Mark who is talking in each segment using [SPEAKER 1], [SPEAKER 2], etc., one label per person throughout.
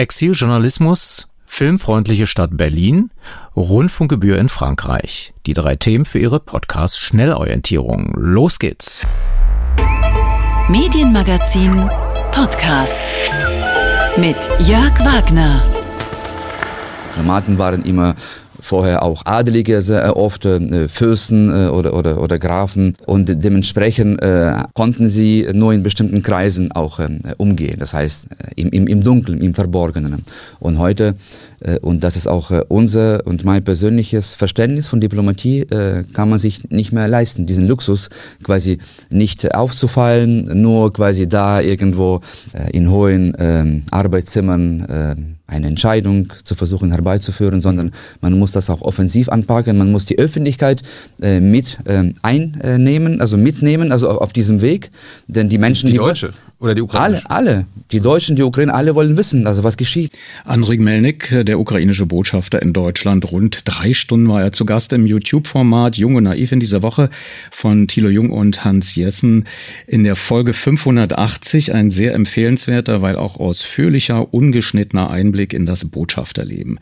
[SPEAKER 1] Exiljournalismus, filmfreundliche Stadt Berlin, Rundfunkgebühr in Frankreich. Die drei Themen für Ihre Podcast-Schnellorientierung. Los geht's!
[SPEAKER 2] Medienmagazin Podcast mit Jörg Wagner.
[SPEAKER 3] Diplomaten waren immer vorher auch Adelige sehr oft, äh, Fürsten äh, oder, oder, oder Grafen und dementsprechend äh, konnten sie nur in bestimmten Kreisen auch äh, umgehen, das heißt äh, im, im, im Dunkeln, im Verborgenen. Und heute, äh, und das ist auch äh, unser und mein persönliches Verständnis von Diplomatie, äh, kann man sich nicht mehr leisten, diesen Luxus quasi nicht aufzufallen, nur quasi da irgendwo äh, in hohen äh, Arbeitszimmern äh, eine Entscheidung zu versuchen herbeizuführen, sondern man muss das auch offensiv anpacken, man muss die Öffentlichkeit äh, mit äh, einnehmen, also mitnehmen, also auf, diesem Weg, denn die Menschen...
[SPEAKER 4] Die, die Deutsche oder die Ukraine?
[SPEAKER 3] Alle, alle. Die Deutschen, die Ukraine, alle wollen wissen, also was geschieht.
[SPEAKER 1] Andriy Melnik, der ukrainische Botschafter in Deutschland, rund drei Stunden war er zu Gast im YouTube-Format Jung und Naiv in dieser Woche von Thilo Jung und Hans Jessen in der Folge 580, ein sehr empfehlenswerter, weil auch ausführlicher, ungeschnittener Einblick in das Botschafterleben.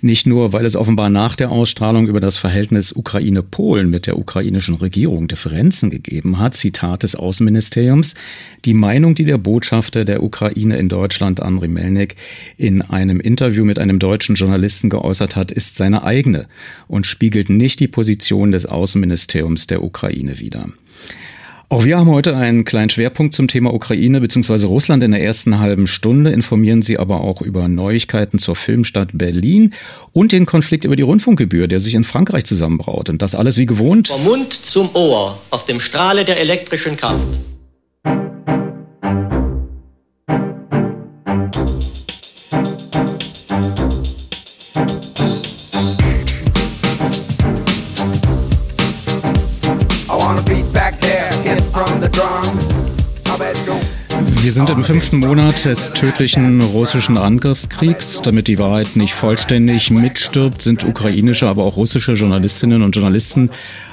[SPEAKER 1] Nicht nur, weil es offenbar nach der Ausstrahlung über das Verhältnis Ukraine-Polen mit der ukrainischen Regierung Differenzen gegeben hat, Zitat des Außenministeriums, die Meinung, die der Botschafter der Ukraine in Deutschland, Andriy Melnik, in einem Interview mit einem deutschen Journalisten geäußert hat, ist seine eigene und spiegelt nicht die Position des Außenministeriums der Ukraine wider. Auch wir haben heute einen kleinen Schwerpunkt zum Thema Ukraine bzw. Russland in der ersten halben Stunde, informieren Sie aber auch über Neuigkeiten zur Filmstadt Berlin und den Konflikt über die Rundfunkgebühr, der sich in Frankreich zusammenbraut. Und das alles wie gewohnt.
[SPEAKER 5] Vom Mund zum Ohr, auf dem Strahle der elektrischen Kraft.
[SPEAKER 1] Wir sind im fünften Monat des tödlichen russischen Angriffskriegs. Damit die Wahrheit nicht vollständig mitstirbt, sind ukrainische, aber auch russische Journalistinnen und Journalisten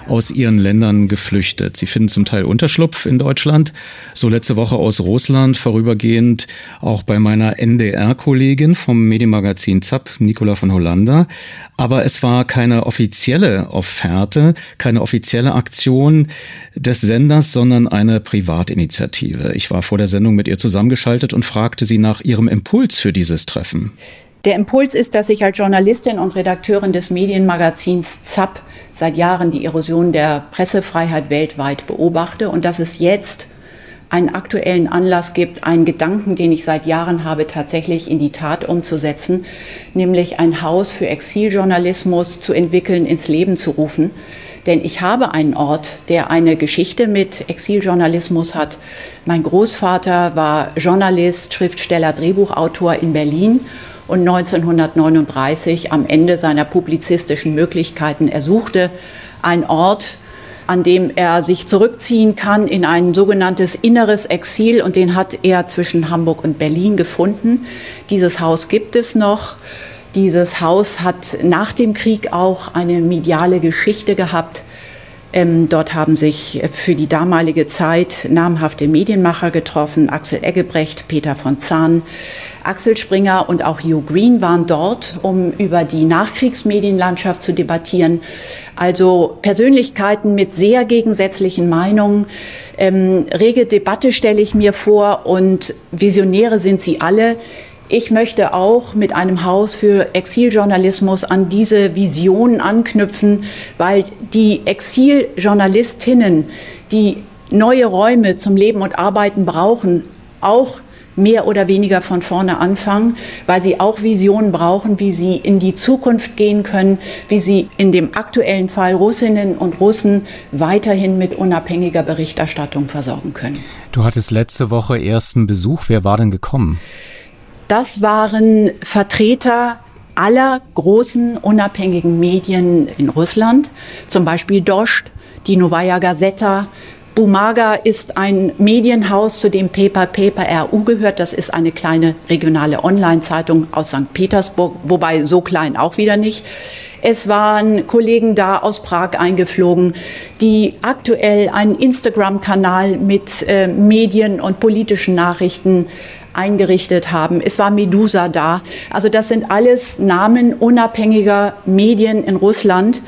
[SPEAKER 1] aus ihren Ländern geflüchtet. Sie finden zum Teil Unterschlupf in Deutschland, so letzte Woche aus Russland, vorübergehend auch bei meiner NDR-Kollegin vom Medienmagazin ZAP, Nicola von Hollander. Aber es war keine offizielle Offerte, keine offizielle Aktion des Senders, sondern eine Privatinitiative. Ich war vor der Sendung mit ihr zusammengeschaltet und fragte sie nach ihrem Impuls für dieses Treffen.
[SPEAKER 6] Der Impuls ist, dass ich als Journalistin und Redakteurin des Medienmagazins ZAP seit Jahren die Erosion der Pressefreiheit weltweit beobachte und dass es jetzt einen aktuellen Anlass gibt, einen Gedanken, den ich seit Jahren habe, tatsächlich in die Tat umzusetzen, nämlich ein Haus für Exiljournalismus zu entwickeln, ins Leben zu rufen. Denn ich habe einen Ort, der eine Geschichte mit Exiljournalismus hat. Mein Großvater war Journalist, Schriftsteller, Drehbuchautor in Berlin und 1939 am Ende seiner publizistischen Möglichkeiten ersuchte, ein Ort, an dem er sich zurückziehen kann in ein sogenanntes inneres Exil und den hat er zwischen Hamburg und Berlin gefunden. Dieses Haus gibt es noch. Dieses Haus hat nach dem Krieg auch eine mediale Geschichte gehabt. Ähm, dort haben sich für die damalige Zeit namhafte Medienmacher getroffen. Axel Eggebrecht, Peter von Zahn, Axel Springer und auch Hugh Green waren dort, um über die Nachkriegsmedienlandschaft zu debattieren. Also Persönlichkeiten mit sehr gegensätzlichen Meinungen. Ähm, rege Debatte stelle ich mir vor und Visionäre sind sie alle. Ich möchte auch mit einem Haus für Exiljournalismus an diese Visionen anknüpfen, weil die Exiljournalistinnen, die neue Räume zum Leben und Arbeiten brauchen, auch mehr oder weniger von vorne anfangen, weil sie auch Visionen brauchen, wie sie in die Zukunft gehen können, wie sie in dem aktuellen Fall Russinnen und Russen weiterhin mit unabhängiger Berichterstattung versorgen können.
[SPEAKER 1] Du hattest letzte Woche ersten Besuch. Wer war denn gekommen?
[SPEAKER 6] Das waren Vertreter aller großen unabhängigen Medien in Russland, zum Beispiel Dost, die Novaya Gazeta, Bumaga ist ein Medienhaus, zu dem Paper Paper RU gehört. Das ist eine kleine regionale Online-Zeitung aus St. Petersburg, wobei so klein auch wieder nicht. Es waren Kollegen da aus Prag eingeflogen, die aktuell einen Instagram-Kanal mit äh, Medien und politischen Nachrichten eingerichtet haben. Es war Medusa da. Also das sind alles Namen unabhängiger Medien in Russland,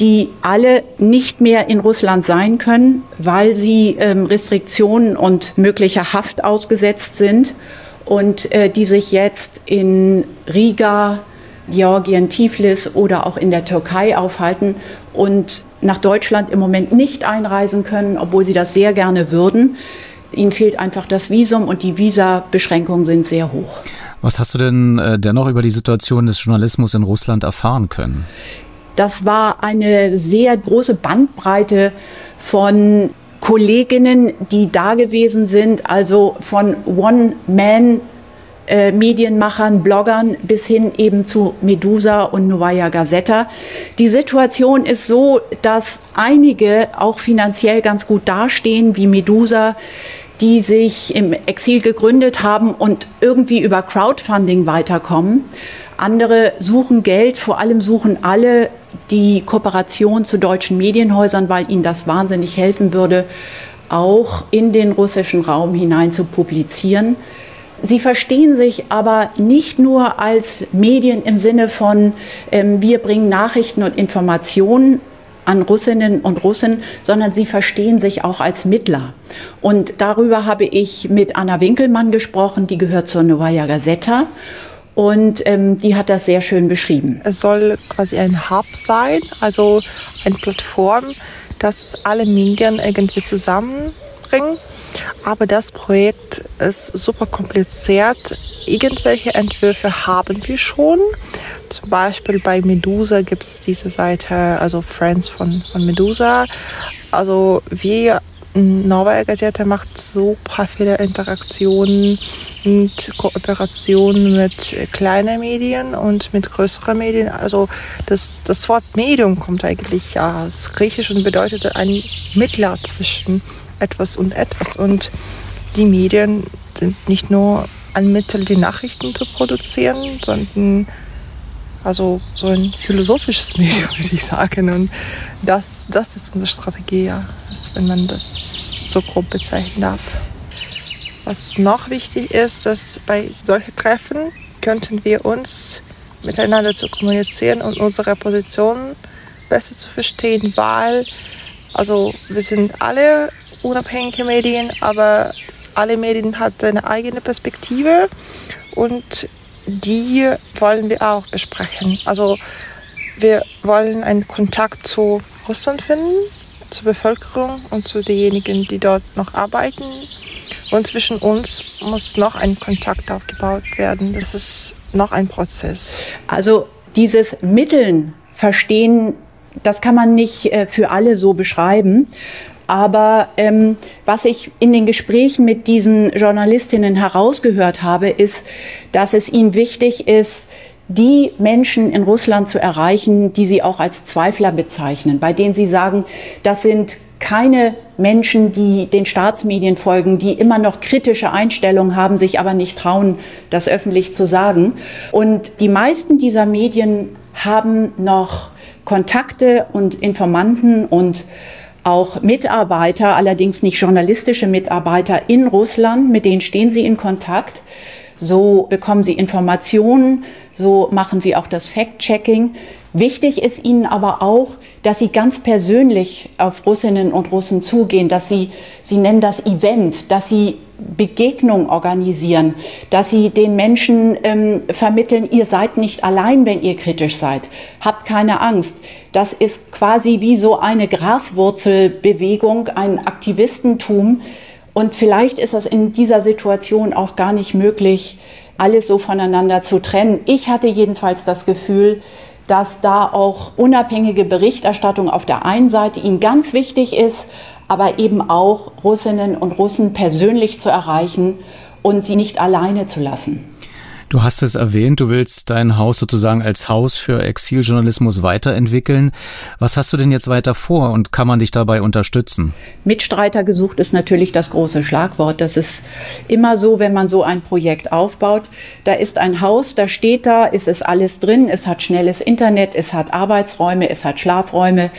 [SPEAKER 6] die alle nicht mehr in Russland sein können, weil sie ähm, Restriktionen und möglicher Haft ausgesetzt sind und äh, die sich jetzt in Riga, Georgien, Tiflis oder auch in der Türkei aufhalten und nach Deutschland im Moment nicht einreisen können, obwohl sie das sehr gerne würden. Ihnen fehlt einfach das Visum und die Visabeschränkungen sind sehr hoch.
[SPEAKER 1] Was hast du denn äh, dennoch über die Situation des Journalismus in Russland erfahren können?
[SPEAKER 6] Das war eine sehr große Bandbreite von Kolleginnen, die da gewesen sind, also von One-Man äh, Medienmachern, Bloggern bis hin eben zu Medusa und Novaya Gazeta. Die Situation ist so, dass einige auch finanziell ganz gut dastehen, wie Medusa, die sich im Exil gegründet haben und irgendwie über Crowdfunding weiterkommen. Andere suchen Geld, vor allem suchen alle die Kooperation zu deutschen Medienhäusern, weil ihnen das wahnsinnig helfen würde, auch in den russischen Raum hinein zu publizieren. Sie verstehen sich aber nicht nur als Medien im Sinne von, ähm, wir bringen Nachrichten und Informationen an Russinnen und Russen, sondern sie verstehen sich auch als Mittler. Und darüber habe ich mit Anna Winkelmann gesprochen, die gehört zur Novaya Gazeta. Und ähm, die hat das sehr schön beschrieben.
[SPEAKER 4] Es soll quasi ein Hub sein, also eine Plattform, das alle Medien irgendwie zusammenbringt aber das Projekt ist super kompliziert. Irgendwelche Entwürfe haben wir schon. Zum Beispiel bei Medusa gibt es diese Seite, also Friends von, von Medusa. Also wir Neue Gazette macht super viele Interaktionen und Kooperationen mit kleinen Medien und mit größeren Medien. Also das, das Wort Medium kommt eigentlich aus Griechisch und bedeutet ein Mittler zwischen etwas und etwas. Und die Medien sind nicht nur ein Mittel, die Nachrichten zu produzieren, sondern also so ein philosophisches Medium, würde ich sagen. Und das, das ist unsere Strategie, ja, wenn man das so grob bezeichnen darf. Was noch wichtig ist, dass bei solchen Treffen könnten wir uns miteinander zu kommunizieren und unsere Positionen besser zu verstehen, weil also wir sind alle unabhängige Medien, aber alle Medien hat eine eigene Perspektive und die wollen wir auch besprechen. Also wir wollen einen Kontakt zu Russland finden, zur Bevölkerung und zu denjenigen, die dort noch arbeiten. Und zwischen uns muss noch ein Kontakt aufgebaut werden. Das ist noch ein Prozess.
[SPEAKER 6] Also dieses Mitteln verstehen, das kann man nicht äh, für alle so beschreiben. Aber ähm, was ich in den Gesprächen mit diesen Journalistinnen herausgehört habe, ist, dass es ihnen wichtig ist, die Menschen in Russland zu erreichen, die sie auch als Zweifler bezeichnen, bei denen sie sagen, das sind keine Menschen, die den Staatsmedien folgen, die immer noch kritische Einstellungen haben, sich aber nicht trauen, das öffentlich zu sagen. Und die meisten dieser Medien haben noch Kontakte und Informanten und auch Mitarbeiter, allerdings nicht journalistische Mitarbeiter in Russland, mit denen stehen sie in Kontakt. So bekommen sie Informationen, so machen sie auch das Fact-Checking. Wichtig ist ihnen aber auch, dass sie ganz persönlich auf Russinnen und Russen zugehen, dass sie, sie nennen das Event, dass sie Begegnung organisieren, dass sie den Menschen ähm, vermitteln, ihr seid nicht allein, wenn ihr kritisch seid. Habt keine Angst. Das ist quasi wie so eine Graswurzelbewegung, ein Aktivistentum. Und vielleicht ist das in dieser Situation auch gar nicht möglich, alles so voneinander zu trennen. Ich hatte jedenfalls das Gefühl, dass da auch unabhängige Berichterstattung auf der einen Seite ihnen ganz wichtig ist, aber eben auch Russinnen und Russen persönlich zu erreichen und sie nicht alleine zu lassen.
[SPEAKER 1] Du hast es erwähnt, du willst dein Haus sozusagen als Haus für Exiljournalismus weiterentwickeln. Was hast du denn jetzt weiter vor und kann man dich dabei unterstützen?
[SPEAKER 6] Mitstreiter gesucht ist natürlich das große Schlagwort. Das ist immer so, wenn man so ein Projekt aufbaut. Da ist ein Haus, da steht da, ist es alles drin, es hat schnelles Internet, es hat Arbeitsräume, es hat Schlafräume.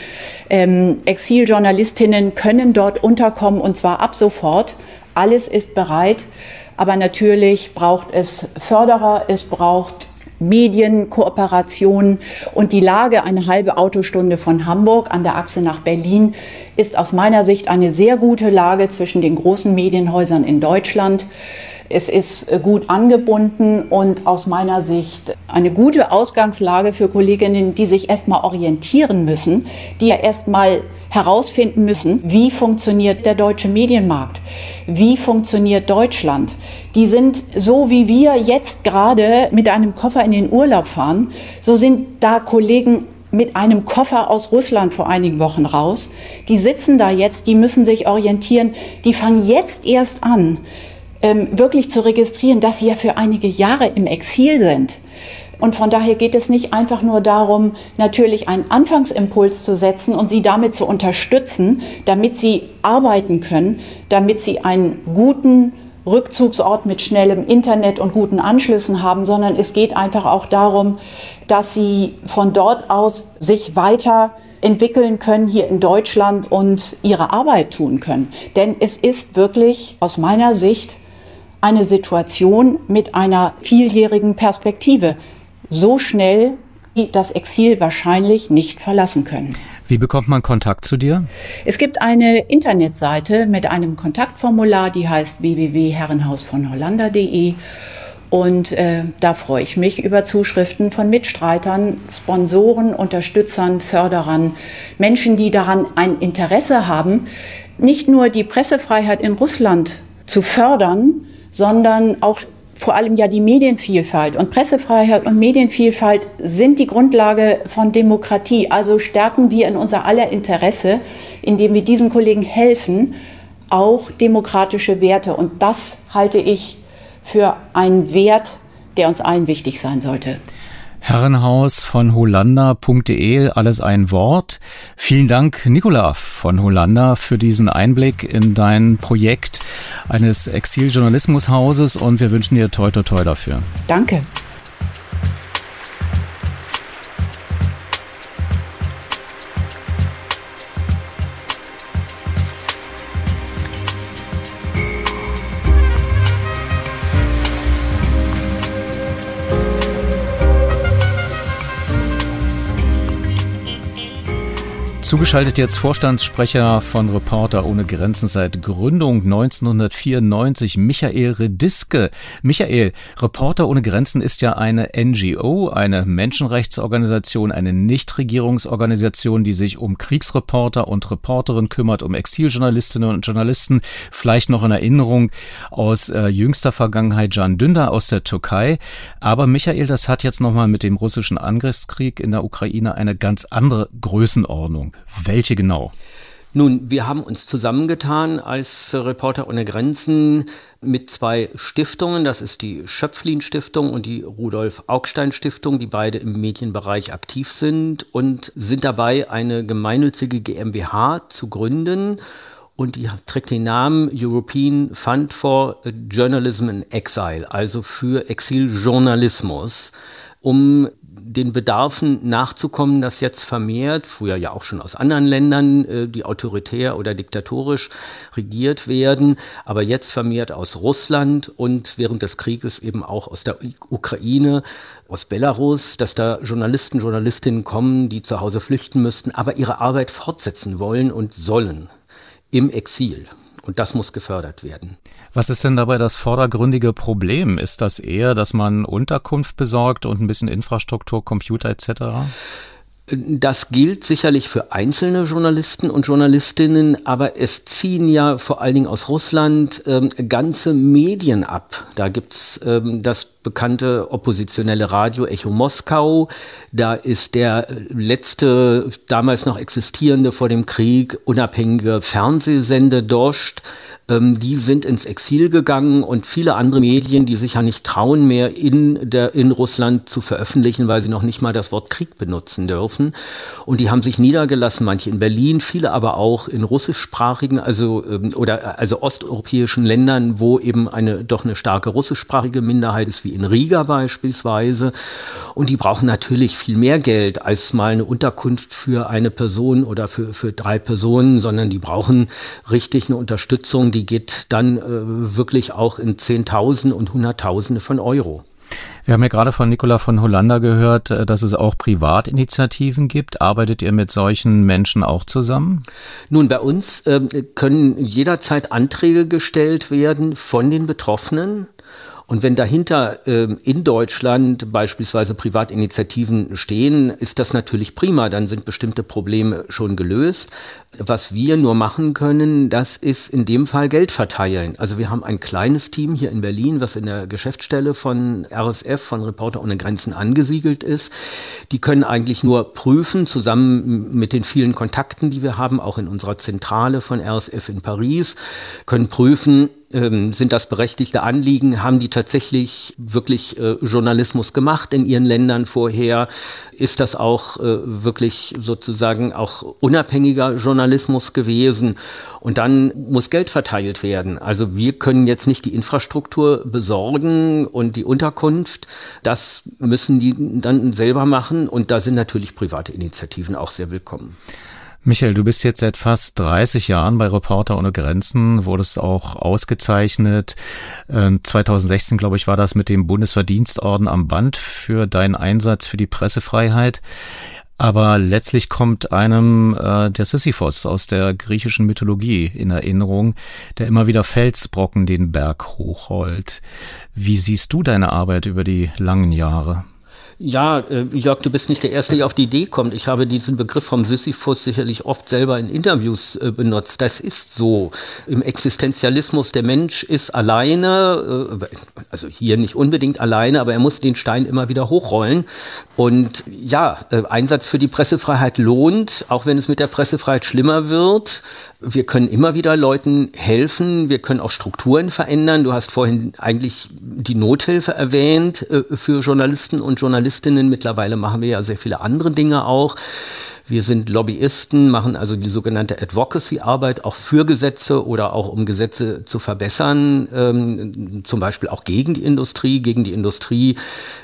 [SPEAKER 6] Ähm, Exiljournalistinnen können dort unterkommen und zwar ab sofort. Alles ist bereit. Aber natürlich braucht es Förderer, es braucht Medienkooperation und die Lage eine halbe Autostunde von Hamburg an der Achse nach Berlin ist aus meiner Sicht eine sehr gute Lage zwischen den großen Medienhäusern in Deutschland. Es ist äh, gut angebunden und aus meiner Sicht eine gute Ausgangslage für Kolleginnen, die sich erstmal orientieren müssen, die ja erstmal herausfinden müssen, wie funktioniert der deutsche Medienmarkt, wie funktioniert Deutschland. Die sind so wie wir jetzt gerade mit einem Koffer in den Urlaub fahren, so sind da Kollegen mit einem Koffer aus Russland vor einigen Wochen raus. Die sitzen da jetzt, die müssen sich orientieren, die fangen jetzt erst an, ähm, wirklich zu registrieren, dass sie ja für einige Jahre im Exil sind. Und von daher geht es nicht einfach nur darum, natürlich einen Anfangsimpuls zu setzen und sie damit zu unterstützen, damit sie arbeiten können, damit sie einen guten Rückzugsort mit schnellem Internet und guten Anschlüssen haben, sondern es geht einfach auch darum, dass sie von dort aus sich weiter entwickeln können hier in Deutschland und ihre Arbeit tun können. Denn es ist wirklich aus meiner Sicht eine Situation mit einer vieljährigen Perspektive. So schnell das Exil wahrscheinlich nicht verlassen können.
[SPEAKER 1] Wie bekommt man Kontakt zu dir?
[SPEAKER 6] Es gibt eine Internetseite mit einem Kontaktformular, die heißt www.herrenhausvonhollander.de. Und äh, da freue ich mich über Zuschriften von Mitstreitern, Sponsoren, Unterstützern, Förderern, Menschen, die daran ein Interesse haben, nicht nur die Pressefreiheit in Russland zu fördern, sondern auch vor allem ja die Medienvielfalt und Pressefreiheit und Medienvielfalt sind die Grundlage von Demokratie. Also stärken wir in unser aller Interesse, indem wir diesen Kollegen helfen, auch demokratische Werte. Und das halte ich für einen Wert, der uns allen wichtig sein sollte.
[SPEAKER 1] Herrenhaus von Hollander.de, alles ein Wort. Vielen Dank, Nicola von Hollander, für diesen Einblick in dein Projekt eines Exiljournalismushauses und wir wünschen dir toi toi toi dafür.
[SPEAKER 6] Danke.
[SPEAKER 1] Zugeschaltet jetzt Vorstandssprecher von Reporter ohne Grenzen seit Gründung 1994, Michael Rediske. Michael, Reporter ohne Grenzen ist ja eine NGO, eine Menschenrechtsorganisation, eine Nichtregierungsorganisation, die sich um Kriegsreporter und Reporterinnen kümmert, um Exiljournalistinnen und Journalisten. Vielleicht noch in Erinnerung aus äh, jüngster Vergangenheit Can Dündar aus der Türkei. Aber Michael, das hat jetzt nochmal mit dem russischen Angriffskrieg in der Ukraine eine ganz andere Größenordnung. Welche genau?
[SPEAKER 7] Nun, wir haben uns zusammengetan als Reporter ohne Grenzen mit zwei Stiftungen. Das ist die Schöpflin Stiftung und die Rudolf Augstein Stiftung, die beide im Medienbereich aktiv sind und sind dabei, eine gemeinnützige GmbH zu gründen. Und die trägt den Namen European Fund for Journalism in Exile, also für Exiljournalismus, um den Bedarfen nachzukommen, dass jetzt vermehrt, früher ja auch schon aus anderen Ländern, äh, die autoritär oder diktatorisch regiert werden, aber jetzt vermehrt aus Russland und während des Krieges eben auch aus der Ukraine, aus Belarus, dass da Journalisten, Journalistinnen kommen, die zu Hause flüchten müssten, aber ihre Arbeit fortsetzen wollen und sollen im Exil. Und das muss gefördert werden.
[SPEAKER 1] Was ist denn dabei das vordergründige Problem? Ist das eher, dass man Unterkunft besorgt und ein bisschen Infrastruktur, Computer etc.?
[SPEAKER 7] Das gilt sicherlich für einzelne Journalisten und Journalistinnen, aber es ziehen ja vor allen Dingen aus Russland ähm, ganze Medien ab. Da gibt's ähm, das bekannte oppositionelle Radio Echo Moskau. Da ist der letzte, damals noch existierende vor dem Krieg, unabhängige Fernsehsender Dost ähm, die sind ins Exil gegangen und viele andere Medien, die sich ja nicht trauen mehr in, der, in Russland zu veröffentlichen, weil sie noch nicht mal das Wort Krieg benutzen dürfen. Und die haben sich niedergelassen, manche in Berlin, viele aber auch in russischsprachigen, also ähm, oder also osteuropäischen Ländern, wo eben eine doch eine starke russischsprachige Minderheit ist, wie in Riga beispielsweise. Und die brauchen natürlich viel mehr Geld als mal eine Unterkunft für eine Person oder für, für drei Personen, sondern die brauchen richtig eine Unterstützung, die geht dann äh, wirklich auch in Zehntausende und Hunderttausende von Euro.
[SPEAKER 1] Wir haben ja gerade von Nicola von Hollander gehört, äh, dass es auch Privatinitiativen gibt. Arbeitet ihr mit solchen Menschen auch zusammen?
[SPEAKER 7] Nun, bei uns äh, können jederzeit Anträge gestellt werden von den Betroffenen und wenn dahinter ähm, in Deutschland beispielsweise Privatinitiativen stehen, ist das natürlich prima, dann sind bestimmte Probleme schon gelöst. Was wir nur machen können, das ist in dem Fall Geld verteilen. Also wir haben ein kleines Team hier in Berlin, was in der Geschäftsstelle von RSF, von Reporter ohne Grenzen angesiedelt ist. Die können eigentlich nur prüfen, zusammen mit den vielen Kontakten, die wir haben, auch in unserer Zentrale von RSF in Paris, können prüfen, ähm, sind das berechtigte Anliegen? Haben die tatsächlich wirklich äh, Journalismus gemacht in ihren Ländern vorher? Ist das auch äh, wirklich sozusagen auch unabhängiger Journalismus gewesen? Und dann muss Geld verteilt werden. Also wir können jetzt nicht die Infrastruktur besorgen und die Unterkunft. Das müssen die dann selber machen. Und da sind natürlich private Initiativen auch sehr willkommen.
[SPEAKER 1] Michael, du bist jetzt seit fast 30 Jahren bei Reporter ohne Grenzen, wurdest auch ausgezeichnet. 2016, ähm, glaube ich, war das mit dem Bundesverdienstorden am Band für deinen Einsatz für die Pressefreiheit. Aber letztlich kommt einem äh, der Sisyphos aus der griechischen Mythologie in Erinnerung, der immer wieder Felsbrocken den Berg hochrollt. Wie siehst du deine Arbeit über die langen Jahre?
[SPEAKER 7] Ja, äh, Jörg, du bist nicht der Erste, der auf die Idee kommt. Ich habe diesen Begriff vom Sisyphus sicherlich oft selber in Interviews äh, benutzt. Das ist so. Im Existenzialismus, der Mensch ist alleine, äh, also hier nicht unbedingt alleine, aber er muss den Stein immer wieder hochrollen. Und ja, äh, Einsatz für die Pressefreiheit lohnt, auch wenn es mit der Pressefreiheit schlimmer wird. Wir können immer wieder Leuten helfen. Wir können auch Strukturen verändern. Du hast vorhin eigentlich die Nothilfe erwähnt äh, für Journalisten und Journalistinnen. Mittlerweile machen wir ja sehr viele andere Dinge auch. Wir sind Lobbyisten, machen also die sogenannte Advocacy-Arbeit auch für Gesetze oder auch um Gesetze zu verbessern, ähm, zum Beispiel auch gegen die Industrie, gegen die Industrie,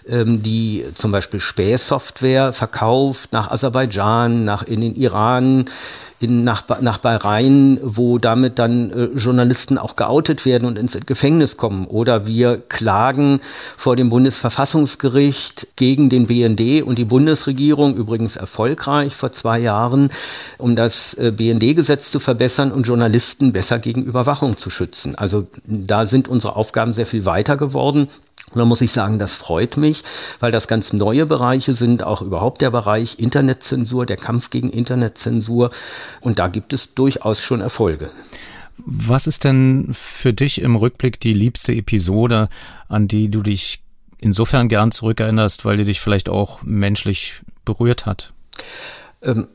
[SPEAKER 7] ähm, die zum Beispiel Spähsoftware verkauft nach Aserbaidschan, nach in den Iran, in, nach, nach Bahrain, wo damit dann äh, Journalisten auch geoutet werden und ins Gefängnis kommen. Oder wir klagen vor dem Bundesverfassungsgericht gegen den BND und die Bundesregierung, übrigens erfolgreich vor zwei Jahren, um das äh, BND-Gesetz zu verbessern und Journalisten besser gegen Überwachung zu schützen. Also da sind unsere Aufgaben sehr viel weiter geworden. Und da muss ich sagen, das freut mich, weil das ganz neue Bereiche sind, auch überhaupt der Bereich Internetzensur, der Kampf gegen Internetzensur. Und da gibt es durchaus schon Erfolge.
[SPEAKER 1] Was ist denn für dich im Rückblick die liebste Episode, an die du dich insofern gern zurückerinnerst, weil die dich vielleicht auch menschlich berührt hat?
[SPEAKER 7] Ähm,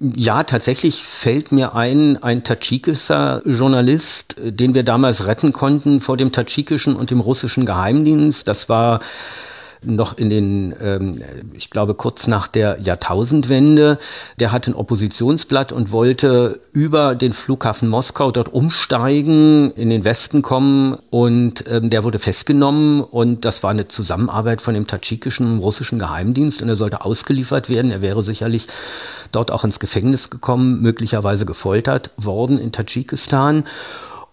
[SPEAKER 7] ja, tatsächlich fällt mir ein, ein tadschikischer Journalist, den wir damals retten konnten vor dem tadschikischen und dem russischen Geheimdienst. Das war noch in den, ähm, ich glaube, kurz nach der Jahrtausendwende. Der hatte ein Oppositionsblatt und wollte über den Flughafen Moskau dort umsteigen, in den Westen kommen und ähm, der wurde festgenommen und das war eine Zusammenarbeit von dem tadschikischen russischen Geheimdienst und er sollte ausgeliefert werden. Er wäre sicherlich dort auch ins Gefängnis gekommen, möglicherweise gefoltert worden in Tadschikistan.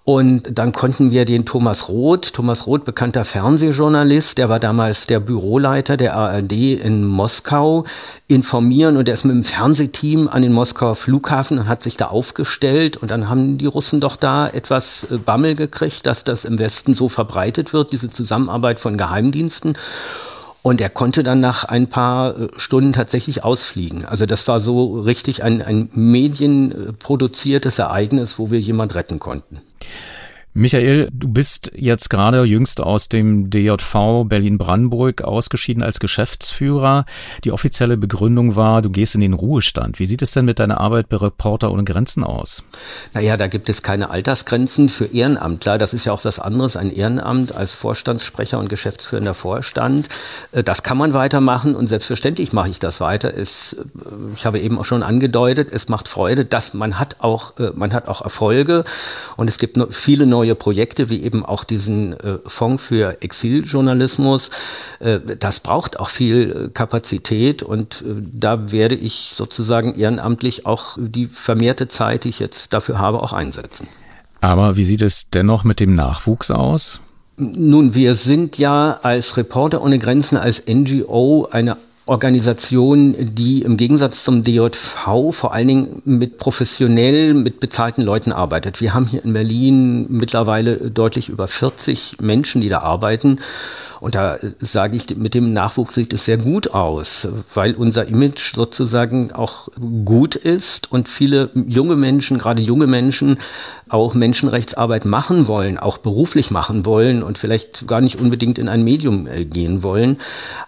[SPEAKER 7] Und dann konnten wir den Thomas Roth, Thomas Roth, bekannter Fernsehjournalist, der war damals der Büroleiter der ARD in Moskau, informieren und er ist mit dem Fernsehteam an den Moskauer Flughafen und hat sich da aufgestellt und dann haben die Russen doch da etwas äh, Bammel gekriegt, dass das im Westen so verbreitet wird, diese Zusammenarbeit von Geheimdiensten. Und er konnte dann nach ein paar äh, Stunden tatsächlich ausfliegen. Also das war so richtig ein, ein medienproduziertes Ereignis, wo wir jemand retten konnten.
[SPEAKER 1] Michael, du bist jetzt gerade jüngst aus dem DJV Berlin-Brandenburg ausgeschieden als Geschäftsführer. Die offizielle Begründung war, du gehst in den Ruhestand. Wie sieht es denn mit deiner Arbeit bei Reporter ohne Grenzen aus?
[SPEAKER 7] Naja, da gibt es keine Altersgrenzen für Ehrenamtler. Das ist ja auch was anderes, ein Ehrenamt als Vorstandssprecher und geschäftsführender Vorstand. Äh, das kann man weitermachen und selbstverständlich mache ich das weiter. Es, äh, ich habe eben auch schon angedeutet, es macht Freude, dass man hat auch, äh, man hat auch Erfolge und es gibt viele neue neue Projekte wie eben auch diesen äh, Fonds für Exiljournalismus. Äh, das braucht auch viel äh, Kapazität und da werde ich sozusagen ehrenamtlich auch die vermehrte Zeit, die ich jetzt dafür habe, auch einsetzen.
[SPEAKER 1] Aber wie sieht es dennoch mit dem Nachwuchs aus?
[SPEAKER 7] Nun, wir sind ja als Reporter ohne Grenzen, als NGO eine Organisation, die im Gegensatz zum DJV vor allen Dingen mit professionell, mit bezahlten Leuten arbeitet. Wir haben hier in Berlin mittlerweile deutlich über 40 Menschen, die da arbeiten. Und da sage ich, mit dem Nachwuchs sieht es sehr gut aus, weil unser Image sozusagen auch gut ist und viele junge Menschen, gerade junge Menschen, auch Menschenrechtsarbeit machen wollen, auch beruflich machen wollen und vielleicht gar nicht unbedingt in ein Medium äh, gehen wollen.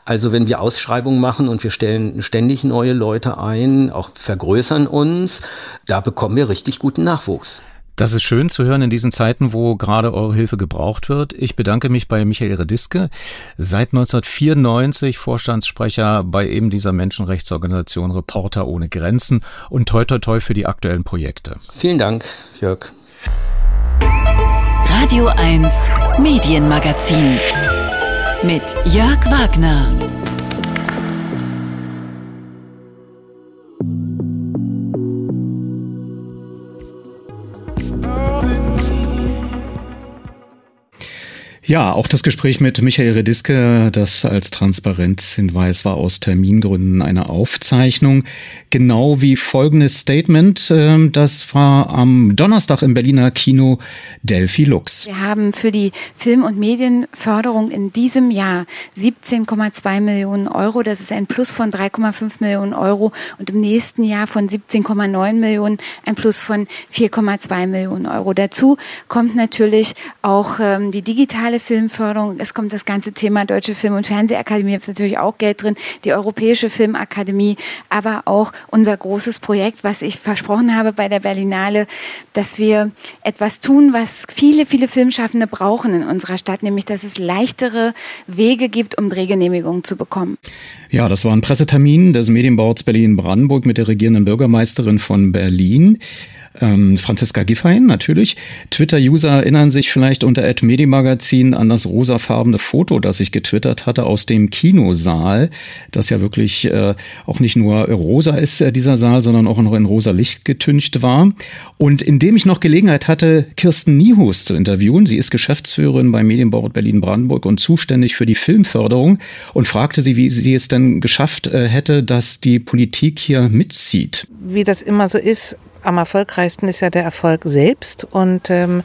[SPEAKER 7] Also wenn wir Ausschreibungen machen und wir stellen ständig neue Leute ein, auch vergrößern uns, da bekommen wir richtig guten Nachwuchs.
[SPEAKER 1] Das ist schön zu hören in diesen Zeiten, wo gerade eure Hilfe gebraucht wird. Ich bedanke mich bei Michael Rediske, seit 1994 Vorstandssprecher bei eben dieser Menschenrechtsorganisation Reporter ohne Grenzen und toi toi toi für die aktuellen Projekte.
[SPEAKER 7] Vielen Dank, Jörg.
[SPEAKER 2] Radio 1 Medienmagazin mit Jörg Wagner.
[SPEAKER 1] Ja, auch das Gespräch mit Michael Rediske, das als Transparenzhinweis war aus Termingründen eine Aufzeichnung. Genau wie folgendes Statement, ähm, das war am Donnerstag im Berliner Kino Delphi Lux.
[SPEAKER 8] Wir haben für die Film- und Medienförderung in diesem Jahr 17,2 Millionen Euro. Das ist ein Plus von 3,5 Millionen Euro und im nächsten Jahr von 17,9 Millionen ein Plus von 4,2 Millionen Euro. Dazu kommt natürlich auch ähm, die digitale Filmförderung, es kommt das ganze Thema Deutsche Film- und Fernsehakademie, ist natürlich auch Geld drin, die Europäische Filmakademie, aber auch unser großes Projekt, was ich versprochen habe bei der Berlinale, dass wir etwas tun, was viele, viele Filmschaffende brauchen in unserer Stadt, nämlich dass es leichtere Wege gibt, um Drehgenehmigungen zu bekommen.
[SPEAKER 1] Ja, das war ein Pressetermin des Medienbauts Berlin-Brandenburg mit der regierenden Bürgermeisterin von Berlin. Ähm, Franziska Giffein natürlich. Twitter-User erinnern sich vielleicht unter Medimagazin an das rosafarbene Foto, das ich getwittert hatte aus dem Kinosaal, das ja wirklich äh, auch nicht nur rosa ist, äh, dieser Saal, sondern auch noch in rosa Licht getüncht war. Und indem ich noch Gelegenheit hatte, Kirsten Niehus zu interviewen, sie ist Geschäftsführerin beim Medienbau Berlin-Brandenburg und zuständig für die Filmförderung und fragte sie, wie sie es denn geschafft äh, hätte, dass die Politik hier mitzieht.
[SPEAKER 9] Wie das immer so ist, am erfolgreichsten ist ja der Erfolg selbst und ähm,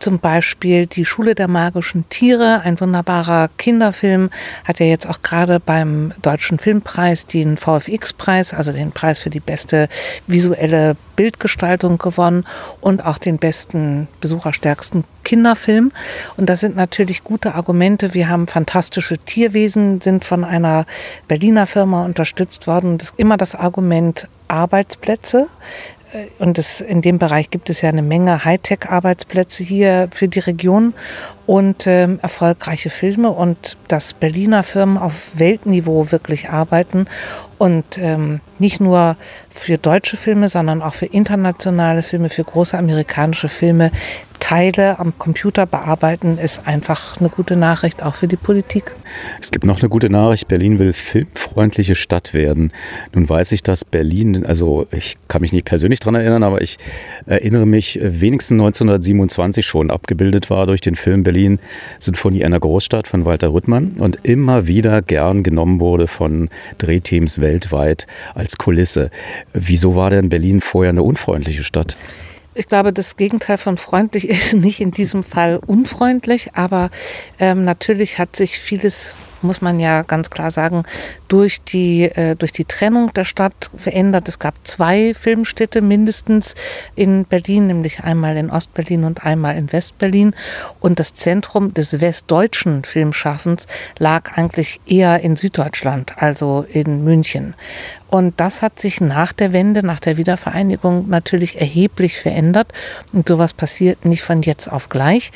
[SPEAKER 9] zum Beispiel die Schule der magischen Tiere, ein wunderbarer Kinderfilm, hat ja jetzt auch gerade beim Deutschen Filmpreis den VFX-Preis, also den Preis für die beste visuelle Bildgestaltung gewonnen und auch den besten besucherstärksten Kinderfilm. Und das sind natürlich gute Argumente. Wir haben fantastische Tierwesen, sind von einer Berliner Firma unterstützt worden. Das ist immer das Argument Arbeitsplätze. Und das, in dem Bereich gibt es ja eine Menge Hightech-Arbeitsplätze hier für die Region und ähm, erfolgreiche Filme und dass Berliner Firmen auf Weltniveau wirklich arbeiten und ähm, nicht nur für deutsche Filme, sondern auch für internationale Filme, für große amerikanische Filme Teile am Computer bearbeiten, ist einfach eine gute Nachricht, auch für die Politik.
[SPEAKER 1] Es gibt noch eine gute Nachricht. Berlin will filmfreundliche Stadt werden. Nun weiß ich, dass Berlin, also ich kann mich nicht persönlich daran erinnern, aber ich erinnere mich, wenigstens 1927 schon abgebildet war durch den Film Berlin Sinfonie einer Großstadt von Walter Rüttmann und immer wieder gern genommen wurde von Drehteams weltweit als Kulisse. Wieso war denn Berlin vorher eine unfreundliche Stadt?
[SPEAKER 9] Ich glaube, das Gegenteil von freundlich ist nicht in diesem Fall unfreundlich, aber ähm, natürlich hat sich vieles muss man ja ganz klar sagen, durch die, äh, durch die Trennung der Stadt verändert. Es gab zwei Filmstädte mindestens in Berlin, nämlich einmal in Ostberlin und einmal in Westberlin. Und das Zentrum des westdeutschen Filmschaffens lag eigentlich eher in Süddeutschland, also in München. Und das hat sich nach der Wende, nach der Wiedervereinigung natürlich erheblich verändert. Und sowas passiert nicht von jetzt auf gleich,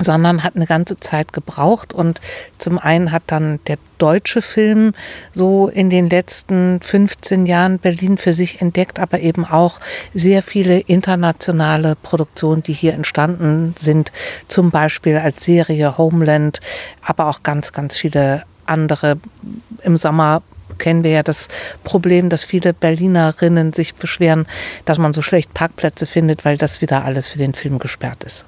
[SPEAKER 9] sondern hat eine ganze Zeit gebraucht. Und zum einen hat dann der deutsche Film so in den letzten 15 Jahren Berlin für sich entdeckt, aber eben auch sehr viele internationale Produktionen, die hier entstanden sind, zum Beispiel als Serie Homeland, aber auch ganz, ganz viele andere. Im Sommer kennen wir ja das Problem, dass viele Berlinerinnen sich beschweren, dass man so schlecht Parkplätze findet, weil das wieder alles für den Film gesperrt ist.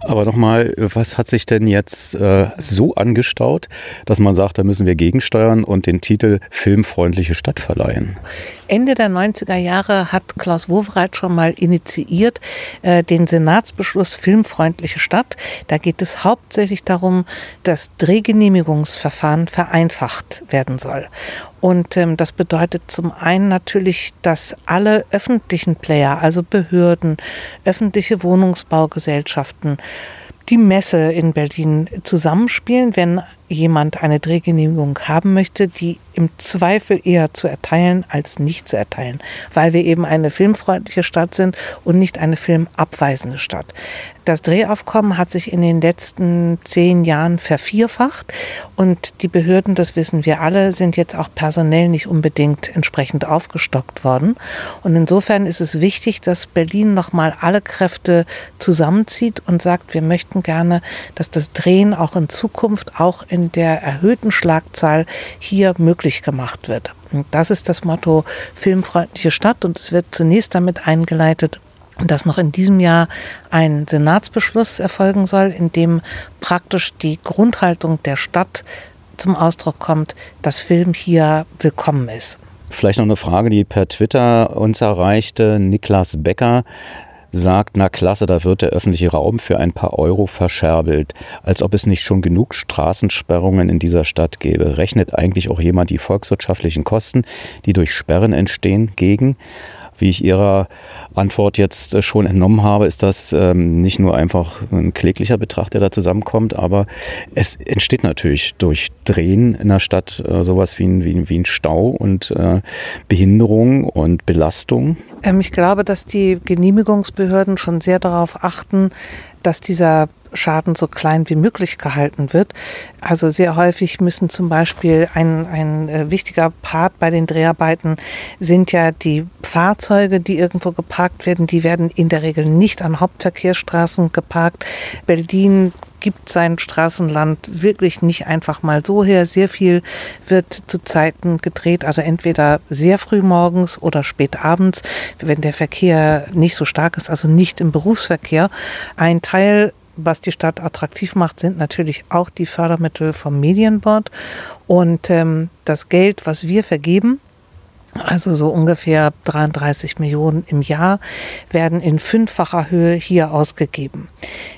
[SPEAKER 1] Aber nochmal, was hat sich denn jetzt äh, so angestaut, dass man sagt, da müssen wir gegensteuern und den Titel Filmfreundliche Stadt verleihen?
[SPEAKER 9] Ende der 90er Jahre hat Klaus Wowereit schon mal initiiert äh, den Senatsbeschluss Filmfreundliche Stadt. Da geht es hauptsächlich darum, dass Drehgenehmigungsverfahren vereinfacht werden soll. Und ähm, das bedeutet zum einen natürlich, dass alle öffentlichen Player, also Behörden, öffentliche Wohnungsbaugesellschaften, die Messe in Berlin zusammenspielen, wenn jemand eine Drehgenehmigung haben möchte, die im Zweifel eher zu erteilen als nicht zu erteilen, weil wir eben eine filmfreundliche Stadt sind und nicht eine filmabweisende Stadt. Das Drehaufkommen hat sich in den letzten zehn Jahren vervierfacht und die Behörden, das wissen wir alle, sind jetzt auch personell nicht unbedingt entsprechend aufgestockt worden. Und insofern ist es wichtig, dass Berlin nochmal alle Kräfte zusammenzieht und sagt, wir möchten gerne, dass das Drehen auch in Zukunft auch in der erhöhten Schlagzahl hier möglich gemacht wird. Und das ist das Motto Filmfreundliche Stadt und es wird zunächst damit eingeleitet, dass noch in diesem Jahr ein Senatsbeschluss erfolgen soll, in dem praktisch die Grundhaltung der Stadt zum Ausdruck kommt, dass Film hier willkommen ist.
[SPEAKER 1] Vielleicht noch eine Frage, die per Twitter uns erreichte. Niklas Becker sagt, na klasse, da wird der öffentliche Raum für ein paar Euro verscherbelt, als ob es nicht schon genug Straßensperrungen in dieser Stadt gäbe. Rechnet eigentlich auch jemand die volkswirtschaftlichen Kosten, die durch Sperren entstehen, gegen? Wie ich Ihrer Antwort jetzt äh, schon entnommen habe, ist das ähm, nicht nur einfach ein kläglicher Betracht, der da zusammenkommt, aber es entsteht natürlich durch Drehen in der Stadt äh, sowas wie ein, wie, wie ein Stau und äh, Behinderung und Belastung.
[SPEAKER 9] Ähm, ich glaube, dass die Genehmigungsbehörden schon sehr darauf achten, dass dieser Schaden so klein wie möglich gehalten wird. Also sehr häufig müssen zum Beispiel ein, ein äh, wichtiger Part bei den Dreharbeiten sind ja die Fahrzeuge, die irgendwo geparkt werden. Die werden in der Regel nicht an Hauptverkehrsstraßen geparkt. Berlin gibt sein Straßenland wirklich nicht einfach mal so her. Sehr viel wird zu Zeiten gedreht, also entweder sehr früh morgens oder spät abends, wenn der Verkehr nicht so stark ist, also nicht im Berufsverkehr. Ein Teil was die Stadt attraktiv macht, sind natürlich auch die Fördermittel vom Medienbord. Und ähm, das Geld, was wir vergeben, also so ungefähr 33 Millionen im Jahr, werden in fünffacher Höhe hier ausgegeben.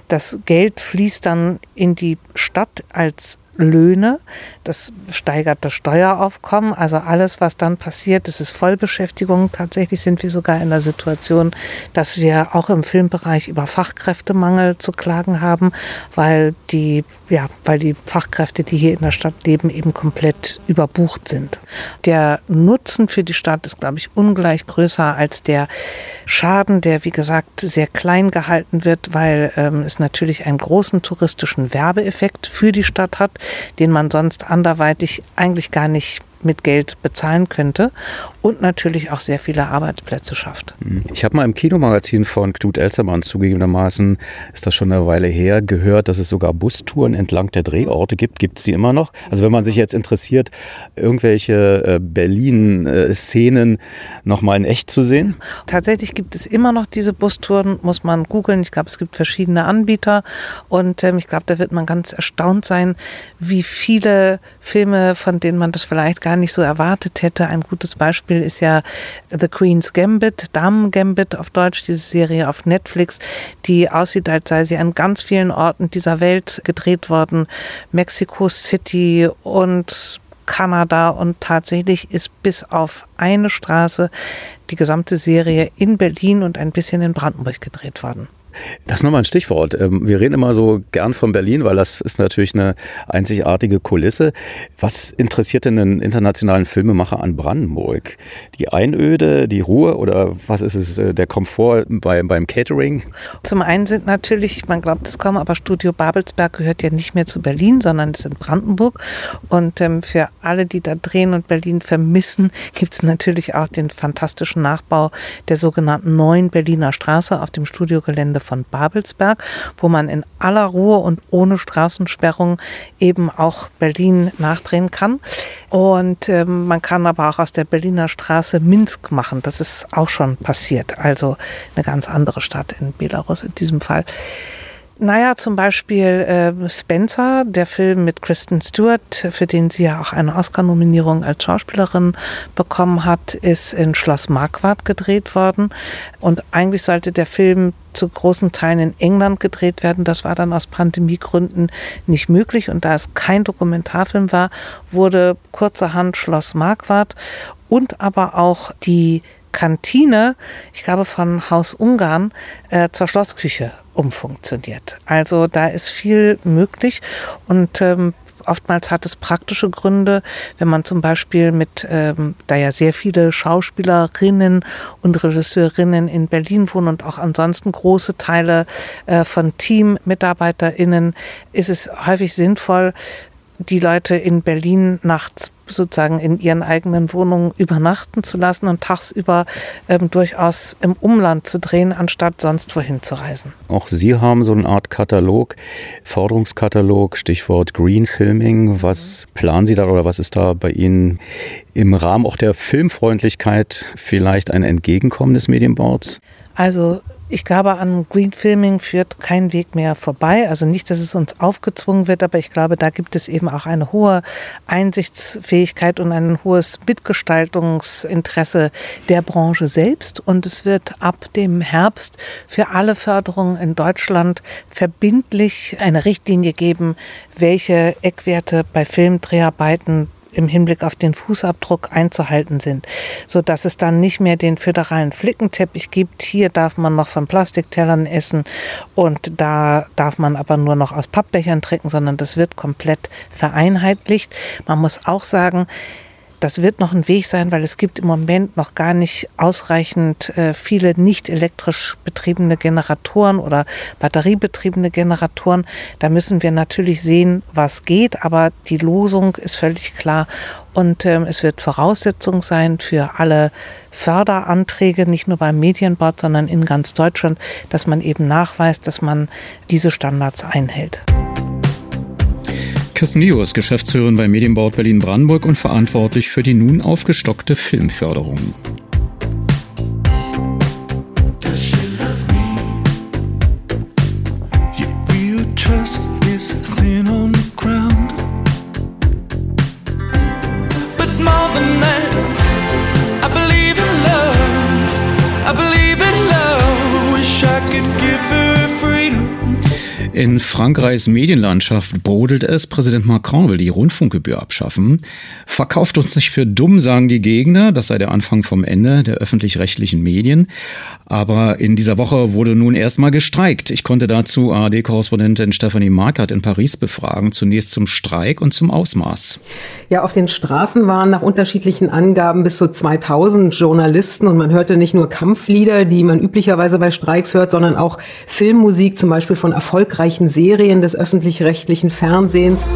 [SPEAKER 9] Das Geld fließt dann in die Stadt als Löhne. Das steigert das Steueraufkommen. Also alles, was dann passiert, das ist Vollbeschäftigung. Tatsächlich sind wir sogar in der Situation, dass wir auch im Filmbereich über Fachkräftemangel zu klagen haben, weil die, ja, weil die Fachkräfte, die hier in der Stadt leben, eben komplett überbucht sind. Der Nutzen für die Stadt ist, glaube ich, ungleich größer als der Schaden, der, wie gesagt, sehr klein gehalten wird, weil ähm, es natürlich einen großen touristischen Werbeeffekt für die Stadt hat den man sonst anderweitig eigentlich gar nicht mit Geld bezahlen könnte und natürlich auch sehr viele Arbeitsplätze schafft.
[SPEAKER 1] Mhm. Ich habe mal im Kinomagazin von Knut Elzermann zugegebenermaßen, ist das schon eine Weile her, gehört, dass es sogar Bustouren entlang der Drehorte gibt. Gibt es die immer noch? Also wenn man sich jetzt interessiert, irgendwelche äh, Berlin-Szenen nochmal in echt zu sehen?
[SPEAKER 9] Tatsächlich gibt es immer noch diese Bustouren, muss man googeln. Ich glaube, es gibt verschiedene Anbieter und ähm, ich glaube, da wird man ganz erstaunt sein, wie viele Filme, von denen man das vielleicht gar nicht so erwartet hätte. Ein gutes Beispiel ist ja The Queen's Gambit, Damen Gambit auf Deutsch, diese Serie auf Netflix, die aussieht, als sei sie an ganz vielen Orten dieser Welt gedreht worden. Mexico City und Kanada und tatsächlich ist bis auf eine Straße die gesamte Serie in Berlin und ein bisschen in Brandenburg gedreht worden.
[SPEAKER 1] Das ist nochmal ein Stichwort. Ähm, wir reden immer so gern von Berlin, weil das ist natürlich eine einzigartige Kulisse. Was interessiert denn einen internationalen Filmemacher an Brandenburg? Die Einöde, die Ruhe oder was ist es, äh, der Komfort bei, beim Catering?
[SPEAKER 9] Zum einen sind natürlich, man glaubt es kaum, aber Studio Babelsberg gehört ja nicht mehr zu Berlin, sondern ist in Brandenburg. Und ähm, für alle, die da drehen und Berlin vermissen, gibt es natürlich auch den fantastischen Nachbau der sogenannten neuen Berliner Straße auf dem Studiogelände von Babelsberg, wo man in aller Ruhe und ohne Straßensperrung eben auch Berlin nachdrehen kann. Und ähm, man kann aber auch aus der Berliner Straße Minsk machen. Das ist auch schon passiert. Also eine ganz andere Stadt in Belarus in diesem Fall. Naja, zum Beispiel äh, Spencer, der Film mit Kristen Stewart, für den sie ja auch eine Oscar-Nominierung als Schauspielerin bekommen hat, ist in Schloss Marquardt gedreht worden. Und eigentlich sollte der Film zu großen Teilen in England gedreht werden. Das war dann aus Pandemiegründen nicht möglich. Und da es kein Dokumentarfilm war, wurde kurzerhand Schloss Marquardt und aber auch die Kantine, ich glaube von Haus Ungarn, äh, zur Schlossküche umfunktioniert. Also da ist viel möglich und ähm, oftmals hat es praktische Gründe, wenn man zum Beispiel mit, ähm, da ja sehr viele Schauspielerinnen und Regisseurinnen in Berlin wohnen und auch ansonsten große Teile äh, von TeammitarbeiterInnen, ist es häufig sinnvoll, die Leute in Berlin nachts sozusagen in ihren eigenen Wohnungen übernachten zu lassen und tagsüber ähm, durchaus im Umland zu drehen, anstatt sonst wohin zu reisen.
[SPEAKER 1] Auch Sie haben so eine Art Katalog, Forderungskatalog, Stichwort Green Filming. Was planen Sie da oder was ist da bei Ihnen im Rahmen auch der Filmfreundlichkeit vielleicht ein Entgegenkommen des Medienbaus?
[SPEAKER 9] Also ich glaube, an Green Filming führt kein Weg mehr vorbei. Also nicht, dass es uns aufgezwungen wird, aber ich glaube, da gibt es eben auch eine hohe Einsichtsfähigkeit und ein hohes Mitgestaltungsinteresse der Branche selbst. Und es wird ab dem Herbst für alle Förderungen in Deutschland verbindlich eine Richtlinie geben, welche Eckwerte bei Filmdreharbeiten im Hinblick auf den Fußabdruck einzuhalten sind, so dass es dann nicht mehr den föderalen Flickenteppich gibt. Hier darf man noch von Plastiktellern essen und da darf man aber nur noch aus Pappbechern trinken, sondern das wird komplett vereinheitlicht. Man muss auch sagen, das wird noch ein Weg sein, weil es gibt im Moment noch gar nicht ausreichend äh, viele nicht elektrisch betriebene Generatoren oder batteriebetriebene Generatoren. Da müssen wir natürlich sehen, was geht, aber die Losung ist völlig klar und ähm, es wird Voraussetzung sein für alle Förderanträge, nicht nur beim Medienbord, sondern in ganz Deutschland, dass man eben nachweist, dass man diese Standards einhält.
[SPEAKER 1] Kirsten Leo ist Geschäftsführerin bei Medienbord Berlin-Brandenburg und verantwortlich für die nun aufgestockte Filmförderung. In Frankreichs Medienlandschaft brodelt es. Präsident Macron will die Rundfunkgebühr abschaffen. Verkauft uns nicht für dumm, sagen die Gegner. Das sei der Anfang vom Ende der öffentlich-rechtlichen Medien. Aber in dieser Woche wurde nun erstmal gestreikt. Ich konnte dazu ARD-Korrespondentin Stephanie Markert in Paris befragen. Zunächst zum Streik und zum Ausmaß.
[SPEAKER 10] Ja, auf den Straßen waren nach unterschiedlichen Angaben bis zu 2000 Journalisten und man hörte nicht nur Kampflieder, die man üblicherweise bei Streiks hört, sondern auch Filmmusik, zum Beispiel von erfolgreichen erfolgreichen Serien des öffentlich-rechtlichen Fernsehens.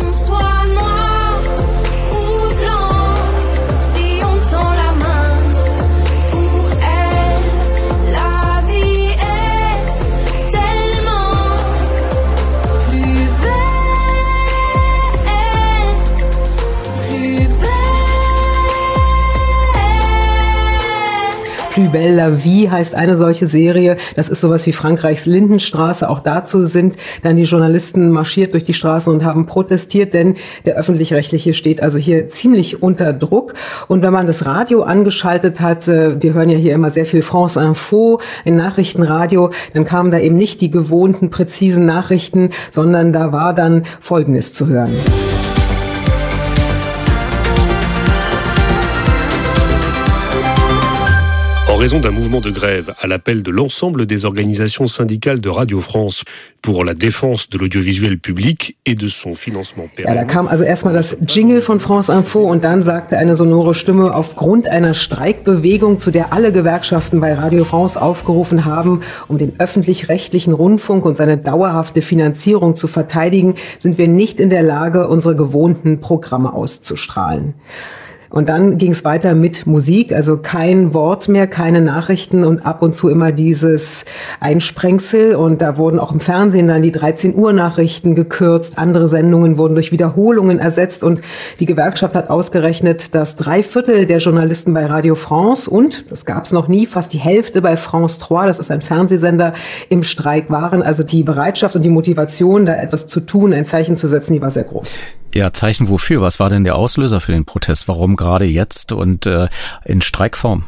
[SPEAKER 10] Plus Belle la Vie heißt eine solche Serie. Das ist sowas wie Frankreichs Lindenstraße. Auch dazu sind dann die Journalisten marschiert durch die Straßen und haben protestiert, denn der öffentlich-rechtliche steht also hier ziemlich unter Druck. Und wenn man das Radio angeschaltet hat, äh, wir hören ja hier immer sehr viel France Info, ein Nachrichtenradio, dann kamen da eben nicht die gewohnten präzisen Nachrichten, sondern da war dann Folgendes zu hören.
[SPEAKER 11] Raison d'un mouvement de grève à l'appel de l'ensemble des organisations syndicales de Radio France pour la défense de l'audiovisuel public et de son financement
[SPEAKER 10] Ja, da kam also erstmal das Jingle von France Info und dann sagte eine sonore Stimme, aufgrund einer Streikbewegung, zu der alle Gewerkschaften bei Radio France aufgerufen haben, um den öffentlich-rechtlichen Rundfunk und seine dauerhafte Finanzierung zu verteidigen, sind wir nicht in der Lage, unsere gewohnten Programme auszustrahlen. Und dann ging es weiter mit Musik, also kein Wort mehr, keine Nachrichten und ab und zu immer dieses Einsprengsel. Und da wurden auch im Fernsehen dann die 13 Uhr Nachrichten gekürzt, andere Sendungen wurden durch Wiederholungen ersetzt. Und die Gewerkschaft hat ausgerechnet, dass drei Viertel der Journalisten bei Radio France und, das gab es noch nie, fast die Hälfte bei France 3, das ist ein Fernsehsender, im Streik waren. Also die Bereitschaft und die Motivation, da etwas zu tun, ein Zeichen zu setzen, die war sehr groß.
[SPEAKER 1] Ja, Zeichen wofür? Was war denn der Auslöser für den Protest? Warum gerade jetzt und äh, in Streikform?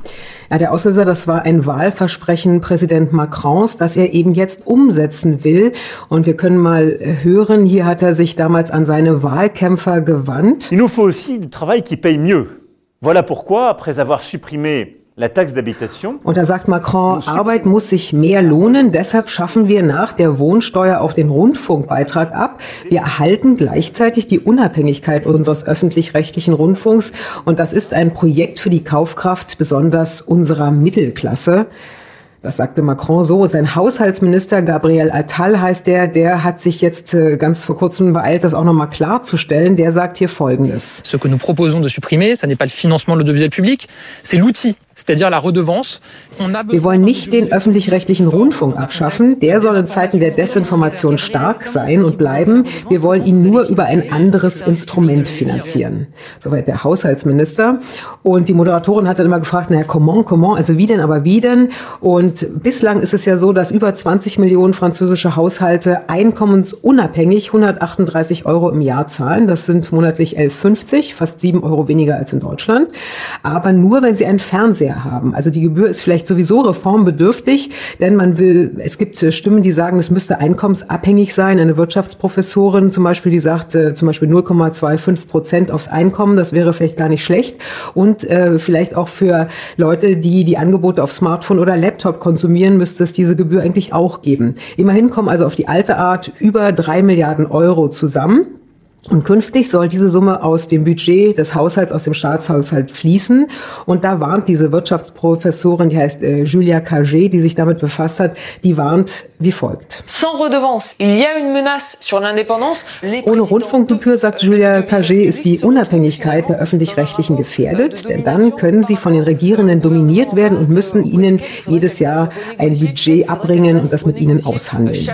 [SPEAKER 10] Ja, der Auslöser, das war ein Wahlversprechen Präsident Macrons, das er eben jetzt umsetzen will. Und wir können mal hören, hier hat er sich damals an seine Wahlkämpfer gewandt.
[SPEAKER 12] Il nous faut aussi du travail qui paye mieux. Voilà pourquoi, après avoir supprimé
[SPEAKER 10] und da sagt Macron, Arbeit muss sich mehr lohnen, deshalb schaffen wir nach der Wohnsteuer auch den Rundfunkbeitrag ab. Wir erhalten gleichzeitig die Unabhängigkeit unseres öffentlich-rechtlichen Rundfunks und das ist ein Projekt für die Kaufkraft besonders unserer Mittelklasse. Das sagte Macron so. Sein Haushaltsminister Gabriel Attal heißt der, der hat sich jetzt äh, ganz vor kurzem beeilt, das auch nochmal klarzustellen. Der sagt hier Folgendes.
[SPEAKER 13] Ce que nous proposons de supprimer, ce n'est pas le financement de l'audiovisuel public, c'est l'outil
[SPEAKER 10] wir wollen nicht den öffentlich-rechtlichen Rundfunk abschaffen. Der soll in Zeiten der Desinformation stark sein und bleiben. Wir wollen ihn nur über ein anderes Instrument finanzieren. Soweit der Haushaltsminister. Und die Moderatorin hat dann immer gefragt, naja, comment, comment, also wie denn, aber wie denn? Und bislang ist es ja so, dass über 20 Millionen französische Haushalte einkommensunabhängig 138 Euro im Jahr zahlen. Das sind monatlich 11,50, fast 7 Euro weniger als in Deutschland. Aber nur, wenn sie einen Fernseher Fernseher haben. Also die Gebühr ist vielleicht sowieso reformbedürftig, denn man will, es gibt äh, Stimmen, die sagen, es müsste einkommensabhängig sein. Eine Wirtschaftsprofessorin zum Beispiel, die sagt äh, zum Beispiel 0,25 Prozent aufs Einkommen, das wäre vielleicht gar nicht schlecht. Und äh, vielleicht auch für Leute, die die Angebote auf Smartphone oder Laptop konsumieren, müsste es diese Gebühr eigentlich auch geben. Immerhin kommen also auf die alte Art über drei Milliarden Euro zusammen. Und künftig soll diese Summe aus dem Budget des Haushalts, aus dem Staatshaushalt fließen. Und da warnt diese Wirtschaftsprofessorin, die heißt äh, Julia Cagé, die sich damit befasst hat, die warnt wie folgt. Ohne Rundfunkgebühr, sagt Julia Cagé, ist die Unabhängigkeit der Öffentlich-Rechtlichen gefährdet, denn dann können sie von den Regierenden dominiert werden und müssen ihnen jedes Jahr ein Budget abbringen und das mit ihnen aushandeln.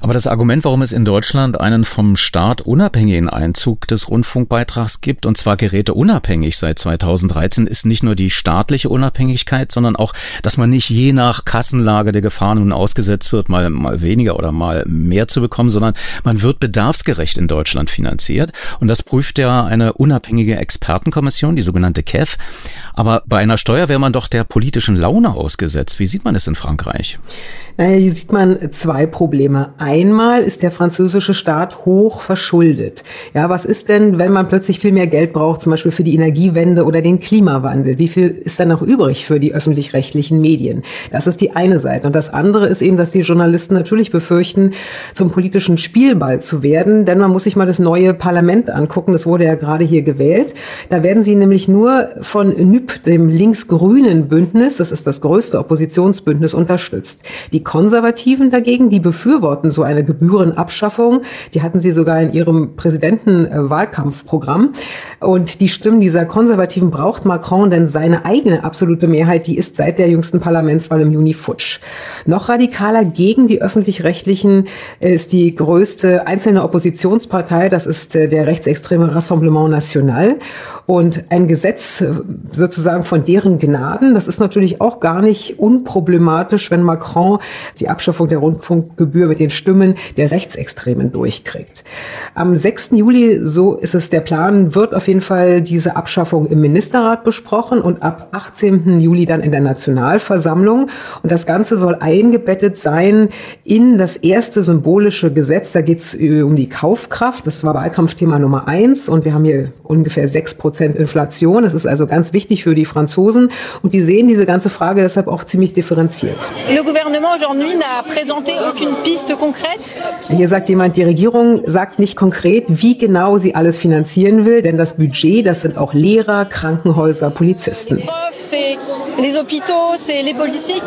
[SPEAKER 1] Aber das Argument, warum es in Deutschland einen vom Staat Staat unabhängigen Einzug des Rundfunkbeitrags gibt, und zwar Geräte unabhängig seit 2013, ist nicht nur die staatliche Unabhängigkeit, sondern auch, dass man nicht je nach Kassenlage der Gefahr nun ausgesetzt wird, mal, mal weniger oder mal mehr zu bekommen, sondern man wird bedarfsgerecht in Deutschland finanziert. Und das prüft ja eine unabhängige Expertenkommission, die sogenannte KEF. Aber bei einer Steuer wäre man doch der politischen Laune ausgesetzt. Wie sieht man es in Frankreich?
[SPEAKER 10] Naja, hier sieht man zwei Probleme. Einmal ist der französische Staat hoch verschuldet. Ja, was ist denn, wenn man plötzlich viel mehr Geld braucht, zum Beispiel für die Energiewende oder den Klimawandel? Wie viel ist dann noch übrig für die öffentlich-rechtlichen Medien? Das ist die eine Seite. Und das andere ist eben, dass die Journalisten natürlich befürchten, zum politischen Spielball zu werden. Denn man muss sich mal das neue Parlament angucken. Das wurde ja gerade hier gewählt. Da werden sie nämlich nur von NÜP, dem links-grünen Bündnis, das ist das größte Oppositionsbündnis, unterstützt. Die Konservativen dagegen, die befürworten so eine Gebührenabschaffung. Die hatten sie sogar in ihrem Präsidentenwahlkampfprogramm. Und die Stimmen dieser Konservativen braucht Macron, denn seine eigene absolute Mehrheit, die ist seit der jüngsten Parlamentswahl im Juni futsch. Noch radikaler gegen die öffentlich-rechtlichen ist die größte einzelne Oppositionspartei, das ist äh, der rechtsextreme Rassemblement National. Und ein Gesetz äh, sozusagen von deren Gnaden, das ist natürlich auch gar nicht unproblematisch, wenn Macron die Abschaffung der Rundfunkgebühr mit den Stimmen der Rechtsextremen durchkriegt. Am 6. Juli, so ist es der Plan, wird auf jeden Fall diese Abschaffung im Ministerrat besprochen und ab 18. Juli dann in der Nationalversammlung. Und das Ganze soll eingebettet sein in das erste symbolische Gesetz. Da geht es äh, um die Kaufkraft. Das war Wahlkampfthema Nummer eins. Und wir haben hier ungefähr sechs Prozent Inflation. Das ist also ganz wichtig für die Franzosen. Und die sehen diese ganze Frage deshalb auch ziemlich differenziert. Hier sagt jemand, die Regierung sagt nicht konkret, wie genau sie alles finanzieren will, denn das Budget, das sind auch Lehrer, Krankenhäuser, Polizisten.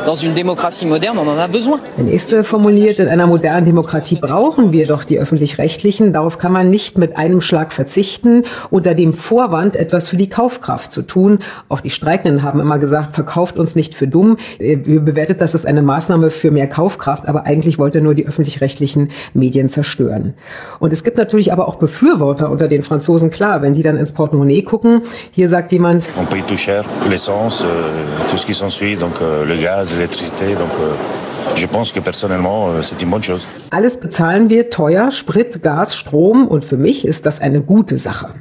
[SPEAKER 10] Dans une démocratie moderne, on en a besoin. Der nächste formuliert, in einer modernen Demokratie brauchen wir doch die öffentlich-rechtlichen. Darauf kann man nicht mit einem Schlag verzichten, unter dem Vorwand, etwas für die Kaufkraft zu tun. Auch die Streikenden haben immer gesagt, verkauft uns nicht für dumm. Wir bewertet das als eine Maßnahme für mehr Kaufkraft, aber eigentlich wollte er nur die öffentlich-rechtlichen Medien zerstören. Und es gibt natürlich aber auch Befürworter unter den Franzosen, klar, wenn die dann ins Portemonnaie gucken. Hier sagt jemand, On paye tout cher, l'essence, euh, tout ce qui s'ensuit, donc euh, le gaz, l'électricité, donc euh Je pense que personnellement, euh, c'est une bonne chose. Alles bezahlen wir teuer, Sprit, Gas, Strom und für mich ist das eine gute Sache.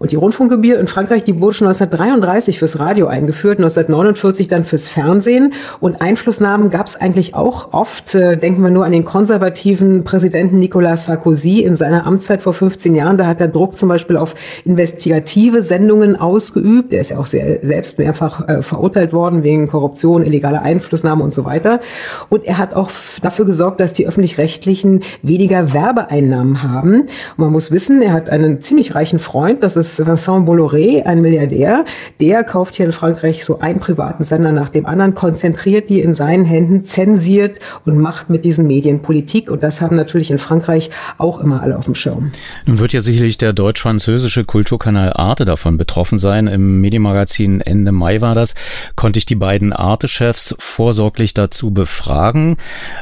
[SPEAKER 10] Und die Rundfunkgebühr in Frankreich, die wurde schon 1933 fürs Radio eingeführt, 1949 dann fürs Fernsehen. Und Einflussnahmen gab es eigentlich auch oft. Äh, denken wir nur an den konservativen Präsidenten Nicolas Sarkozy in seiner Amtszeit vor 15 Jahren. Da hat er Druck zum Beispiel auf investigative Sendungen ausgeübt. Er ist ja auch sehr, selbst mehrfach äh, verurteilt worden wegen Korruption, illegaler Einflussnahme und so weiter. Und er hat auch dafür gesorgt, dass die öffentlich-rechtlichen weniger Werbeeinnahmen haben. Und man muss wissen, er hat einen ziemlich reichen Freund, das ist ist Vincent Bolloré, ein Milliardär. Der kauft hier in Frankreich so einen privaten Sender nach dem anderen, konzentriert die in seinen Händen, zensiert und macht mit diesen Medien Politik. Und das haben natürlich in Frankreich auch immer alle auf dem Schirm.
[SPEAKER 1] Nun wird ja sicherlich der deutsch-französische Kulturkanal Arte davon betroffen sein. Im Medienmagazin Ende Mai war das, konnte ich die beiden Arte-Chefs vorsorglich dazu befragen.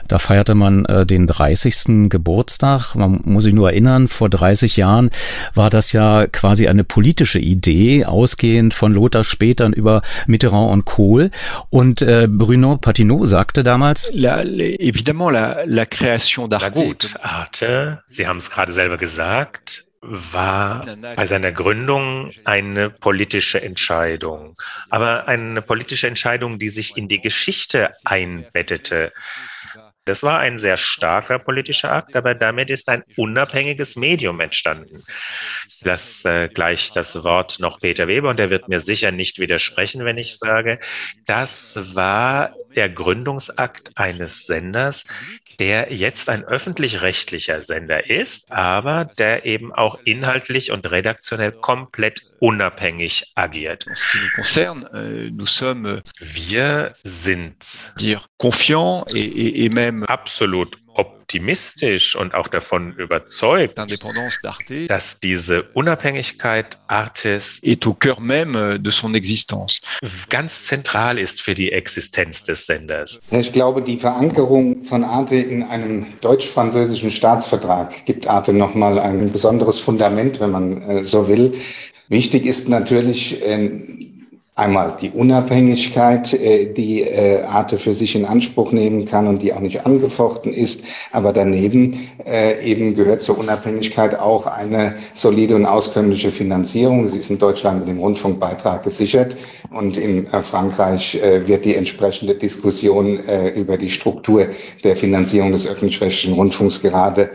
[SPEAKER 1] Da feierte man äh, den 30. Geburtstag. Man muss sich nur erinnern, vor 30 Jahren war das ja quasi ein eine politische Idee, ausgehend von Lothar Spätern über Mitterrand und Kohl. Und äh, Bruno Patineau sagte damals, la, évidemment, la, la création d'Arte. Gut, Arte, Sie haben es gerade selber gesagt, war bei seiner Gründung eine politische Entscheidung, aber eine politische Entscheidung, die sich in die Geschichte einbettete. Das war ein sehr starker politischer Akt, aber damit ist ein unabhängiges Medium entstanden. Lasse äh, gleich das Wort noch Peter Weber und er wird mir sicher nicht widersprechen, wenn ich sage, das war der Gründungsakt eines Senders, der jetzt ein öffentlich-rechtlicher Sender ist, aber der eben auch inhaltlich und redaktionell komplett unabhängig agiert. Euh, Wir sind absolut optimistisch und auch davon überzeugt, dass diese Unabhängigkeit Artes est au cœur même de son existence. ganz zentral ist für die Existenz des Senders.
[SPEAKER 14] Ich glaube, die Verankerung von Arte in einem deutsch-französischen Staatsvertrag gibt Arte nochmal ein besonderes Fundament, wenn man äh, so will. Wichtig ist natürlich, äh, einmal die Unabhängigkeit, äh, die äh, Arte für sich in Anspruch nehmen kann und die auch nicht angefochten ist. Aber daneben äh, eben gehört zur Unabhängigkeit auch eine solide und auskömmliche Finanzierung. Sie ist in Deutschland mit dem Rundfunkbeitrag gesichert und in Frankreich wird die entsprechende Diskussion über die Struktur der Finanzierung des öffentlich-rechtlichen Rundfunks gerade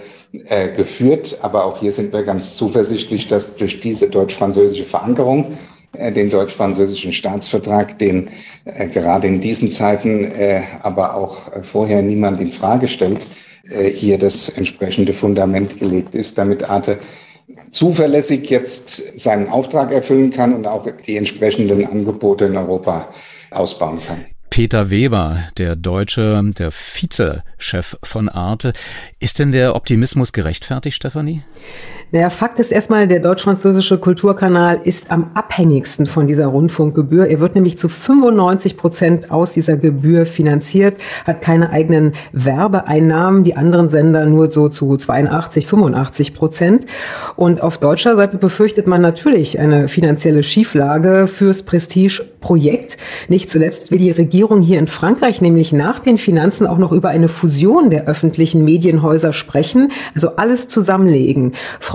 [SPEAKER 14] geführt. Aber auch hier sind wir ganz zuversichtlich, dass durch diese deutsch-französische Verankerung den deutsch-französischen Staatsvertrag, den äh, gerade in diesen Zeiten, äh, aber auch äh, vorher niemand in Frage stellt, äh, hier das entsprechende Fundament gelegt ist, damit Arte zuverlässig jetzt seinen Auftrag erfüllen kann und auch die entsprechenden Angebote in Europa ausbauen kann.
[SPEAKER 1] Peter Weber, der Deutsche, der Vizechef von Arte. Ist denn der Optimismus gerechtfertigt, Stefanie?
[SPEAKER 10] Naja, Fakt ist erstmal, der deutsch-französische Kulturkanal ist am abhängigsten von dieser Rundfunkgebühr. Er wird nämlich zu 95 Prozent aus dieser Gebühr finanziert, hat keine eigenen Werbeeinnahmen, die anderen Sender nur so zu 82, 85 Prozent. Und auf deutscher Seite befürchtet man natürlich eine finanzielle Schieflage fürs Prestige-Projekt. Nicht zuletzt will die Regierung hier in Frankreich nämlich nach den Finanzen auch noch über eine Fusion der öffentlichen Medienhäuser sprechen, also alles zusammenlegen.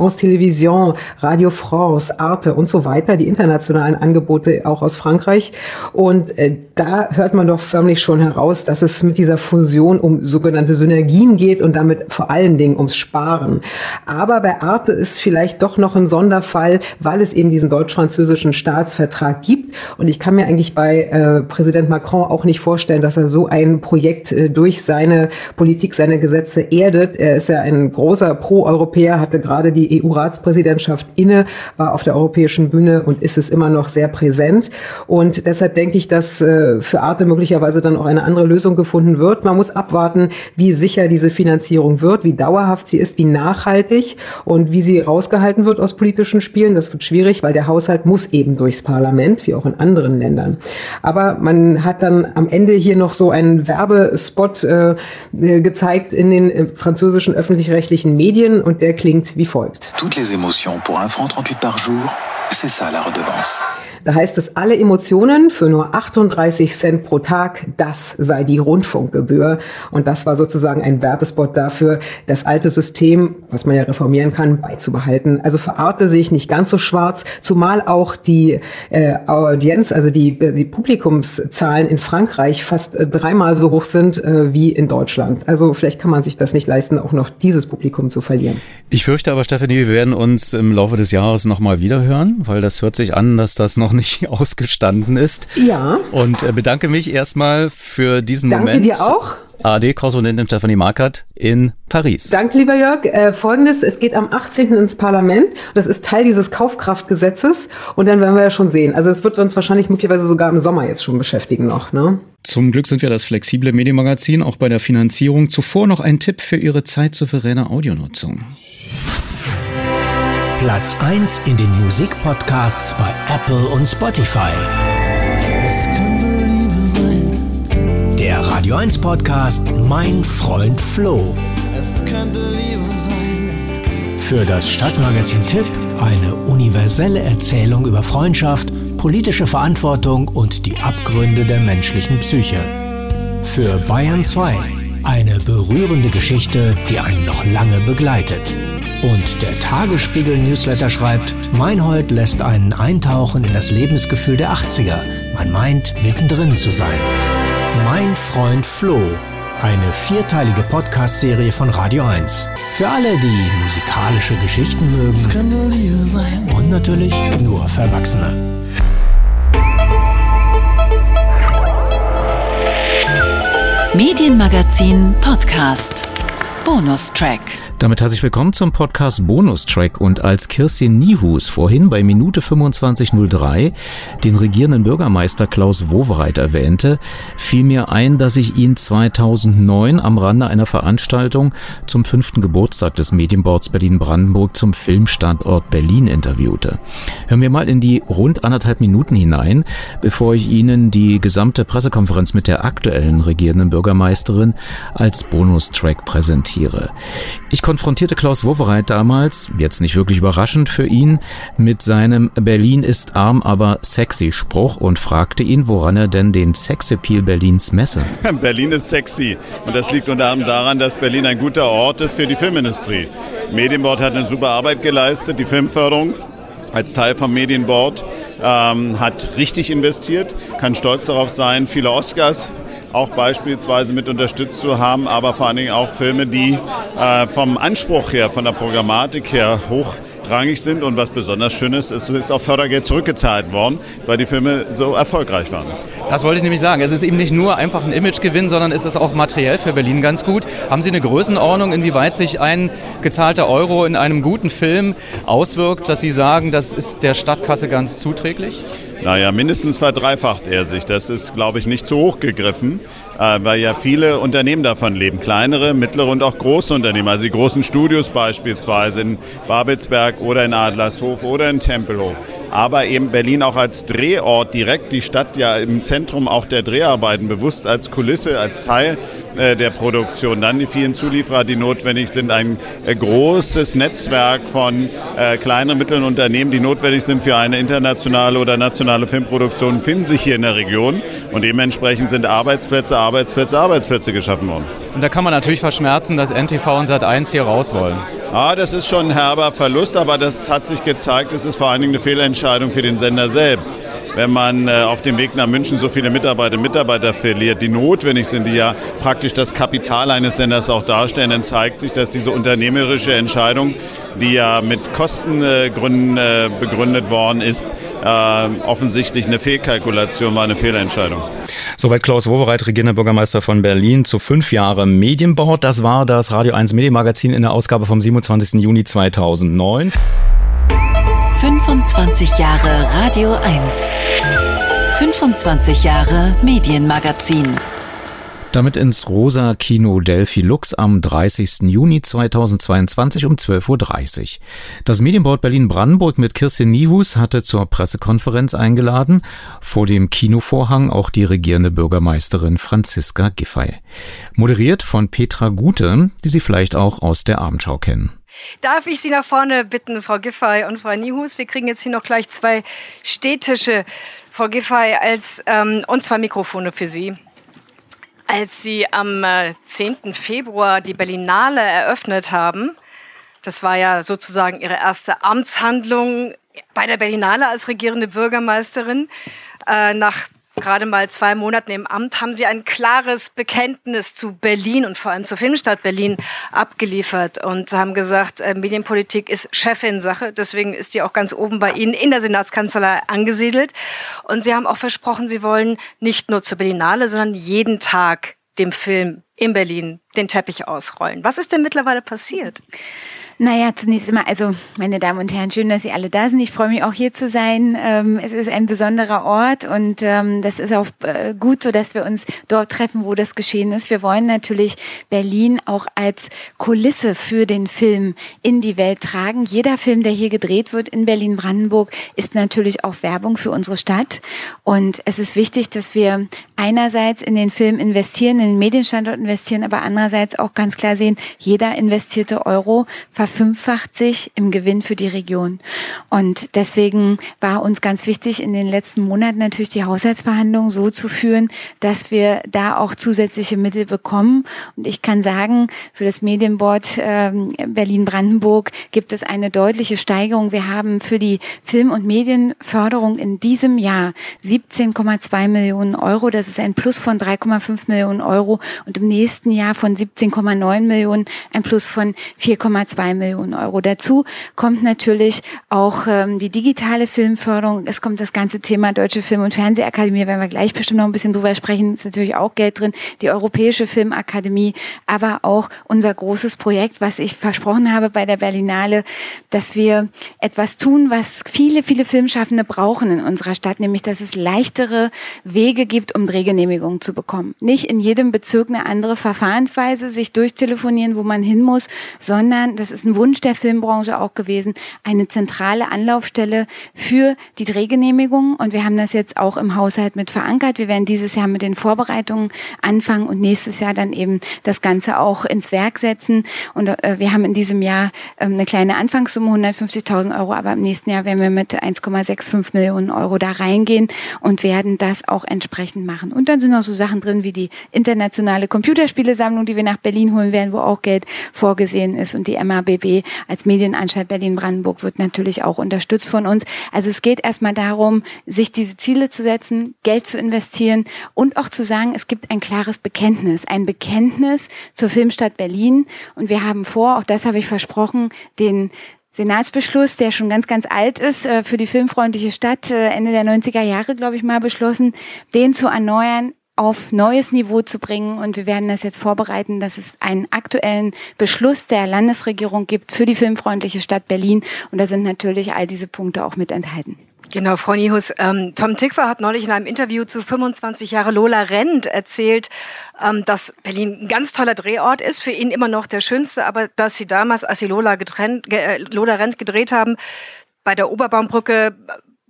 [SPEAKER 10] France Television, Radio France, Arte und so weiter, die internationalen Angebote auch aus Frankreich. Und äh, da hört man doch förmlich schon heraus, dass es mit dieser Fusion um sogenannte Synergien geht und damit vor allen Dingen ums Sparen. Aber bei Arte ist vielleicht doch noch ein Sonderfall, weil es eben diesen deutsch-französischen Staatsvertrag gibt. Und ich kann mir eigentlich bei äh, Präsident Macron auch nicht vorstellen, dass er so ein Projekt äh, durch seine Politik, seine Gesetze erdet. Er ist ja ein großer Pro-Europäer, hatte gerade die EU-Ratspräsidentschaft inne, war auf der europäischen Bühne und ist es immer noch sehr präsent. Und deshalb denke ich, dass äh, für Arte möglicherweise dann auch eine andere Lösung gefunden wird. Man muss abwarten, wie sicher diese Finanzierung wird, wie dauerhaft sie ist, wie nachhaltig und wie sie rausgehalten wird aus politischen Spielen. Das wird schwierig, weil der Haushalt muss eben durchs Parlament, wie auch in anderen Ländern. Aber man hat dann am Ende hier noch so einen Werbespot äh, gezeigt in den äh, französischen öffentlich-rechtlichen Medien und der klingt wie folgt.
[SPEAKER 15] Toutes les émotions pour un franc 38 par jour, c'est ça la redevance.
[SPEAKER 10] Da heißt es, alle Emotionen für nur 38 Cent pro Tag, das sei die Rundfunkgebühr. Und das war sozusagen ein Werbespot dafür, das alte System, was man ja reformieren kann, beizubehalten. Also für Arte sehe ich nicht ganz so schwarz, zumal auch die äh, Audienz, also die, die Publikumszahlen in Frankreich fast äh, dreimal so hoch sind äh, wie in Deutschland. Also vielleicht kann man sich das nicht leisten, auch noch dieses Publikum zu verlieren.
[SPEAKER 1] Ich fürchte aber, Stephanie, wir werden uns im Laufe des Jahres nochmal wiederhören, weil das hört sich an, dass das noch nicht ausgestanden ist.
[SPEAKER 10] Ja.
[SPEAKER 1] Und äh, bedanke mich erstmal für diesen
[SPEAKER 10] Danke
[SPEAKER 1] Moment.
[SPEAKER 10] dir auch.
[SPEAKER 1] AD-Korrespondentin Stephanie Markert in Paris.
[SPEAKER 10] Danke, lieber Jörg. Äh, Folgendes, es geht am 18. ins Parlament. Das ist Teil dieses Kaufkraftgesetzes. Und dann werden wir ja schon sehen. Also es wird uns wahrscheinlich möglicherweise sogar im Sommer jetzt schon beschäftigen noch. Ne?
[SPEAKER 1] Zum Glück sind wir das flexible Medienmagazin, auch bei der Finanzierung. Zuvor noch ein Tipp für Ihre zeitsouveräne Audionutzung.
[SPEAKER 16] Platz 1 in den Musikpodcasts bei Apple und Spotify. Der Radio 1 Podcast Mein Freund Flo.
[SPEAKER 17] Es könnte Liebe sein.
[SPEAKER 16] Für das Stadtmagazin Tipp eine universelle Erzählung über Freundschaft, politische Verantwortung und die Abgründe der menschlichen Psyche. Für Bayern 2 eine berührende Geschichte, die einen noch lange begleitet. Und der Tagesspiegel-Newsletter schreibt, Meinhold lässt einen eintauchen in das Lebensgefühl der 80er. Man meint, mittendrin zu sein. Mein Freund Flo. Eine vierteilige Podcast-Serie von Radio 1. Für alle, die musikalische Geschichten mögen. Und natürlich nur für Erwachsene.
[SPEAKER 2] Medienmagazin Podcast. Bonustrack.
[SPEAKER 1] Damit herzlich willkommen zum Podcast Bonustrack und als Kirstin Niehus vorhin bei Minute 2503 den regierenden Bürgermeister Klaus Wowereit erwähnte, fiel mir ein, dass ich ihn 2009 am Rande einer Veranstaltung zum fünften Geburtstag des Medienboards Berlin-Brandenburg zum Filmstandort Berlin interviewte. Hören wir mal in die rund anderthalb Minuten hinein, bevor ich Ihnen die gesamte Pressekonferenz mit der aktuellen regierenden Bürgermeisterin als Bonustrack präsentiere. Ich konfrontierte Klaus Wowereit damals, jetzt nicht wirklich überraschend für ihn, mit seinem Berlin ist arm, aber sexy Spruch und fragte ihn, woran er denn den Sexappeal Berlins messe.
[SPEAKER 18] Berlin ist sexy und das liegt unter anderem daran, dass Berlin ein guter Ort ist für die Filmindustrie. Medienboard hat eine super Arbeit geleistet, die Filmförderung als Teil vom Medienboard ähm, hat richtig investiert, kann stolz darauf sein, viele Oscars auch beispielsweise mit unterstützt zu haben, aber vor allen Dingen auch Filme, die äh, vom Anspruch her, von der Programmatik her hochrangig sind. Und was besonders schön ist, es ist auf Fördergeld zurückgezahlt worden, weil die Filme so erfolgreich waren.
[SPEAKER 13] Das wollte ich nämlich sagen. Es ist eben nicht nur einfach ein Imagegewinn, sondern es ist auch materiell für Berlin ganz gut. Haben Sie eine Größenordnung, inwieweit sich ein gezahlter Euro in einem guten Film auswirkt, dass Sie sagen, das ist der Stadtkasse ganz zuträglich?
[SPEAKER 18] Naja, mindestens verdreifacht er sich. Das ist, glaube ich, nicht zu hoch gegriffen, weil ja viele Unternehmen davon leben. Kleinere, mittlere und auch große Unternehmen. Also die großen Studios beispielsweise in Babelsberg oder in Adlershof oder in Tempelhof aber eben Berlin auch als Drehort direkt, die Stadt ja im Zentrum auch der Dreharbeiten, bewusst als Kulisse, als Teil äh, der Produktion. Dann die vielen Zulieferer, die notwendig sind, ein äh, großes Netzwerk von äh, kleinen und mittleren Unternehmen, die notwendig sind für eine internationale oder nationale Filmproduktion, finden sich hier in der Region und dementsprechend sind Arbeitsplätze, Arbeitsplätze, Arbeitsplätze geschaffen worden.
[SPEAKER 13] Und da kann man natürlich verschmerzen, dass NTV und Sat1 hier raus wollen.
[SPEAKER 18] Ah, das ist schon ein herber Verlust, aber das hat sich gezeigt, es ist vor allen Dingen eine Fehlentscheidung für den Sender selbst. Wenn man äh, auf dem Weg nach München so viele Mitarbeiter und Mitarbeiter verliert, die notwendig sind, die ja praktisch das Kapital eines Senders auch darstellen, dann zeigt sich, dass diese unternehmerische Entscheidung, die ja mit Kostengründen äh, begründet worden ist, äh, offensichtlich eine Fehlkalkulation war, eine Fehlentscheidung.
[SPEAKER 1] Soweit Klaus Wowereit, Regierender Bürgermeister von Berlin, zu fünf Jahre Medienbord. Das war das Radio 1 Medienmagazin in der Ausgabe vom 27. Juni 2009.
[SPEAKER 2] 25 Jahre Radio 1. 25 Jahre Medienmagazin.
[SPEAKER 1] Damit ins Rosa Kino Delphi Lux am 30. Juni 2022 um 12.30 Uhr. Das Medienboard Berlin-Brandenburg mit Kirsten Nivus hatte zur Pressekonferenz eingeladen. Vor dem Kinovorhang auch die regierende Bürgermeisterin Franziska Giffey. Moderiert von Petra Gute, die Sie vielleicht auch aus der Abendschau kennen.
[SPEAKER 19] Darf ich Sie nach vorne bitten, Frau Giffey und Frau Nihus? Wir kriegen jetzt hier noch gleich zwei Städtische, Frau Giffey, als, ähm, und zwei Mikrofone für Sie. Als Sie am 10. Äh, Februar die Berlinale eröffnet haben, das war ja sozusagen Ihre erste Amtshandlung bei der Berlinale als regierende Bürgermeisterin, äh, nach gerade mal zwei Monaten im Amt haben Sie ein klares Bekenntnis zu Berlin und vor allem zur Filmstadt Berlin abgeliefert und haben gesagt, äh, Medienpolitik ist Chefin-Sache. Deswegen ist die auch ganz oben bei Ihnen in der Senatskanzlei angesiedelt. Und Sie haben auch versprochen, Sie wollen nicht nur zur Berlinale, sondern jeden Tag dem Film in Berlin den Teppich ausrollen. Was ist denn mittlerweile passiert?
[SPEAKER 8] Naja, zunächst einmal, also meine Damen und Herren, schön, dass Sie alle da sind. Ich freue mich auch hier zu sein. Ähm, es ist ein besonderer Ort und ähm, das ist auch äh, gut so, dass wir uns dort treffen, wo das geschehen ist. Wir wollen natürlich Berlin auch als Kulisse für den Film in die Welt tragen. Jeder Film, der hier gedreht wird in Berlin-Brandenburg, ist natürlich auch Werbung für unsere Stadt. Und es ist wichtig, dass wir einerseits in den Film investieren, in den Medienstandort investieren, aber andererseits auch ganz klar sehen, jeder investierte Euro verfünffacht sich im Gewinn für die Region. Und deswegen war uns ganz wichtig, in den letzten Monaten natürlich die Haushaltsverhandlungen so zu führen, dass wir da auch zusätzliche Mittel bekommen. Und ich kann sagen, für das Medienboard äh, Berlin-Brandenburg gibt es eine deutliche Steigerung. Wir haben für die Film- und Medienförderung in diesem Jahr 17,2 Millionen Euro. Das ist ein Plus von 3,5 Millionen Euro und im nächsten Jahr von 17,9 Millionen ein Plus von 4,2 Millionen Euro. Dazu kommt natürlich auch ähm, die digitale Filmförderung. Es kommt das ganze Thema Deutsche Film- und Fernsehakademie, werden wir gleich bestimmt noch ein bisschen drüber sprechen, ist natürlich auch Geld drin. Die Europäische Filmakademie, aber auch unser großes Projekt, was ich versprochen habe bei der Berlinale, dass wir etwas tun, was viele, viele Filmschaffende brauchen in unserer Stadt, nämlich dass es leichtere Wege gibt, um Drehgenehmigungen zu bekommen. Nicht in jedem Bezirk eine andere Verfahrensweise, sich durchtelefonieren, wo man hin muss, sondern das ist ein Wunsch der Filmbranche auch gewesen, eine zentrale Anlaufstelle für die Drehgenehmigung. Und wir haben das jetzt auch im Haushalt mit verankert. Wir werden dieses Jahr mit den Vorbereitungen anfangen und nächstes Jahr dann eben das Ganze auch ins Werk setzen. Und äh, wir haben in diesem Jahr ähm, eine kleine Anfangssumme, 150.000 Euro, aber im nächsten Jahr werden wir mit 1,65 Millionen Euro da reingehen und werden das auch entsprechend machen. Und dann sind noch so Sachen drin wie die internationale Computerspielesammlung, die wir nach Berlin holen werden, wo auch Geld vorgesehen ist. Und die MABB als Medienanstalt Berlin-Brandenburg wird natürlich auch unterstützt von uns. Also es geht erstmal darum, sich diese Ziele zu setzen, Geld zu investieren und auch zu sagen, es gibt ein klares Bekenntnis, ein Bekenntnis zur Filmstadt Berlin. Und wir haben vor, auch das habe ich versprochen, den Senatsbeschluss, der schon ganz, ganz alt ist, äh, für die filmfreundliche Stadt äh, Ende der 90er Jahre, glaube ich, mal beschlossen, den zu erneuern, auf neues Niveau zu bringen. Und wir werden das jetzt vorbereiten, dass es einen aktuellen Beschluss der Landesregierung gibt für die filmfreundliche Stadt Berlin. Und da sind natürlich all diese Punkte auch mit enthalten.
[SPEAKER 19] Genau, Frau Nihus. Ähm, Tom Tickwer hat neulich in einem Interview zu 25 Jahre Lola Rent erzählt, ähm, dass Berlin ein ganz toller Drehort ist, für ihn immer noch der schönste, aber dass sie damals, als sie Lola, getrennt, äh, Lola Rent gedreht haben, bei der Oberbaumbrücke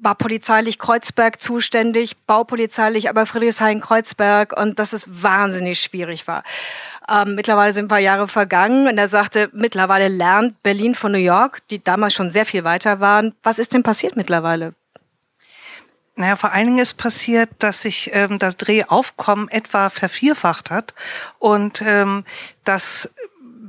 [SPEAKER 19] war polizeilich Kreuzberg zuständig, baupolizeilich aber Friedrichshain-Kreuzberg und dass es wahnsinnig schwierig war. Ähm, mittlerweile sind ein paar Jahre vergangen und er sagte, mittlerweile lernt Berlin von New York, die damals schon sehr viel weiter waren. Was ist denn passiert mittlerweile?
[SPEAKER 9] Naja, vor allen Dingen ist passiert, dass sich ähm, das Drehaufkommen etwa vervierfacht hat und ähm, dass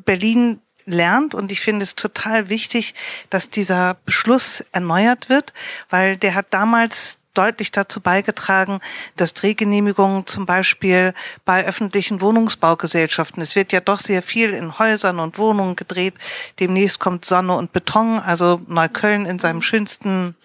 [SPEAKER 9] Berlin lernt und ich finde es total wichtig, dass dieser Beschluss erneuert wird, weil der hat damals deutlich dazu beigetragen, dass Drehgenehmigungen zum Beispiel bei öffentlichen Wohnungsbaugesellschaften, es wird ja doch sehr viel in Häusern und Wohnungen gedreht, demnächst kommt Sonne und Beton, also Neukölln in seinem schönsten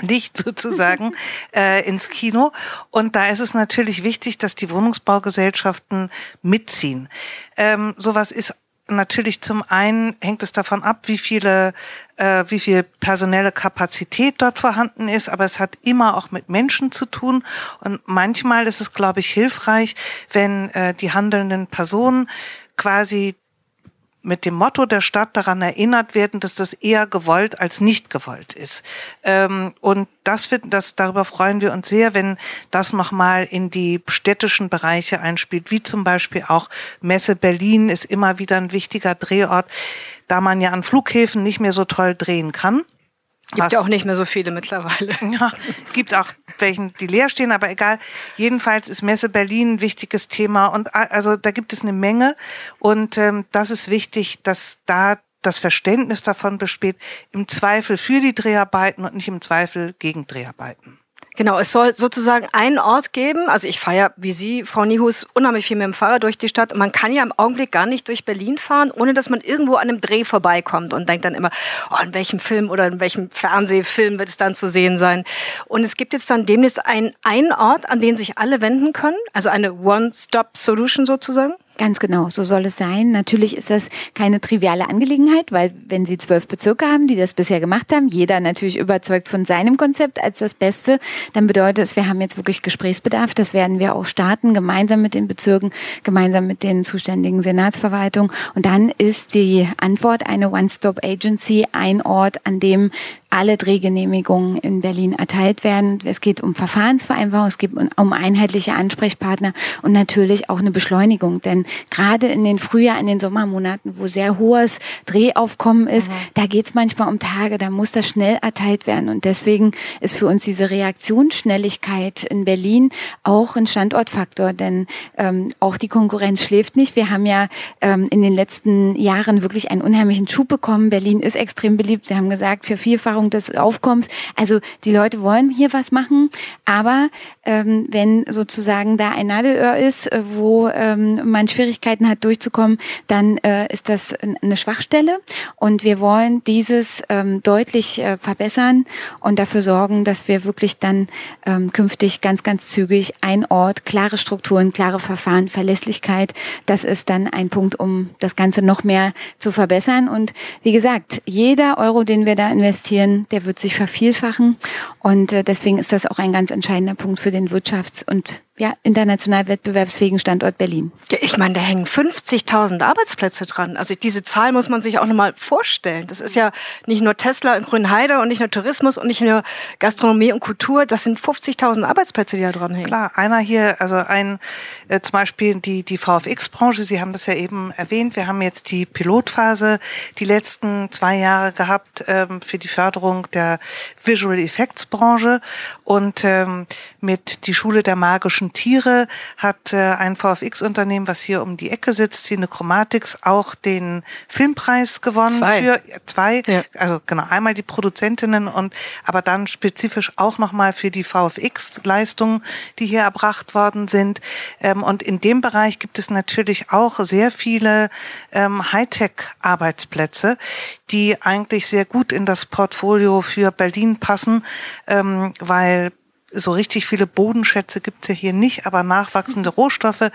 [SPEAKER 9] Licht sozusagen äh, ins Kino. Und da ist es natürlich wichtig, dass die Wohnungsbaugesellschaften mitziehen. Ähm, sowas ist natürlich zum einen hängt es davon ab, wie viele, äh, wie viel personelle Kapazität dort vorhanden ist, aber es hat immer auch mit Menschen zu tun und manchmal ist es, glaube ich, hilfreich, wenn äh, die handelnden Personen quasi mit dem Motto der Stadt daran erinnert werden, dass das eher gewollt als nicht gewollt ist. Ähm, und das wird, das, darüber freuen wir uns sehr, wenn das nochmal in die städtischen Bereiche einspielt, wie zum Beispiel auch Messe Berlin ist immer wieder ein wichtiger Drehort, da man ja an Flughäfen nicht mehr so toll drehen kann.
[SPEAKER 19] Gibt ja auch nicht mehr so viele mittlerweile.
[SPEAKER 9] Ja, gibt auch welchen, die leer stehen, aber egal. Jedenfalls ist Messe Berlin ein wichtiges Thema und also da gibt es eine Menge und ähm, das ist wichtig, dass da das Verständnis davon besteht, im Zweifel für die Dreharbeiten und nicht im Zweifel gegen Dreharbeiten.
[SPEAKER 19] Genau, es soll sozusagen einen Ort geben. Also ich fahre ja, wie Sie, Frau Nihus, unheimlich viel mit dem Fahrrad durch die Stadt. Und man kann ja im Augenblick gar nicht durch Berlin fahren, ohne dass man irgendwo an einem Dreh vorbeikommt und denkt dann immer, oh, in welchem Film oder in welchem Fernsehfilm wird es dann zu sehen sein. Und es gibt jetzt dann demnächst einen, einen Ort, an den sich alle wenden können. Also eine One-Stop-Solution sozusagen.
[SPEAKER 8] Ganz genau, so soll es sein. Natürlich ist das keine triviale Angelegenheit, weil wenn Sie zwölf Bezirke haben, die das bisher gemacht haben, jeder natürlich überzeugt von seinem Konzept als das Beste, dann bedeutet es, wir haben jetzt wirklich Gesprächsbedarf. Das werden wir auch starten, gemeinsam mit den Bezirken, gemeinsam mit den zuständigen Senatsverwaltungen. Und dann ist die Antwort eine One-Stop-Agency, ein Ort, an dem alle Drehgenehmigungen in Berlin erteilt werden. Es geht um Verfahrensvereinbarung, es geht um einheitliche Ansprechpartner und natürlich auch eine Beschleunigung. Denn gerade in den Frühjahr, in den Sommermonaten, wo sehr hohes Drehaufkommen ist, mhm. da geht es manchmal um Tage, da muss das schnell erteilt werden. Und deswegen ist für uns diese Reaktionsschnelligkeit in Berlin auch ein Standortfaktor. Denn ähm, auch die Konkurrenz schläft nicht. Wir haben ja ähm, in den letzten Jahren wirklich einen unheimlichen Schub bekommen. Berlin ist extrem beliebt. Sie haben gesagt, Steigerung des Aufkommens. Also die Leute wollen hier was machen, aber ähm, wenn sozusagen da ein Nadelöhr ist, äh, wo ähm, man Schwierigkeiten hat durchzukommen, dann äh, ist das eine Schwachstelle und wir wollen dieses ähm, deutlich äh, verbessern und dafür sorgen, dass wir wirklich dann ähm, künftig ganz, ganz zügig ein Ort, klare Strukturen, klare Verfahren, Verlässlichkeit, das ist dann ein Punkt, um das Ganze noch mehr zu verbessern und wie gesagt, jeder Euro, den wir da investieren, der wird sich vervielfachen. Und äh, deswegen ist das auch ein ganz entscheidender Punkt für den Wirtschafts- und ja, international wettbewerbsfähigen Standort Berlin.
[SPEAKER 19] Ja, ich meine, da hängen 50.000 Arbeitsplätze dran. Also diese Zahl muss man sich auch nochmal vorstellen. Das ist ja nicht nur Tesla in Grünheide und nicht nur Tourismus und nicht nur Gastronomie und Kultur. Das sind 50.000 Arbeitsplätze, die da dran hängen.
[SPEAKER 9] Klar, einer hier, also ein, äh, zum Beispiel die, die VFX-Branche, Sie haben das ja eben erwähnt. Wir haben jetzt die Pilotphase die letzten zwei Jahre gehabt ähm, für die Förderung der Visual Effects Branche und ähm, mit die Schule der magischen Tiere hat äh, ein VFX-Unternehmen, was hier um die Ecke sitzt, Cinechromatics, auch den Filmpreis gewonnen
[SPEAKER 19] zwei.
[SPEAKER 9] für zwei. Ja. Also genau, einmal die Produzentinnen und aber dann spezifisch auch nochmal für die VFX-Leistungen, die hier erbracht worden sind. Ähm, und in dem Bereich gibt es natürlich auch sehr viele ähm, Hightech-Arbeitsplätze, die eigentlich sehr gut in das Portfolio für Berlin passen, ähm, weil so richtig viele Bodenschätze gibt's ja hier nicht, aber nachwachsende Rohstoffe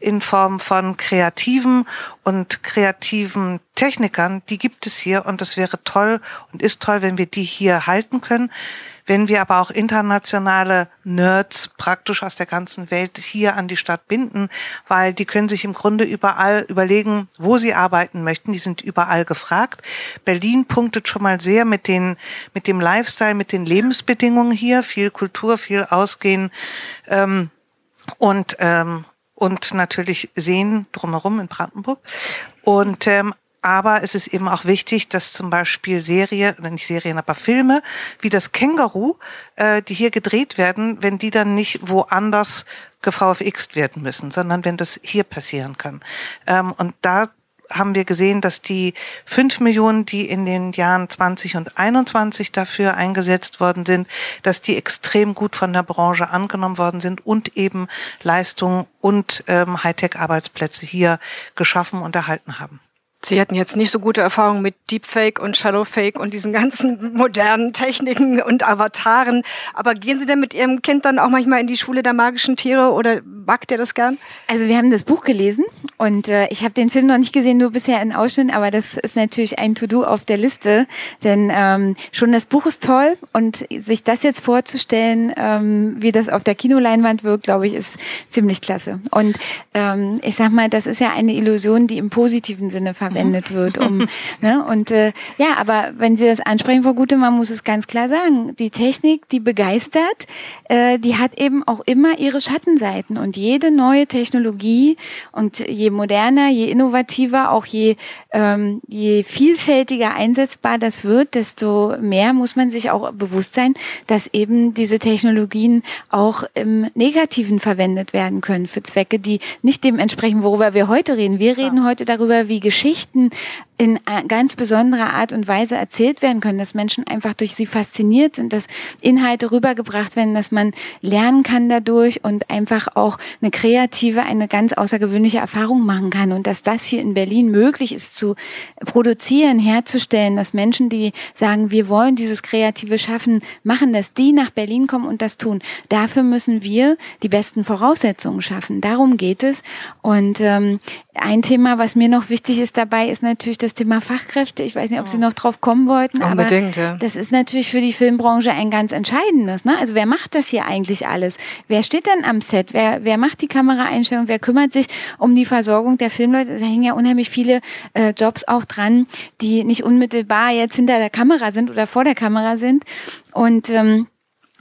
[SPEAKER 9] in Form von kreativen und kreativen Technikern, die gibt es hier und es wäre toll und ist toll, wenn wir die hier halten können. Wenn wir aber auch internationale Nerds praktisch aus der ganzen Welt hier an die Stadt binden, weil die können sich im Grunde überall überlegen, wo sie arbeiten möchten. Die sind überall gefragt. Berlin punktet schon mal sehr mit den, mit dem Lifestyle, mit den Lebensbedingungen hier. Viel Kultur, viel Ausgehen, ähm, und, ähm, und natürlich Seen drumherum in Brandenburg. Und ähm, aber es ist eben auch wichtig, dass zum Beispiel Serien, nicht Serien, aber Filme wie das Känguru, äh, die hier gedreht werden, wenn die dann nicht woanders gevfxt werden müssen, sondern wenn das hier passieren kann. Ähm, und da haben wir gesehen, dass die fünf Millionen, die in den Jahren 20 und 21 dafür eingesetzt worden sind, dass die extrem gut von der Branche angenommen worden sind und eben Leistungen und ähm, Hightech-Arbeitsplätze hier geschaffen und erhalten haben.
[SPEAKER 19] Sie hatten jetzt nicht so gute Erfahrungen mit Deepfake und Shadowfake und diesen ganzen modernen Techniken und Avataren. Aber gehen Sie denn mit Ihrem Kind dann auch manchmal in die Schule der magischen Tiere oder wagt ihr das gern?
[SPEAKER 8] Also wir haben das Buch gelesen und äh, ich habe den Film noch nicht gesehen, nur bisher in Ausschnitt, aber das ist natürlich ein To-Do auf der Liste, denn ähm, schon das Buch ist toll und sich das jetzt vorzustellen, ähm, wie das auf der Kinoleinwand wirkt, glaube ich, ist ziemlich klasse. Und ähm, ich sag mal, das ist ja eine Illusion, die im positiven Sinne verwendet verwendet wird. Um, ne? Und äh, ja, aber wenn Sie das ansprechen, Frau Gute, man muss es ganz klar sagen, die Technik, die begeistert, äh, die hat eben auch immer ihre Schattenseiten. Und jede neue Technologie und je moderner, je innovativer, auch je, ähm, je vielfältiger einsetzbar das wird, desto mehr muss man sich auch bewusst sein, dass eben diese Technologien auch im Negativen verwendet werden können für Zwecke, die nicht dem entsprechen, worüber wir heute reden. Wir reden heute darüber, wie Geschichte Geschichten in ganz besonderer Art und Weise erzählt werden können, dass Menschen einfach durch sie fasziniert sind, dass Inhalte rübergebracht werden, dass man lernen kann dadurch und einfach auch eine kreative, eine ganz außergewöhnliche Erfahrung machen kann und dass das hier in Berlin möglich ist zu produzieren, herzustellen, dass Menschen, die sagen, wir wollen dieses kreative Schaffen machen, dass die nach Berlin kommen und das tun. Dafür müssen wir die besten Voraussetzungen schaffen. Darum geht es und ähm, ein Thema, was mir noch wichtig ist dabei, ist natürlich das Thema Fachkräfte. Ich weiß nicht, ob Sie noch drauf kommen wollten,
[SPEAKER 19] Unbedingt,
[SPEAKER 8] aber
[SPEAKER 19] ja.
[SPEAKER 8] das ist natürlich für die Filmbranche ein ganz entscheidendes. Ne? Also wer macht das hier eigentlich alles? Wer steht denn am Set? Wer, wer macht die Kameraeinstellung? Wer kümmert sich um die Versorgung der Filmleute? Da hängen ja unheimlich viele äh, Jobs auch dran, die nicht unmittelbar jetzt hinter der Kamera sind oder vor der Kamera sind. Und ähm,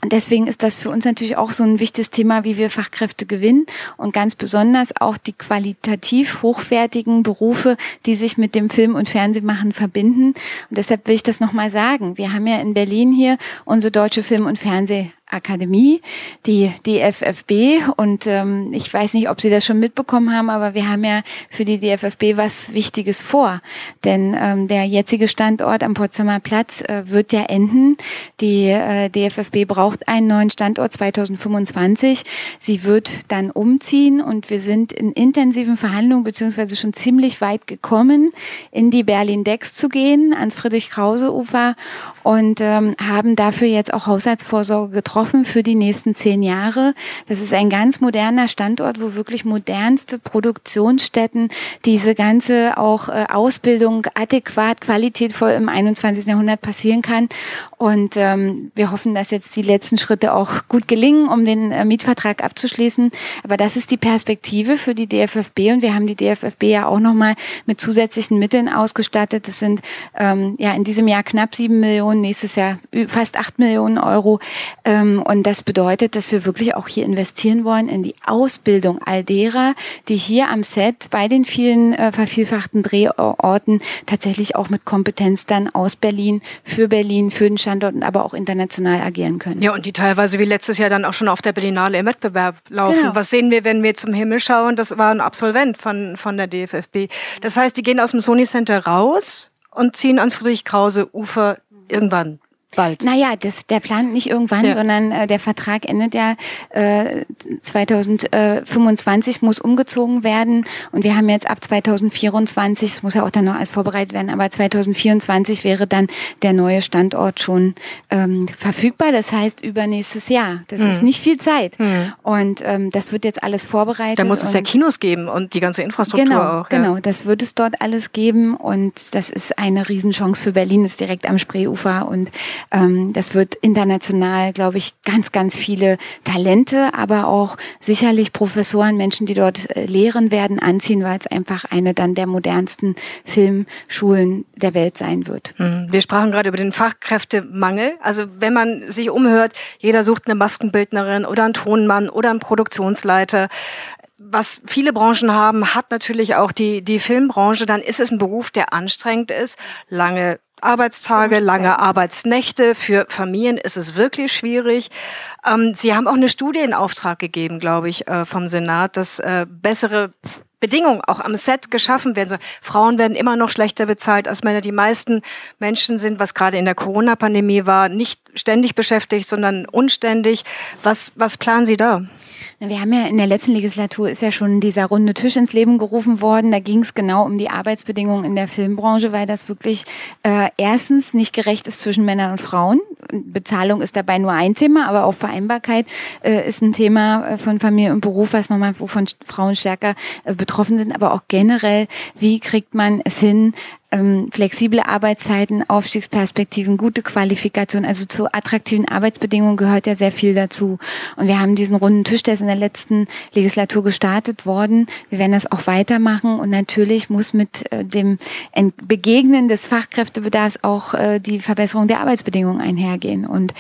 [SPEAKER 8] deswegen ist das für uns natürlich auch so ein wichtiges Thema, wie wir Fachkräfte gewinnen und ganz besonders auch die qualitativ hochwertigen Berufe, die sich mit dem Film- und Fernsehmachen verbinden. Und deshalb will ich das nochmal sagen. Wir haben ja in Berlin hier unsere Deutsche Film- und Fernseh Akademie, die DFFB. Und ähm, ich weiß nicht, ob Sie das schon mitbekommen haben, aber wir haben ja für die DFFB was Wichtiges vor. Denn ähm, der jetzige Standort am Potsdamer Platz äh, wird ja enden. Die äh, DFFB braucht einen neuen Standort 2025. Sie wird dann umziehen und wir sind in intensiven Verhandlungen beziehungsweise schon ziemlich weit gekommen, in die Berlin-Dex zu gehen, ans Friedrich-Krause-Ufer und ähm, haben dafür jetzt auch Haushaltsvorsorge getroffen für die nächsten zehn Jahre. Das ist ein ganz moderner Standort, wo wirklich modernste Produktionsstätten diese ganze auch äh, Ausbildung adäquat, qualitätvoll im 21. Jahrhundert passieren kann. Und ähm, wir hoffen, dass jetzt die letzten Schritte auch gut gelingen, um den äh, Mietvertrag abzuschließen. Aber das ist die Perspektive für die DFFB und wir haben die DFFB ja auch nochmal mit zusätzlichen Mitteln ausgestattet. Das sind ähm, ja in diesem Jahr knapp sieben Millionen, nächstes Jahr fast acht Millionen Euro. Ähm, und das bedeutet, dass wir wirklich auch hier investieren wollen in die Ausbildung all derer, die hier am Set bei den vielen äh, vervielfachten Drehorten tatsächlich auch mit Kompetenz dann aus Berlin, für Berlin, für den Standorten, aber auch international agieren können.
[SPEAKER 19] Ja, und die teilweise wie letztes Jahr dann auch schon auf der Berlinale im Wettbewerb laufen.
[SPEAKER 8] Genau.
[SPEAKER 19] Was sehen wir, wenn wir zum Himmel schauen? Das war ein Absolvent von, von der DFFB. Das heißt, die gehen aus dem Sony Center raus und ziehen ans Friedrich-Krause-Ufer irgendwann bald.
[SPEAKER 8] Naja, das, der plant nicht irgendwann,
[SPEAKER 19] Ja.
[SPEAKER 8] sondern äh, der Vertrag endet ja äh, 2025, muss umgezogen werden. Und wir haben jetzt ab 2024, es muss ja auch dann noch alles vorbereitet werden, aber 2024 wäre dann der neue Standort schon ähm, verfügbar. Das heißt übernächstes Jahr. Das ist
[SPEAKER 19] Mhm.
[SPEAKER 8] nicht viel Zeit.
[SPEAKER 19] Mhm.
[SPEAKER 8] Und ähm, das wird jetzt alles vorbereitet.
[SPEAKER 19] Da muss es ja Kinos geben und die ganze Infrastruktur
[SPEAKER 8] Genau,
[SPEAKER 19] auch. Ja.
[SPEAKER 8] genau. Das wird es dort alles geben und das ist eine Riesenchance für Berlin, ist direkt am Spreeufer und ähm, das wird international, glaube ich, ganz, ganz viele Talente, aber auch sicherlich Professoren, Menschen, die dort äh, lehren werden, anziehen, weil es einfach eine dann der modernsten Filmschulen der Welt sein wird.
[SPEAKER 19] Mhm. Wir sprachen gerade über den Fachkräftemangel. Also wenn man sich umhört, jeder sucht eine Maskenbildnerin oder einen Tonmann oder einen Produktionsleiter. Was viele Branchen haben, hat natürlich auch die, die Filmbranche. Dann ist es ein Beruf, der anstrengend ist. Lange Arbeitstage, lange Arbeitsnächte. Für Familien ist es wirklich schwierig. Ähm, Sie haben auch eine Studie in Auftrag gegeben, glaube ich, äh, vom Senat, dass äh, bessere Bedingungen auch am Set geschaffen werden. sollen. Frauen werden immer noch schlechter bezahlt als Männer. Die meisten Menschen sind, was gerade in der Corona-Pandemie war, nicht ständig beschäftigt, sondern unständig. Was, was planen Sie da?
[SPEAKER 8] Wir haben ja in der letzten Legislatur ist ja schon dieser runde Tisch ins Leben gerufen worden. Da ging es genau um die Arbeitsbedingungen in der Filmbranche, weil das wirklich äh, erstens nicht gerecht ist zwischen Männern und Frauen. Bezahlung ist dabei nur ein Thema, aber auch Vereinbarkeit äh, ist ein Thema äh, von Familie und Beruf, was nochmal wovon Frauen stärker äh, betroffen sind, aber auch generell, wie kriegt man es hin, ähm, flexible Arbeitszeiten, Aufstiegsperspektiven, gute Qualifikation, also zu attraktiven Arbeitsbedingungen gehört ja sehr viel dazu. Und wir haben diesen runden Tisch, der ist in der letzten Legislatur gestartet worden. Wir werden das auch weitermachen und natürlich muss mit äh, dem Ent- Begegnen des Fachkräftebedarfs auch äh, die Verbesserung der Arbeitsbedingungen einhergehen. Und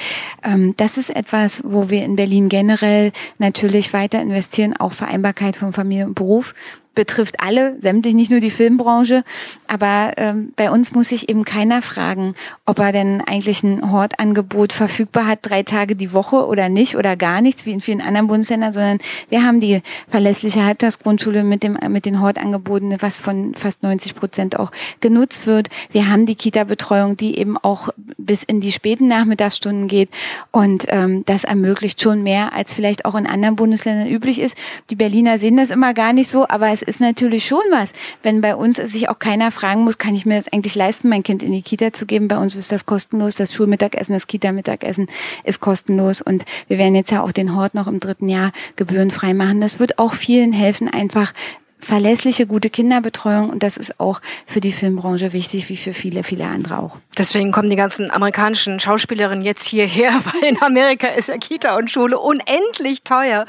[SPEAKER 8] ähm, das ist etwas, wo wir in Berlin generell natürlich weiter investieren, auch Vereinbarkeit von Familie und Beruf betrifft alle, sämtlich nicht nur die Filmbranche. Aber ähm, bei uns muss sich eben keiner fragen, ob er denn eigentlich ein Hortangebot verfügbar hat, drei Tage die Woche oder nicht oder gar nichts, wie in vielen anderen Bundesländern, sondern wir haben die verlässliche Halbtagsgrundschule mit dem mit den Hortangeboten, was von fast 90 Prozent auch genutzt wird. Wir haben die Kita-Betreuung, die eben auch bis in die späten Nachmittagsstunden geht und ähm, das ermöglicht schon mehr, als vielleicht auch in anderen Bundesländern üblich ist. Die Berliner sehen das immer gar nicht so, aber es ist natürlich schon was, wenn bei uns sich auch keiner fragen muss, kann ich mir das eigentlich leisten, mein Kind in die Kita zu geben? Bei uns ist das kostenlos, das Schulmittagessen, das Kita-Mittagessen ist kostenlos und wir werden jetzt ja auch den Hort noch im dritten Jahr gebührenfrei machen. Das wird auch vielen helfen, einfach verlässliche, gute Kinderbetreuung und das ist auch für die Filmbranche wichtig, wie für viele, viele andere auch.
[SPEAKER 19] Deswegen kommen die ganzen amerikanischen Schauspielerinnen jetzt hierher, weil in Amerika ist ja Kita und Schule unendlich teuer.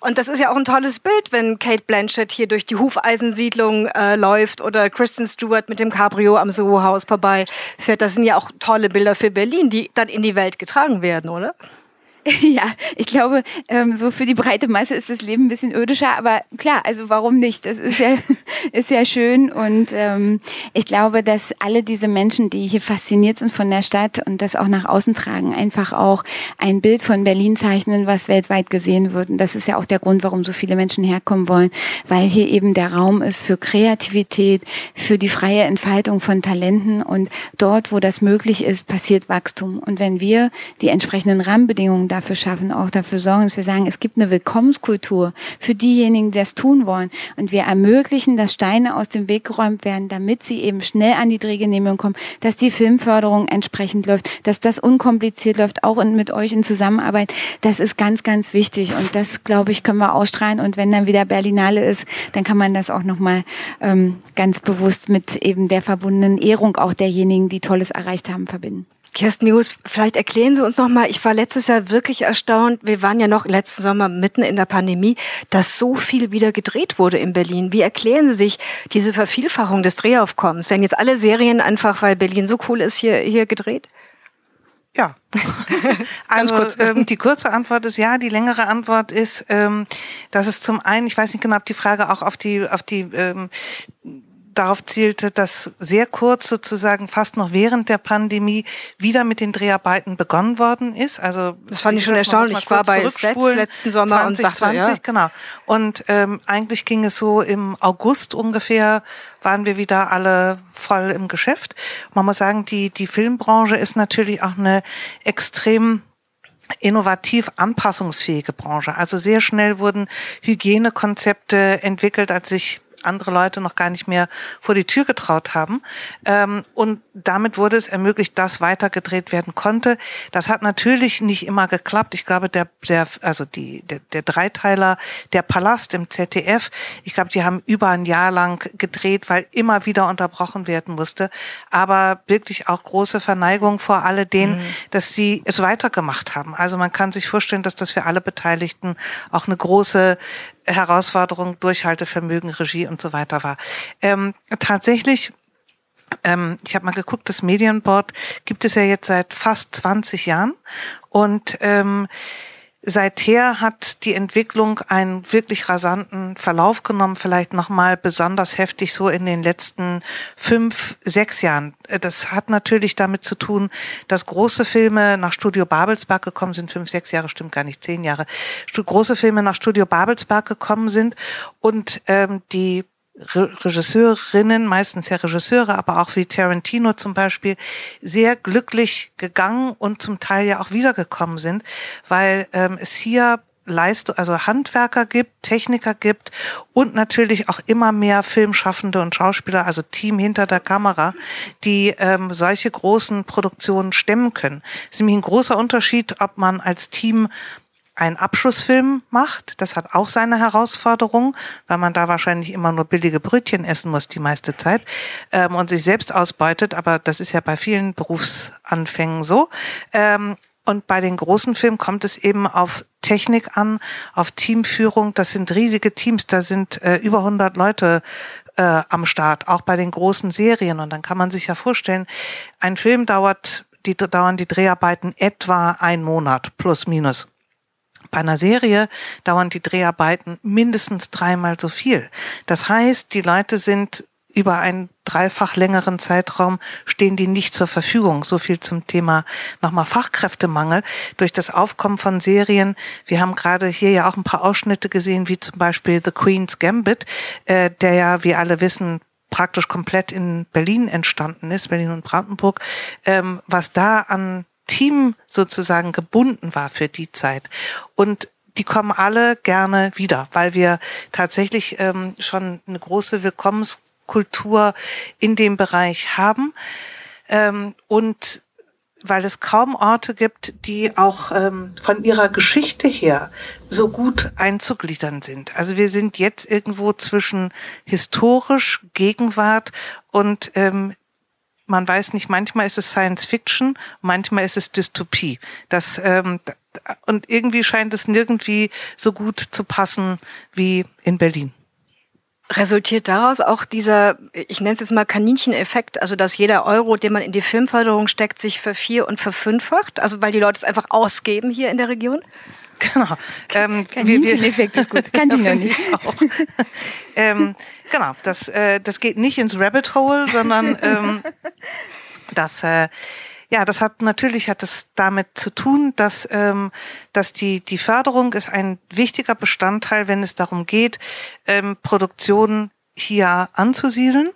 [SPEAKER 19] Und das ist ja auch ein tolles Bild, wenn Kate Blanchett hier durch die Hufeisensiedlung äh, läuft oder Kristen Stewart mit dem Cabrio am Soho-Haus vorbei fährt. Das sind ja auch tolle Bilder für Berlin, die dann in die Welt getragen werden, oder?
[SPEAKER 8] Ja, ich glaube, ähm, so für die breite Masse ist das Leben ein bisschen irdischer, aber klar, also warum nicht? Das ist ja, ist ja schön und ähm, ich glaube, dass alle diese Menschen, die hier fasziniert sind von der Stadt und das auch nach außen tragen, einfach auch ein Bild von Berlin zeichnen, was weltweit gesehen wird. Und das ist ja auch der Grund, warum so viele Menschen herkommen wollen, weil hier eben der Raum ist für Kreativität, für die freie Entfaltung von Talenten und dort, wo das möglich ist, passiert Wachstum. Und wenn wir die entsprechenden Rahmenbedingungen dafür schaffen, auch dafür sorgen, dass wir sagen, es gibt eine Willkommenskultur für diejenigen, die das tun wollen. Und wir ermöglichen, dass Steine aus dem Weg geräumt werden, damit sie eben schnell an die Drehgenehmigung kommen, dass die Filmförderung entsprechend läuft, dass das unkompliziert läuft, auch mit euch in Zusammenarbeit. Das ist ganz, ganz wichtig. Und das, glaube ich, können wir ausstrahlen. Und wenn dann wieder Berlinale ist, dann kann man das auch nochmal ähm, ganz bewusst mit eben der verbundenen Ehrung auch derjenigen, die Tolles erreicht haben, verbinden.
[SPEAKER 19] Kirsten News, vielleicht erklären Sie uns noch mal, ich war letztes Jahr wirklich erstaunt, wir waren ja noch letzten Sommer mitten in der Pandemie, dass so viel wieder gedreht wurde in Berlin. Wie erklären Sie sich diese Vervielfachung des Drehaufkommens? Werden jetzt alle Serien einfach, weil Berlin so cool ist, hier, hier gedreht?
[SPEAKER 9] Ja. also ähm, die kurze Antwort ist ja, die längere Antwort ist, ähm, dass es zum einen, ich weiß nicht genau, ob die Frage auch auf die auf die ähm, darauf zielte, dass sehr kurz sozusagen fast noch während der Pandemie wieder mit den Dreharbeiten begonnen worden ist. Also
[SPEAKER 19] das fand ich schon erstaunlich. Ich war bei Sets letzten Sommer 2020, und dachte, ja.
[SPEAKER 9] genau. Und ähm, eigentlich ging es so im August ungefähr waren wir wieder alle voll im Geschäft. Man muss sagen, die die Filmbranche ist natürlich auch eine extrem innovativ anpassungsfähige Branche. Also sehr schnell wurden Hygienekonzepte entwickelt, als sich andere Leute noch gar nicht mehr vor die Tür getraut haben. Ähm, und damit wurde es ermöglicht, dass weitergedreht werden konnte. Das hat natürlich nicht immer geklappt. Ich glaube, der, der, also die, der, der Dreiteiler, der Palast im ZDF, ich glaube, die haben über ein Jahr lang gedreht, weil immer wieder unterbrochen werden musste. Aber wirklich auch große Verneigung vor alle denen, mhm. dass sie es weitergemacht haben. Also man kann sich vorstellen, dass das für alle Beteiligten auch eine große Herausforderung, Durchhaltevermögen, Regie und so weiter war. Ähm, tatsächlich ähm, ich habe mal geguckt, das Medienboard gibt es ja jetzt seit fast 20 Jahren und ähm, Seither hat die Entwicklung einen wirklich rasanten Verlauf genommen, vielleicht nochmal besonders heftig so in den letzten fünf, sechs Jahren. Das hat natürlich damit zu tun, dass große Filme nach Studio Babelsberg gekommen sind, fünf, sechs Jahre, stimmt gar nicht, zehn Jahre, große Filme nach Studio Babelsberg gekommen sind und ähm, die Regisseurinnen, meistens ja Regisseure, aber auch wie Tarantino zum Beispiel, sehr glücklich gegangen und zum Teil ja auch wiedergekommen sind, weil ähm, es hier Leist also Handwerker gibt, Techniker gibt und natürlich auch immer mehr Filmschaffende und Schauspieler, also Team hinter der Kamera, die ähm, solche großen Produktionen stemmen können. Es ist nämlich ein großer Unterschied, ob man als Team einen Abschlussfilm macht. Das hat auch seine Herausforderung, weil man da wahrscheinlich immer nur billige Brötchen essen muss die meiste Zeit ähm, und sich selbst ausbeutet. Aber das ist ja bei vielen Berufsanfängen so. Ähm, und bei den großen Filmen kommt es eben auf Technik an, auf Teamführung. Das sind riesige Teams, da sind äh, über 100 Leute äh, am Start, auch bei den großen Serien. Und dann kann man sich ja vorstellen, ein Film dauert, die dauern die Dreharbeiten etwa ein Monat plus minus. Bei einer Serie dauern die Dreharbeiten mindestens dreimal so viel. Das heißt, die Leute sind über einen dreifach längeren Zeitraum stehen die nicht zur Verfügung. So viel zum Thema nochmal Fachkräftemangel. Durch das Aufkommen von Serien, wir haben gerade hier ja auch ein paar Ausschnitte gesehen, wie zum Beispiel The Queen's Gambit, äh, der ja, wie alle wissen, praktisch komplett in Berlin entstanden ist, Berlin und Brandenburg, ähm, was da an Team sozusagen gebunden war für die Zeit. Und die kommen alle gerne wieder, weil wir tatsächlich ähm, schon eine große Willkommenskultur in dem Bereich haben. Ähm, und weil es kaum Orte gibt, die auch ähm, von ihrer Geschichte her so gut einzugliedern sind. Also wir sind jetzt irgendwo zwischen historisch, Gegenwart und ähm, man weiß nicht, manchmal ist es Science Fiction, manchmal ist es Dystopie. Das, ähm, und irgendwie scheint es nirgendwie so gut zu passen wie in Berlin.
[SPEAKER 19] Resultiert daraus auch dieser, ich nenne es jetzt mal Kanincheneffekt, also dass jeder Euro, den man in die Filmförderung steckt, sich vervier- und verfünffacht, also weil die Leute es einfach ausgeben hier in der Region?
[SPEAKER 9] Genau. Ähm,
[SPEAKER 19] Kanincheneffekt ist gut. Kann die noch nicht.
[SPEAKER 9] Auch. ähm, genau, das, äh, das geht nicht ins Rabbit Hole, sondern ähm, das, äh, ja, das hat natürlich hat es damit zu tun, dass, ähm, dass die, die Förderung ist ein wichtiger Bestandteil, wenn es darum geht, ähm, Produktion hier anzusiedeln.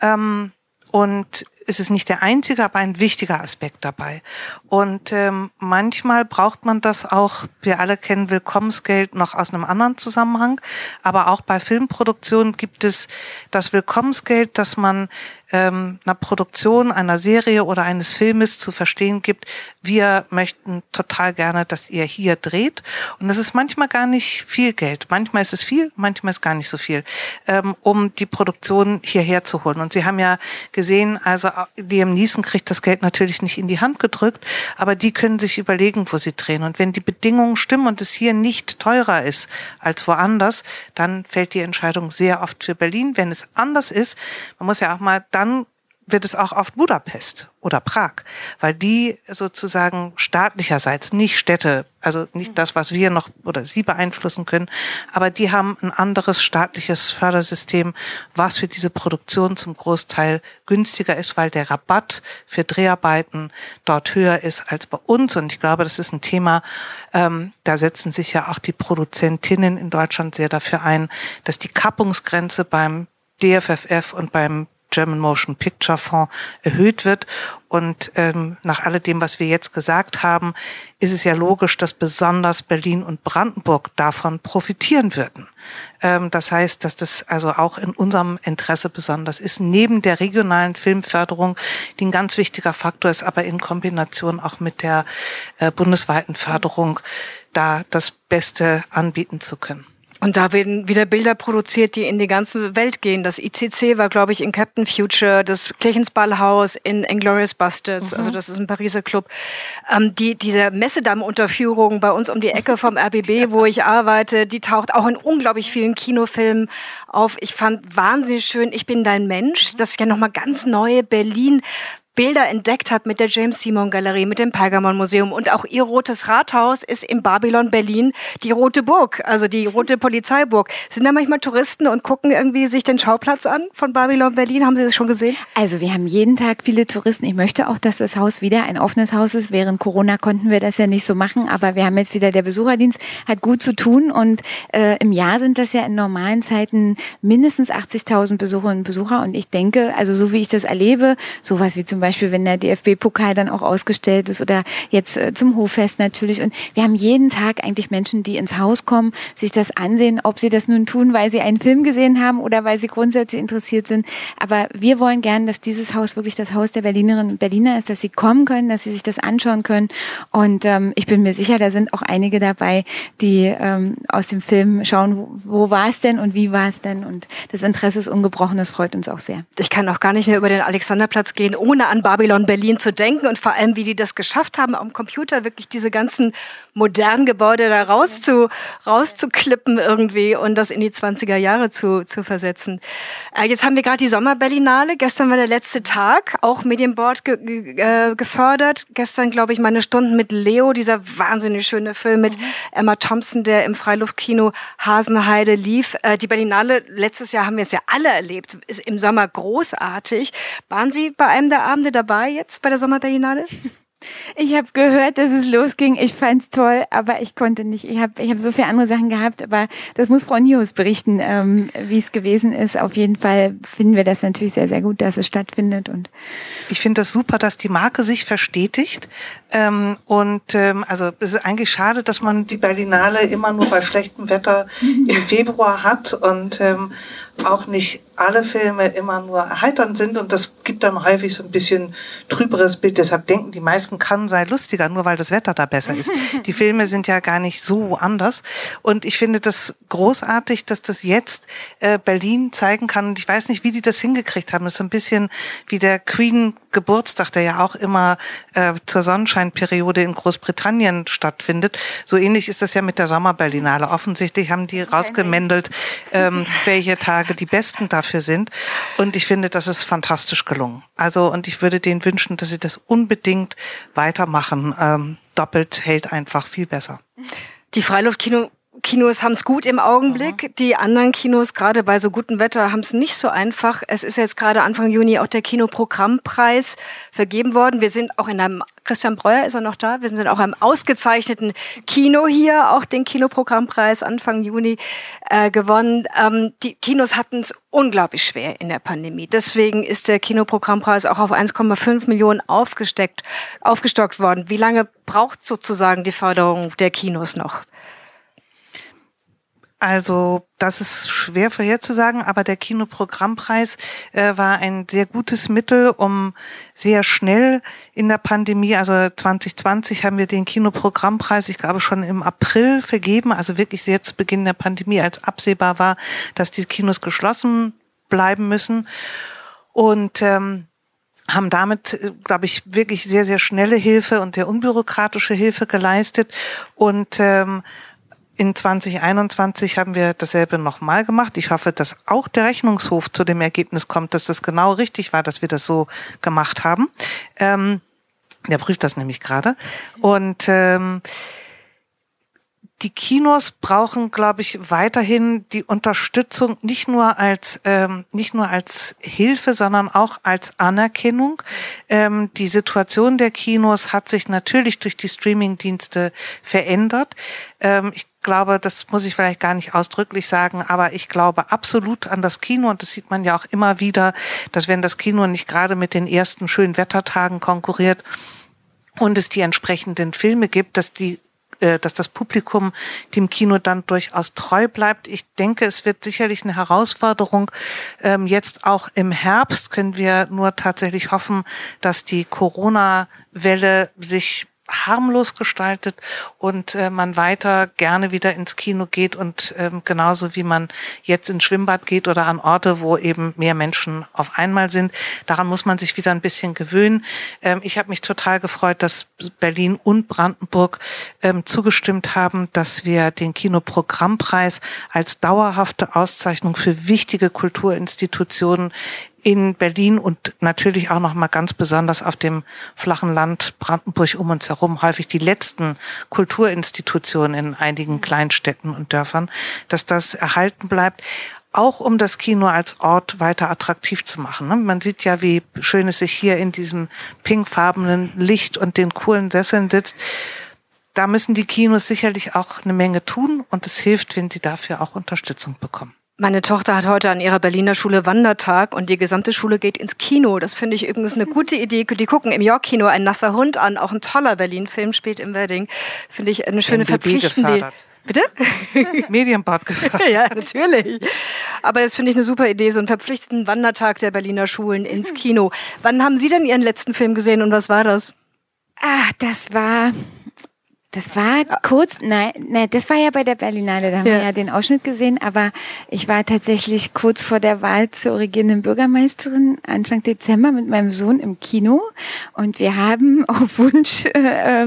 [SPEAKER 9] Ähm, und ist es nicht der einzige, aber ein wichtiger Aspekt dabei. Und ähm, manchmal braucht man das auch, wir alle kennen Willkommensgeld noch aus einem anderen Zusammenhang, aber auch bei Filmproduktionen gibt es das Willkommensgeld, das man ähm, einer Produktion, einer Serie oder eines Filmes zu verstehen gibt, wir möchten total gerne, dass ihr hier dreht. Und das ist manchmal gar nicht viel Geld. Manchmal ist es viel, manchmal ist gar nicht so viel, ähm, um die Produktion hierher zu holen. Und Sie haben ja gesehen, also Liam Neeson kriegt das Geld natürlich nicht in die Hand gedrückt, aber die können sich überlegen, wo sie drehen. Und wenn die Bedingungen stimmen und es hier nicht teurer ist als woanders, dann fällt die Entscheidung sehr oft für Berlin. Wenn es anders ist, man muss ja auch mal dann wird es auch oft Budapest oder Prag, weil die sozusagen staatlicherseits nicht Städte, also nicht das, was wir noch oder sie beeinflussen können, aber die haben ein anderes staatliches Fördersystem, was für diese Produktion zum Großteil günstiger ist, weil der Rabatt für Dreharbeiten dort höher ist als bei uns. Und ich glaube, das ist ein Thema, ähm, da setzen sich ja auch die Produzentinnen in Deutschland sehr dafür ein, dass die Kappungsgrenze beim DFFF und beim German Motion Picture Fonds erhöht wird. Und ähm, nach alledem, was wir jetzt gesagt haben, ist es ja logisch, dass besonders Berlin und Brandenburg davon profitieren würden. Ähm, das heißt, dass das also auch in unserem Interesse besonders ist, neben der regionalen Filmförderung, die ein ganz wichtiger Faktor ist, aber in Kombination auch mit der äh, bundesweiten Förderung, da das Beste anbieten zu können.
[SPEAKER 19] Und da werden wieder Bilder produziert, die in die ganze Welt gehen. Das ICC war, glaube ich, in Captain Future, das Kirchensballhaus in Inglourious Bastards, mhm. also das ist ein Pariser Club. Ähm, die, diese Messedamm-Unterführung bei uns um die Ecke vom RBB, wo ich arbeite, die taucht auch in unglaublich vielen Kinofilmen auf. Ich fand wahnsinnig schön, Ich bin dein Mensch. Das ist ja nochmal ganz neue Berlin Bilder entdeckt hat mit der James Simon Galerie, mit dem Pergamon Museum und auch ihr rotes Rathaus ist im Babylon Berlin die Rote Burg, also die Rote Polizeiburg. Sind da manchmal Touristen und gucken irgendwie sich den Schauplatz an von Babylon Berlin? Haben Sie das schon gesehen?
[SPEAKER 8] Also wir haben jeden Tag viele Touristen. Ich möchte auch, dass das Haus wieder ein offenes Haus ist. Während Corona konnten wir das ja nicht so machen, aber wir haben jetzt wieder der Besucherdienst hat gut zu tun und äh, im Jahr sind das ja in normalen Zeiten mindestens 80.000 Besucherinnen und Besucher und ich denke, also so wie ich das erlebe, sowas wie zum Beispiel Beispiel, wenn der DFB-Pokal dann auch ausgestellt ist oder jetzt äh, zum Hoffest natürlich. Und wir haben jeden Tag eigentlich Menschen, die ins Haus kommen, sich das ansehen, ob sie das nun tun, weil sie einen Film gesehen haben oder weil sie grundsätzlich interessiert sind. Aber wir wollen gern, dass dieses Haus wirklich das Haus der Berlinerinnen und Berliner ist, dass sie kommen können, dass sie sich das anschauen können. Und ähm, ich bin mir sicher, da sind auch einige dabei, die ähm, aus dem Film schauen, wo, wo war es denn und wie war es denn. Und das Interesse ist ungebrochen, das freut uns auch sehr.
[SPEAKER 19] Ich kann auch gar nicht mehr über den Alexanderplatz gehen, ohne an Babylon Berlin zu denken und vor allem, wie die das geschafft haben, am Computer wirklich diese ganzen modernen Gebäude da rauszu, rauszuklippen irgendwie und das in die 20er Jahre zu, zu versetzen. Äh, jetzt haben wir gerade die Sommerberlinale. Gestern war der letzte Tag, auch Medienboard ge, ge, äh, gefördert. Gestern, glaube ich, meine Stunden mit Leo, dieser wahnsinnig schöne Film mit mhm. Emma Thompson, der im Freiluftkino Hasenheide lief. Äh, die Berlinale, letztes Jahr haben wir es ja alle erlebt, ist im Sommer großartig. Waren Sie bei einem der Abende dabei jetzt bei der Sommerberlinale?
[SPEAKER 8] Ich habe gehört, dass es losging. Ich fand's toll, aber ich konnte nicht. Ich habe ich hab so viele andere Sachen gehabt, aber das muss Frau Nius berichten, ähm, wie es gewesen ist. Auf jeden Fall finden wir das natürlich sehr, sehr gut, dass es stattfindet. Und
[SPEAKER 9] ich finde das super, dass die Marke sich verstetigt. Ähm, und ähm, also es ist eigentlich schade, dass man die Berlinale immer nur bei schlechtem Wetter im Februar hat und ähm, auch nicht alle Filme immer nur erheiternd sind und das gibt dann häufig so ein bisschen trüberes Bild. Deshalb denken die meisten, kann sei lustiger, nur weil das Wetter da besser ist. Die Filme sind ja gar nicht so anders und ich finde das großartig, dass das jetzt äh, Berlin zeigen kann und ich weiß nicht, wie die das hingekriegt haben. Das ist so ein bisschen wie der Queen Geburtstag, der ja auch immer äh, zur Sonnenscheinperiode in Großbritannien stattfindet. So ähnlich ist das ja mit der Sommerberlinale. Offensichtlich haben die rausgemändelt, ähm, welche Tage die besten dafür sind. Und ich finde, das ist fantastisch gelungen. Also, und ich würde denen wünschen, dass sie das unbedingt weitermachen. Ähm, doppelt hält einfach viel besser.
[SPEAKER 19] Die Freiluftkino Kinos haben es gut im Augenblick. Mhm. Die anderen Kinos, gerade bei so gutem Wetter, haben es nicht so einfach. Es ist jetzt gerade Anfang Juni auch der Kinoprogrammpreis vergeben worden. Wir sind auch in einem, Christian Breuer ist er noch da, wir sind auch einem ausgezeichneten Kino hier, auch den Kinoprogrammpreis Anfang Juni äh, gewonnen. Ähm, die Kinos hatten es unglaublich schwer in der Pandemie. Deswegen ist der Kinoprogrammpreis auch auf 1,5 Millionen aufgesteckt, aufgestockt worden. Wie lange braucht sozusagen die Förderung der Kinos noch?
[SPEAKER 9] Also das ist schwer vorherzusagen, aber der Kinoprogrammpreis äh, war ein sehr gutes Mittel, um sehr schnell in der Pandemie, also 2020 haben wir den Kinoprogrammpreis, ich glaube schon im April vergeben, also wirklich sehr zu Beginn der Pandemie, als absehbar war, dass die Kinos geschlossen bleiben müssen. Und ähm, haben damit, äh, glaube ich, wirklich sehr, sehr schnelle Hilfe und sehr unbürokratische Hilfe geleistet und ähm, in 2021 haben wir dasselbe nochmal gemacht. Ich hoffe, dass auch der Rechnungshof zu dem Ergebnis kommt, dass das genau richtig war, dass wir das so gemacht haben. Ähm, der prüft das nämlich gerade. Und ähm, die Kinos brauchen, glaube ich, weiterhin die Unterstützung nicht nur als ähm, nicht nur als Hilfe, sondern auch als Anerkennung. Ähm, die Situation der Kinos hat sich natürlich durch die Streamingdienste verändert. Ähm, ich glaube, das muss ich vielleicht gar nicht ausdrücklich sagen, aber ich glaube absolut an das Kino und das sieht man ja auch immer wieder, dass wenn das Kino nicht gerade mit den ersten schönen Wettertagen konkurriert, und es die entsprechenden Filme gibt, dass die äh, dass das Publikum dem Kino dann durchaus treu bleibt. Ich denke, es wird sicherlich eine Herausforderung. Ähm, jetzt auch im Herbst können wir nur tatsächlich hoffen, dass die Corona-Welle sich harmlos gestaltet und äh, man weiter gerne wieder ins Kino geht und ähm, genauso wie man jetzt ins Schwimmbad geht oder an Orte, wo eben mehr Menschen auf einmal sind. Daran muss man sich wieder ein bisschen gewöhnen. Ähm, ich habe mich total gefreut, dass Berlin und Brandenburg ähm, zugestimmt haben, dass wir den Kinoprogrammpreis als dauerhafte Auszeichnung für wichtige Kulturinstitutionen in Berlin und natürlich auch noch mal ganz besonders auf dem flachen Land Brandenburg um uns herum häufig die letzten Kulturinstitutionen in einigen Kleinstädten und Dörfern, dass das erhalten bleibt auch um das Kino als Ort weiter attraktiv zu machen. Ne? Man sieht ja, wie schön es sich hier in diesem pinkfarbenen Licht und den coolen Sesseln sitzt. Da müssen die Kinos sicherlich auch eine Menge tun und es hilft, wenn sie dafür auch Unterstützung bekommen.
[SPEAKER 19] Meine Tochter hat heute an ihrer Berliner Schule Wandertag und die gesamte Schule geht ins Kino. Das finde ich übrigens eine gute Idee. Die gucken im York-Kino ein nasser Hund an, auch ein toller Berlin-Film spielt im Wedding. Finde ich eine schöne verpflichtende. Bitte?
[SPEAKER 9] Medienbad gefragt.
[SPEAKER 19] ja, natürlich. Aber das finde ich eine super Idee, so einen verpflichtenden Wandertag der Berliner Schulen ins Kino. Wann haben Sie denn Ihren letzten Film gesehen und was war das?
[SPEAKER 8] Ah, das war das war kurz, nein, nein, das war ja bei der Berlinale, da haben ja. wir ja den Ausschnitt gesehen, aber ich war tatsächlich kurz vor der Wahl zur regierenden Bürgermeisterin Anfang Dezember mit meinem Sohn im Kino und wir haben auf Wunsch äh,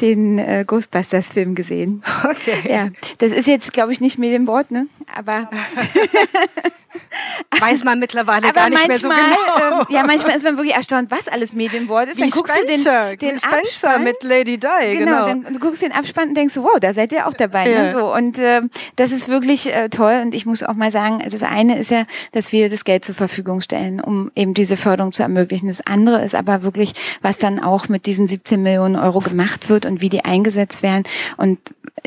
[SPEAKER 8] den äh, Ghostbusters-Film gesehen.
[SPEAKER 19] Okay.
[SPEAKER 8] Ja, das ist jetzt, glaube ich, nicht Medienwort, ne? Aber
[SPEAKER 19] Weiß man mittlerweile gar nicht
[SPEAKER 8] manchmal,
[SPEAKER 19] mehr so genau.
[SPEAKER 8] Ähm, ja, manchmal ist man wirklich erstaunt, was alles Medienwort ist.
[SPEAKER 19] Wie
[SPEAKER 8] dann guckst
[SPEAKER 19] Spencer,
[SPEAKER 8] du den, den
[SPEAKER 19] Spencer
[SPEAKER 8] Abspann.
[SPEAKER 19] mit Lady Di, genau.
[SPEAKER 8] genau. Dann, du guckst den Abspann und denkst, wow, da seid ihr auch dabei.
[SPEAKER 19] Ja.
[SPEAKER 8] Ne? So, und äh, das ist wirklich äh, toll. Und ich muss auch mal sagen, also das eine ist ja, dass wir das Geld zur Verfügung stellen, um eben diese Förderung zu ermöglichen. Das andere ist aber wirklich, was dann auch mit diesen 17 Millionen Euro gemacht wird und wie die eingesetzt werden. Und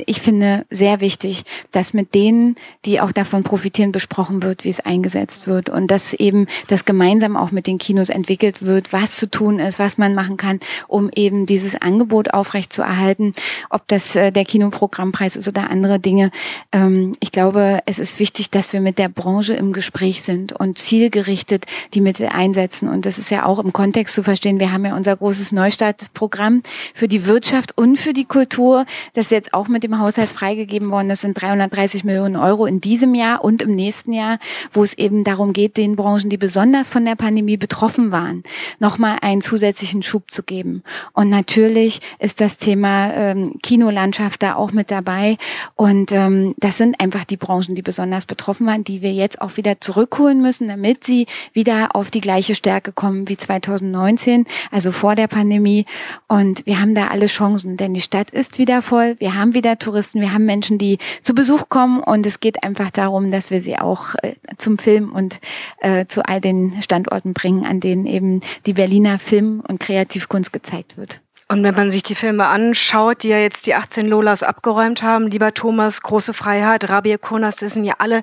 [SPEAKER 8] ich finde sehr wichtig, dass mit denen, die auch davon profitieren, besprochen wird, wie es eingesetzt wird und dass eben das gemeinsam auch mit den Kinos entwickelt wird, was zu tun ist, was man machen kann, um eben dieses Angebot aufrechtzuerhalten, ob das äh, der Kinoprogrammpreis ist oder andere Dinge. Ähm, ich glaube, es ist wichtig, dass wir mit der Branche im Gespräch sind und zielgerichtet die Mittel einsetzen. Und das ist ja auch im Kontext zu verstehen. Wir haben ja unser großes Neustartprogramm für die Wirtschaft und für die Kultur, das jetzt auch mit dem Haushalt freigegeben worden. Das sind 330 Millionen Euro in diesem Jahr und im nächsten Jahr, wo es eben darum geht, den Branchen, die besonders von der Pandemie betroffen waren, nochmal einen zusätzlichen Schub zu geben. Und natürlich ist das Thema ähm, Kinolandschaft da auch mit dabei. Und ähm, das sind einfach die Branchen, die besonders betroffen waren, die wir jetzt auch wieder zurückholen müssen, damit sie wieder auf die gleiche Stärke kommen wie 2019, also vor der Pandemie. Und wir haben da alle Chancen, denn die Stadt ist wieder voll. Wir haben wieder Touristen, wir haben Menschen, die zu Besuch kommen. Und es geht einfach darum, dass wir sie auch äh, zum Film und äh, zu all den Standorten bringen, an denen eben die Berliner Film- und Kreativkunst gezeigt wird.
[SPEAKER 19] Und wenn man sich die Filme anschaut, die ja jetzt die 18 Lolas abgeräumt haben, lieber Thomas, Große Freiheit, Rabia Kurnas, das sind ja alle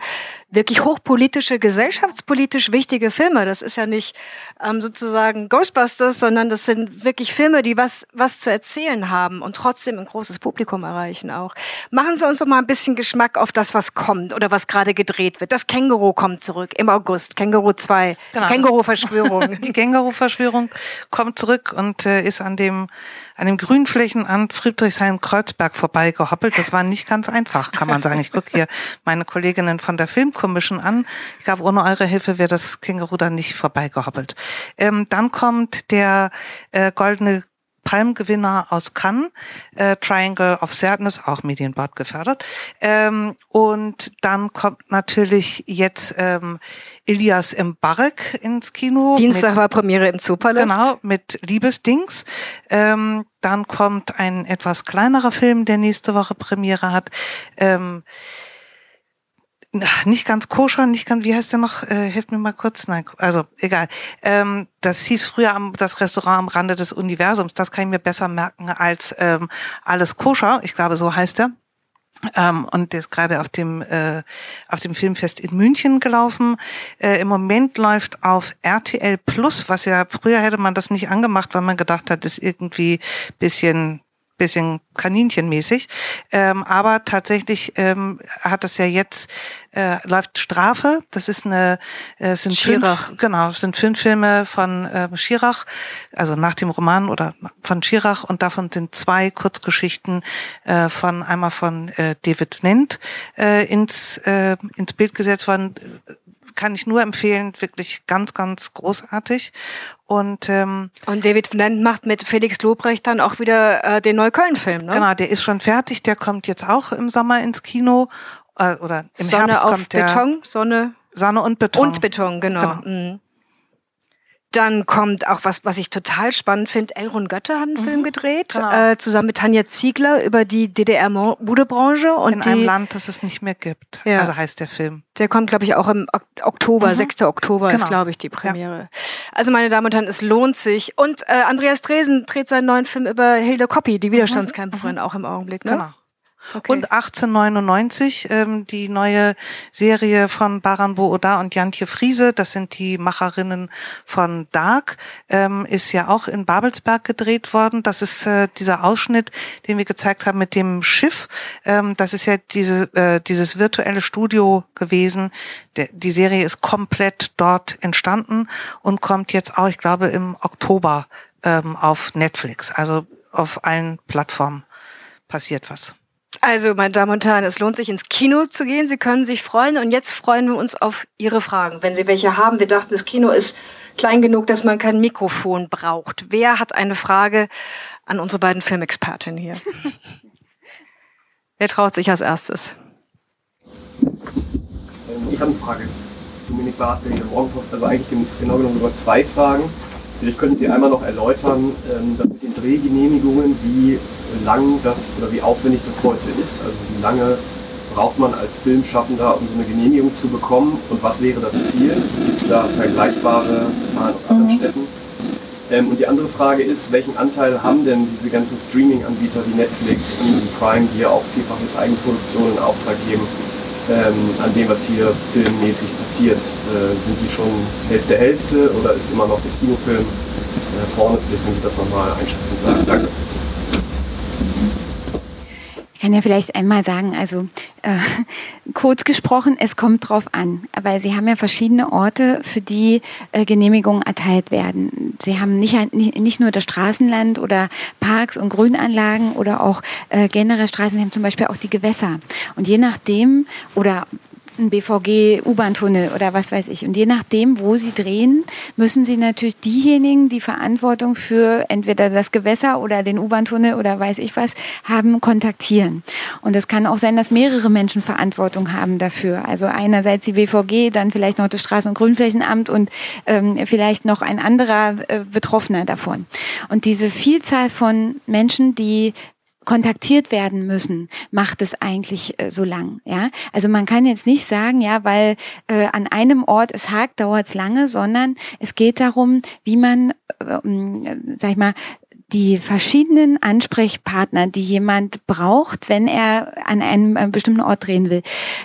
[SPEAKER 19] wirklich hochpolitische, gesellschaftspolitisch wichtige Filme. Das ist ja nicht ähm, sozusagen Ghostbusters, sondern das sind wirklich Filme, die was, was zu erzählen haben und trotzdem ein großes Publikum erreichen auch. Machen Sie uns doch mal ein bisschen Geschmack auf das, was kommt oder was gerade gedreht wird. Das Känguru kommt zurück im August. Känguru 2.
[SPEAKER 9] Genau,
[SPEAKER 19] Känguru-Verschwörung.
[SPEAKER 9] Die Känguru-Verschwörung kommt zurück und äh, ist an dem an dem Grünflächenamt Friedrichshain-Kreuzberg vorbeigehoppelt. Das war nicht ganz einfach, kann man sagen. Ich gucke hier meine Kolleginnen von der Filmkommission an. Ich glaube, ohne eure Hilfe wäre das Känguru dann nicht vorbeigehoppelt. Ähm, dann kommt der äh, Goldene Palmgewinner aus Cannes, äh, Triangle of Sadness, auch Medienbord gefördert. Ähm, und dann kommt natürlich jetzt ähm, Elias Mbarek ins Kino.
[SPEAKER 19] Dienstag
[SPEAKER 9] mit,
[SPEAKER 19] war Premiere im Zoopalast.
[SPEAKER 9] Genau, mit Liebesdings. Ähm, dann kommt ein etwas kleinerer Film, der nächste Woche Premiere hat. Ähm, nicht ganz koscher, nicht ganz, wie heißt der noch? Äh, hilft mir mal kurz. Nein, also egal. Ähm, das hieß früher am, das Restaurant am Rande des Universums. Das kann ich mir besser merken als ähm, alles koscher. Ich glaube, so heißt er. Ähm, und der ist gerade auf dem äh, auf dem Filmfest in München gelaufen. Äh, Im Moment läuft auf RTL Plus, was ja früher hätte man das nicht angemacht, weil man gedacht hat, ist irgendwie bisschen bisschen kaninchenmäßig. Ähm, aber tatsächlich ähm, hat es ja jetzt äh, läuft Strafe. Das ist eine äh, sind
[SPEAKER 19] Schirach.
[SPEAKER 9] fünf, genau sind fünf Filme von äh, Schirach, also nach dem Roman oder von Schirach und davon sind zwei Kurzgeschichten äh, von einmal von äh, David Nent äh, ins äh, ins Bild gesetzt worden kann ich nur empfehlen, wirklich ganz, ganz großartig. Und, ähm,
[SPEAKER 19] und David Flint macht mit Felix Lobrecht dann auch wieder äh, den Neukölln-Film, ne?
[SPEAKER 9] Genau, der ist schon fertig, der kommt jetzt auch im Sommer ins Kino. Äh, oder im
[SPEAKER 19] Sonne
[SPEAKER 9] Herbst
[SPEAKER 19] auf
[SPEAKER 9] kommt der.
[SPEAKER 19] Beton, Sonne.
[SPEAKER 9] Sonne und Beton.
[SPEAKER 19] Und Beton, genau.
[SPEAKER 9] Genau.
[SPEAKER 19] Mhm. Dann kommt auch was, was ich total spannend finde. Elrond Götter hat einen Film gedreht,
[SPEAKER 9] genau.
[SPEAKER 19] äh, zusammen mit Tanja Ziegler über die DDR-Modebranche. und
[SPEAKER 9] in
[SPEAKER 19] die,
[SPEAKER 9] einem Land, das es nicht mehr gibt.
[SPEAKER 19] Ja.
[SPEAKER 9] Also heißt der Film.
[SPEAKER 19] Der kommt, glaube ich, auch im Ok- Oktober,
[SPEAKER 9] Mhm.
[SPEAKER 19] 6. Oktober ist,
[SPEAKER 9] Genau.
[SPEAKER 19] glaube ich, die Premiere. Also, meine Damen und Herren, es lohnt sich. Und äh, Andreas Dresen dreht seinen neuen Film über Hilde Koppi, die Widerstandskämpferin, auch im Augenblick. Ne?
[SPEAKER 9] Genau. Und 1899, ähm, die neue Serie von Baran Booda und Jantje Friese, das sind die Macherinnen von Dark, ähm, ist ja auch in Babelsberg gedreht worden. Das ist äh, dieser Ausschnitt, den wir gezeigt haben mit dem Schiff. Ähm, das ist ja diese, äh, dieses virtuelle Studio gewesen. Der, die Serie ist komplett dort entstanden und kommt jetzt auch, ich glaube, im Oktober ähm, auf Netflix. Also auf allen Plattformen passiert was.
[SPEAKER 19] Also, meine Damen und Herren, es lohnt sich ins Kino zu gehen. Sie können sich freuen. Und jetzt freuen wir uns auf Ihre Fragen. Wenn Sie welche haben, wir dachten, das Kino ist klein genug, dass man kein Mikrofon braucht. Wer hat eine Frage an unsere beiden Filmexpertinnen hier? Wer traut sich als erstes?
[SPEAKER 20] Ähm, Ich habe eine Frage. Dominik Barth, der Morgenpost, also eigentlich gen- genau genommen sogar zwei Fragen. Vielleicht könnten Sie einmal noch erläutern, ähm, das mit den Drehgenehmigungen, wie lang das oder wie aufwendig das heute ist. Also wie lange braucht man als Filmschaffender, um so eine Genehmigung zu bekommen und was wäre das Ziel? Gibt es da vergleichbare Zahlen aus anderen Städten? Ähm, und die andere Frage ist, welchen Anteil haben denn diese ganzen Streaming-Anbieter wie Netflix, Amazon Prime, die ja auch vielfach mit Eigenproduktionen in Auftrag geben, ähm, an dem, was hier filmmäßig passiert? Äh, sind die schon Hälfte Hälfte oder ist immer noch der Kinofilm äh, vorne? Vielleicht können Sie das nochmal einschätzen sagen. Danke.
[SPEAKER 8] Kann ja vielleicht einmal sagen, also äh, kurz gesprochen, es kommt drauf an, weil Sie haben ja verschiedene Orte, für die äh, Genehmigungen erteilt werden. Sie haben nicht, nicht nicht nur das Straßenland oder Parks und Grünanlagen oder auch äh, generell Straßen, Sie haben zum Beispiel auch die Gewässer. Und je nachdem, oder ein BVG, U-Bahn-Tunnel oder was weiß ich. Und je nachdem, wo Sie drehen, müssen Sie natürlich diejenigen, die Verantwortung für entweder das Gewässer oder den U-Bahn-Tunnel oder weiß ich was, haben, kontaktieren. Und es kann auch sein, dass mehrere Menschen Verantwortung haben dafür. Also einerseits die BVG, dann vielleicht noch das Straßen- und Grünflächenamt und ähm, vielleicht noch ein anderer äh, Betroffener davon. Und diese Vielzahl von Menschen, die kontaktiert werden müssen, macht es eigentlich äh, so lang. Ja, also man kann jetzt nicht sagen, ja, weil äh, an einem Ort es hakt, dauert es lange, sondern es geht darum, wie man, äh, ähm, sag ich mal, die verschiedenen Ansprechpartner, die jemand braucht, wenn er an einem äh, bestimmten Ort drehen will,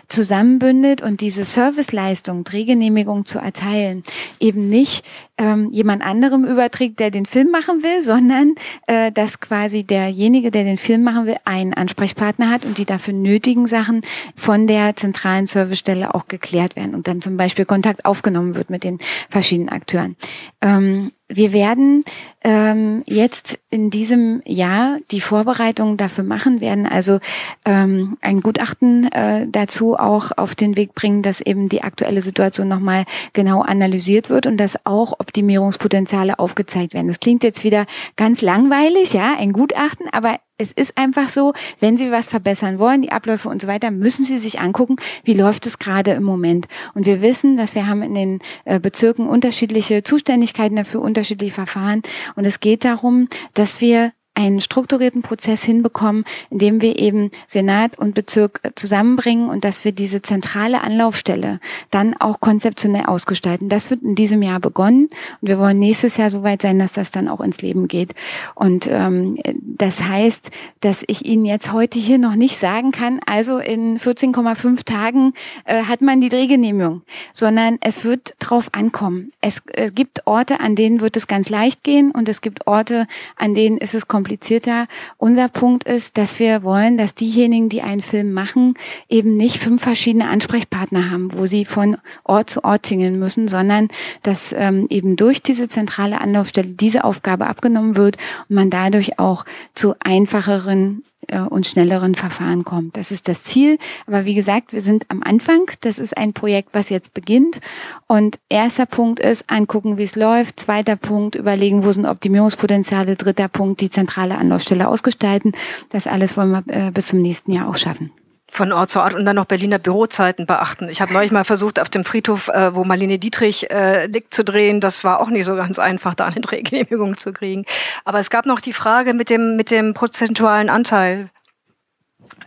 [SPEAKER 8] zusammenbündelt und diese Serviceleistung, Drehgenehmigung zu erteilen, eben nicht ähm, jemand anderem überträgt, der den Film machen will, sondern äh, dass quasi derjenige, der den Film machen will, einen Ansprechpartner hat und die dafür nötigen Sachen von der zentralen Servicestelle auch geklärt werden und dann zum Beispiel Kontakt aufgenommen wird mit den verschiedenen Akteuren. Ähm, wir werden ähm, jetzt in diesem Jahr die Vorbereitungen dafür machen, werden also ähm, ein Gutachten äh, dazu auch auf den Weg bringen, dass eben die aktuelle Situation nochmal genau analysiert wird und dass auch Optimierungspotenziale aufgezeigt werden. Das klingt jetzt wieder ganz langweilig, ja, ein Gutachten, aber es ist einfach so, wenn Sie was verbessern wollen, die Abläufe und so weiter, müssen Sie sich angucken, wie läuft es gerade im Moment. Und wir wissen, dass wir haben in den äh, Bezirken unterschiedliche Zuständigkeiten dafür, unterschiedliche Verfahren. Und es geht darum, dass wir einen strukturierten Prozess hinbekommen, in dem wir eben Senat und Bezirk äh, zusammenbringen und dass wir diese zentrale Anlaufstelle dann auch konzeptionell ausgestalten. Das wird in diesem Jahr begonnen und wir wollen nächstes Jahr soweit sein, dass das dann auch ins Leben geht. Und ähm, das heißt, dass ich Ihnen jetzt heute hier noch nicht sagen kann, also in 14,5 Tagen äh, hat man die Drehgenehmigung, sondern es wird drauf ankommen. Es äh, gibt Orte, an denen wird es ganz leicht gehen und es gibt Orte, an denen ist es kompliziert komplizierter. Unser Punkt ist, dass wir wollen, dass diejenigen, die einen Film machen, eben nicht fünf verschiedene Ansprechpartner haben, wo sie von Ort zu Ort tingeln müssen, sondern dass ähm, eben durch diese zentrale Anlaufstelle diese Aufgabe abgenommen wird und man dadurch auch zu einfacheren und schnelleren Verfahren kommt. Das ist das Ziel. Aber wie gesagt, wir sind am Anfang. Das ist ein Projekt, was jetzt beginnt. Und erster Punkt ist, angucken, wie es läuft. Zweiter Punkt, überlegen, wo sind Optimierungspotenziale. Dritter Punkt, die zentrale Anlaufstelle ausgestalten. Das alles wollen wir äh, bis zum nächsten Jahr auch schaffen
[SPEAKER 19] von Ort zu Ort und dann noch Berliner Bürozeiten beachten. Ich habe neulich mal versucht, auf dem Friedhof, äh, wo Marlene Dietrich äh, liegt, zu drehen. Das war auch nicht so ganz einfach, da eine Drehgenehmigung zu kriegen. Aber es gab noch die Frage mit dem, mit dem prozentualen Anteil.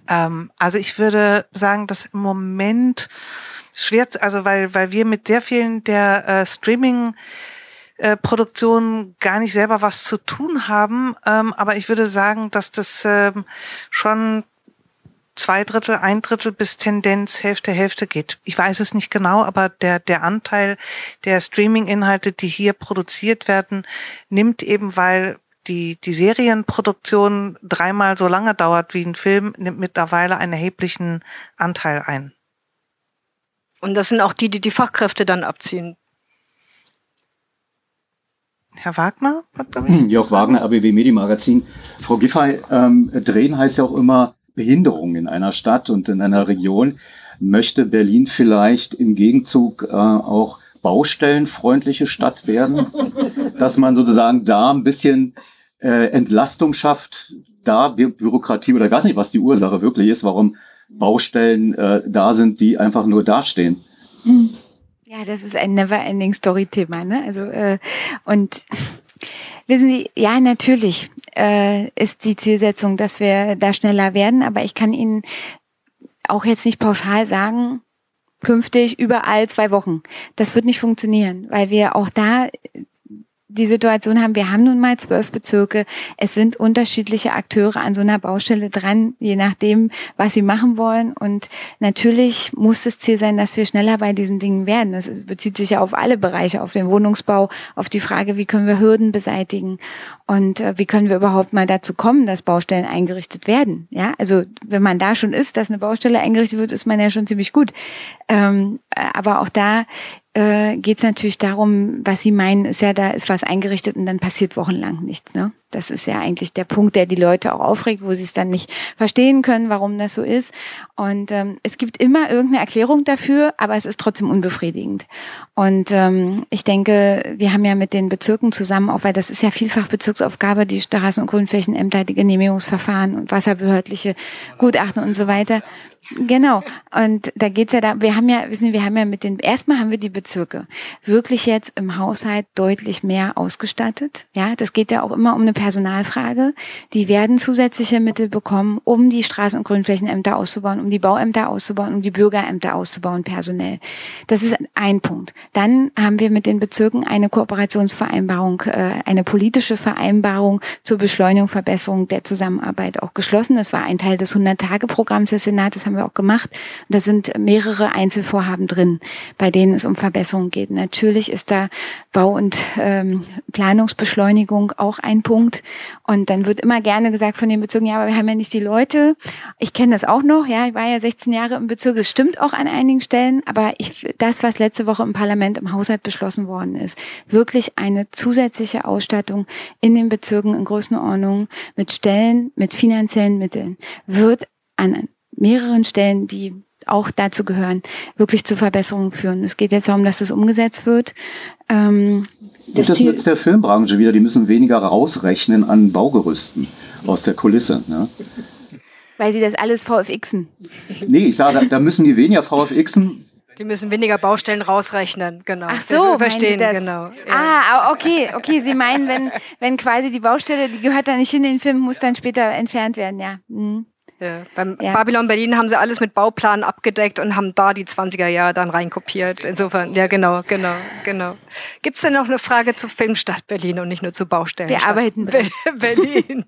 [SPEAKER 9] Ähm, also ich würde sagen, dass im Moment schwer, also weil, weil wir mit sehr vielen der äh, Streaming äh, Produktionen gar nicht selber was zu tun haben. Ähm, aber ich würde sagen, dass das ähm, schon zwei Drittel, ein Drittel bis Tendenz Hälfte, Hälfte geht. Ich weiß es nicht genau, aber der, der Anteil der Streaming-Inhalte, die hier produziert werden, nimmt eben, weil die, die Serienproduktion dreimal so lange dauert wie ein Film, nimmt mittlerweile einen erheblichen Anteil ein.
[SPEAKER 19] Und das sind auch die, die die Fachkräfte dann abziehen.
[SPEAKER 9] Herr Wagner?
[SPEAKER 21] Jörg Wagner, RBB Medienmagazin. Frau Giffey, ähm, drehen heißt ja auch immer Behinderungen in einer Stadt und in einer Region, möchte Berlin vielleicht im Gegenzug äh, auch baustellenfreundliche Stadt werden, dass man sozusagen da ein bisschen äh, Entlastung schafft, da Bü Bürokratie oder ich weiß nicht, was die Ursache wirklich ist, warum Baustellen äh, da sind, die einfach nur dastehen.
[SPEAKER 8] Ja, das ist ein never-ending Story-Thema, ne? Also äh, und wissen Sie, ja, natürlich äh, ist die Zielsetzung, dass wir da schneller werden. Aber ich kann Ihnen auch jetzt nicht pauschal sagen, künftig überall zwei Wochen. Das wird nicht funktionieren, weil wir auch da die Situation haben, wir haben nun mal zwölf Bezirke. Es sind unterschiedliche Akteure an so einer Baustelle dran, je nachdem, was sie machen wollen. Und natürlich muss das Ziel sein, dass wir schneller bei diesen Dingen werden. Das bezieht sich ja auf alle Bereiche, auf den Wohnungsbau, auf die Frage, wie können wir Hürden beseitigen und äh, wie können wir überhaupt mal dazu kommen, dass Baustellen eingerichtet werden. Ja, also wenn man da schon ist, dass eine Baustelle eingerichtet wird, ist man ja schon ziemlich gut. Ähm, aber auch da äh, geht es natürlich darum, was Sie meinen, ist ja, da ist was eingerichtet und dann passiert wochenlang nichts. Ne? Das ist ja eigentlich der Punkt, der die Leute auch aufregt, wo sie es dann nicht verstehen können, warum das so ist. Und ähm, es gibt immer irgendeine Erklärung dafür, aber es ist trotzdem unbefriedigend. Und ähm, ich denke, wir haben ja mit den Bezirken zusammen, auch weil das ist ja vielfach Bezirksaufgabe, die Straßen- und Grünflächenämter, die Genehmigungsverfahren und wasserbehördliche Gutachten und so weiter. Genau. Und da geht's ja da, wir haben ja, wissen Sie, wir haben ja mit den, erstmal haben wir die Bezirke wirklich jetzt im Haushalt deutlich mehr ausgestattet. Ja, das geht ja auch immer um eine Personalfrage. Die werden zusätzliche Mittel bekommen, um die Straßen- und Grünflächenämter auszubauen, um die Bauämter auszubauen, um die Bürgerämter auszubauen, personell. Das ist ein Punkt. Dann haben wir mit den Bezirken eine Kooperationsvereinbarung, äh, eine politische Vereinbarung zur Beschleunigung, Verbesserung der Zusammenarbeit auch geschlossen. Das war ein Teil des 100-Tage-Programms des Senats. Haben wir auch gemacht. Und da sind mehrere Einzelvorhaben drin, bei denen es um Verbesserungen geht. Natürlich ist da Bau- und ähm, Planungsbeschleunigung auch ein Punkt. Und dann wird immer gerne gesagt von den Bezirken, ja, aber wir haben ja nicht die Leute. Ich kenne das auch noch, ja, ich war ja 16 Jahre im Bezirk. Es stimmt auch an einigen Stellen, aber ich, das, was letzte Woche im Parlament im Haushalt beschlossen worden ist, wirklich eine zusätzliche Ausstattung in den Bezirken in Größenordnung mit Stellen, mit finanziellen Mitteln, wird an mehreren Stellen, die auch dazu gehören, wirklich zu Verbesserungen führen. Es geht jetzt darum, dass es umgesetzt wird. Ähm,
[SPEAKER 21] das, das nützt der Filmbranche wieder. Die müssen weniger rausrechnen an Baugerüsten aus der Kulisse. Ne?
[SPEAKER 8] Weil sie das alles VFXen.
[SPEAKER 21] Nee, ich sage, da müssen die weniger VFXen.
[SPEAKER 19] Die müssen weniger Baustellen rausrechnen, genau.
[SPEAKER 8] Ach so,
[SPEAKER 19] verstehen,
[SPEAKER 8] das?
[SPEAKER 19] genau.
[SPEAKER 8] Ja. Ah, okay, okay. Sie meinen, wenn, wenn quasi die Baustelle, die gehört da nicht in den Film, muss dann später entfernt werden, ja. Mhm.
[SPEAKER 19] Ja, beim ja. Babylon Berlin haben sie alles mit Bauplanen abgedeckt und haben da die 20er Jahre dann reinkopiert. Insofern, ja, genau, genau, genau. Gibt es denn noch eine Frage zur Filmstadt Berlin und nicht nur zu Baustellen?
[SPEAKER 8] Wir arbeiten.
[SPEAKER 19] Berlin.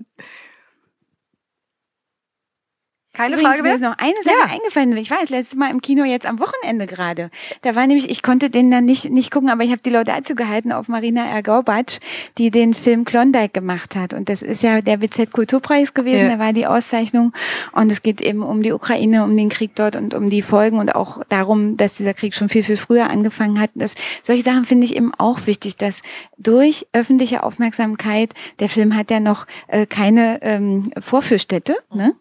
[SPEAKER 19] Keine
[SPEAKER 8] Übrigens,
[SPEAKER 19] Frage mehr?
[SPEAKER 8] Mir ist noch eine Sache ja. eingefallen. Ich war das letzte Mal im Kino jetzt am Wochenende gerade. Da war nämlich, ich konnte den dann nicht, nicht gucken, aber ich habe die Leute dazu gehalten auf Marina Ergaubatsch, die den Film Klondike gemacht hat. Und das ist ja der BZ Kulturpreis gewesen, ja. da war die Auszeichnung. Und es geht eben um die Ukraine, um den Krieg dort und um die Folgen und auch darum, dass dieser Krieg schon viel, viel früher angefangen hat. Das, solche Sachen finde ich eben auch wichtig, dass durch öffentliche Aufmerksamkeit, der Film hat ja noch äh, keine ähm, Vorführstätte, ne?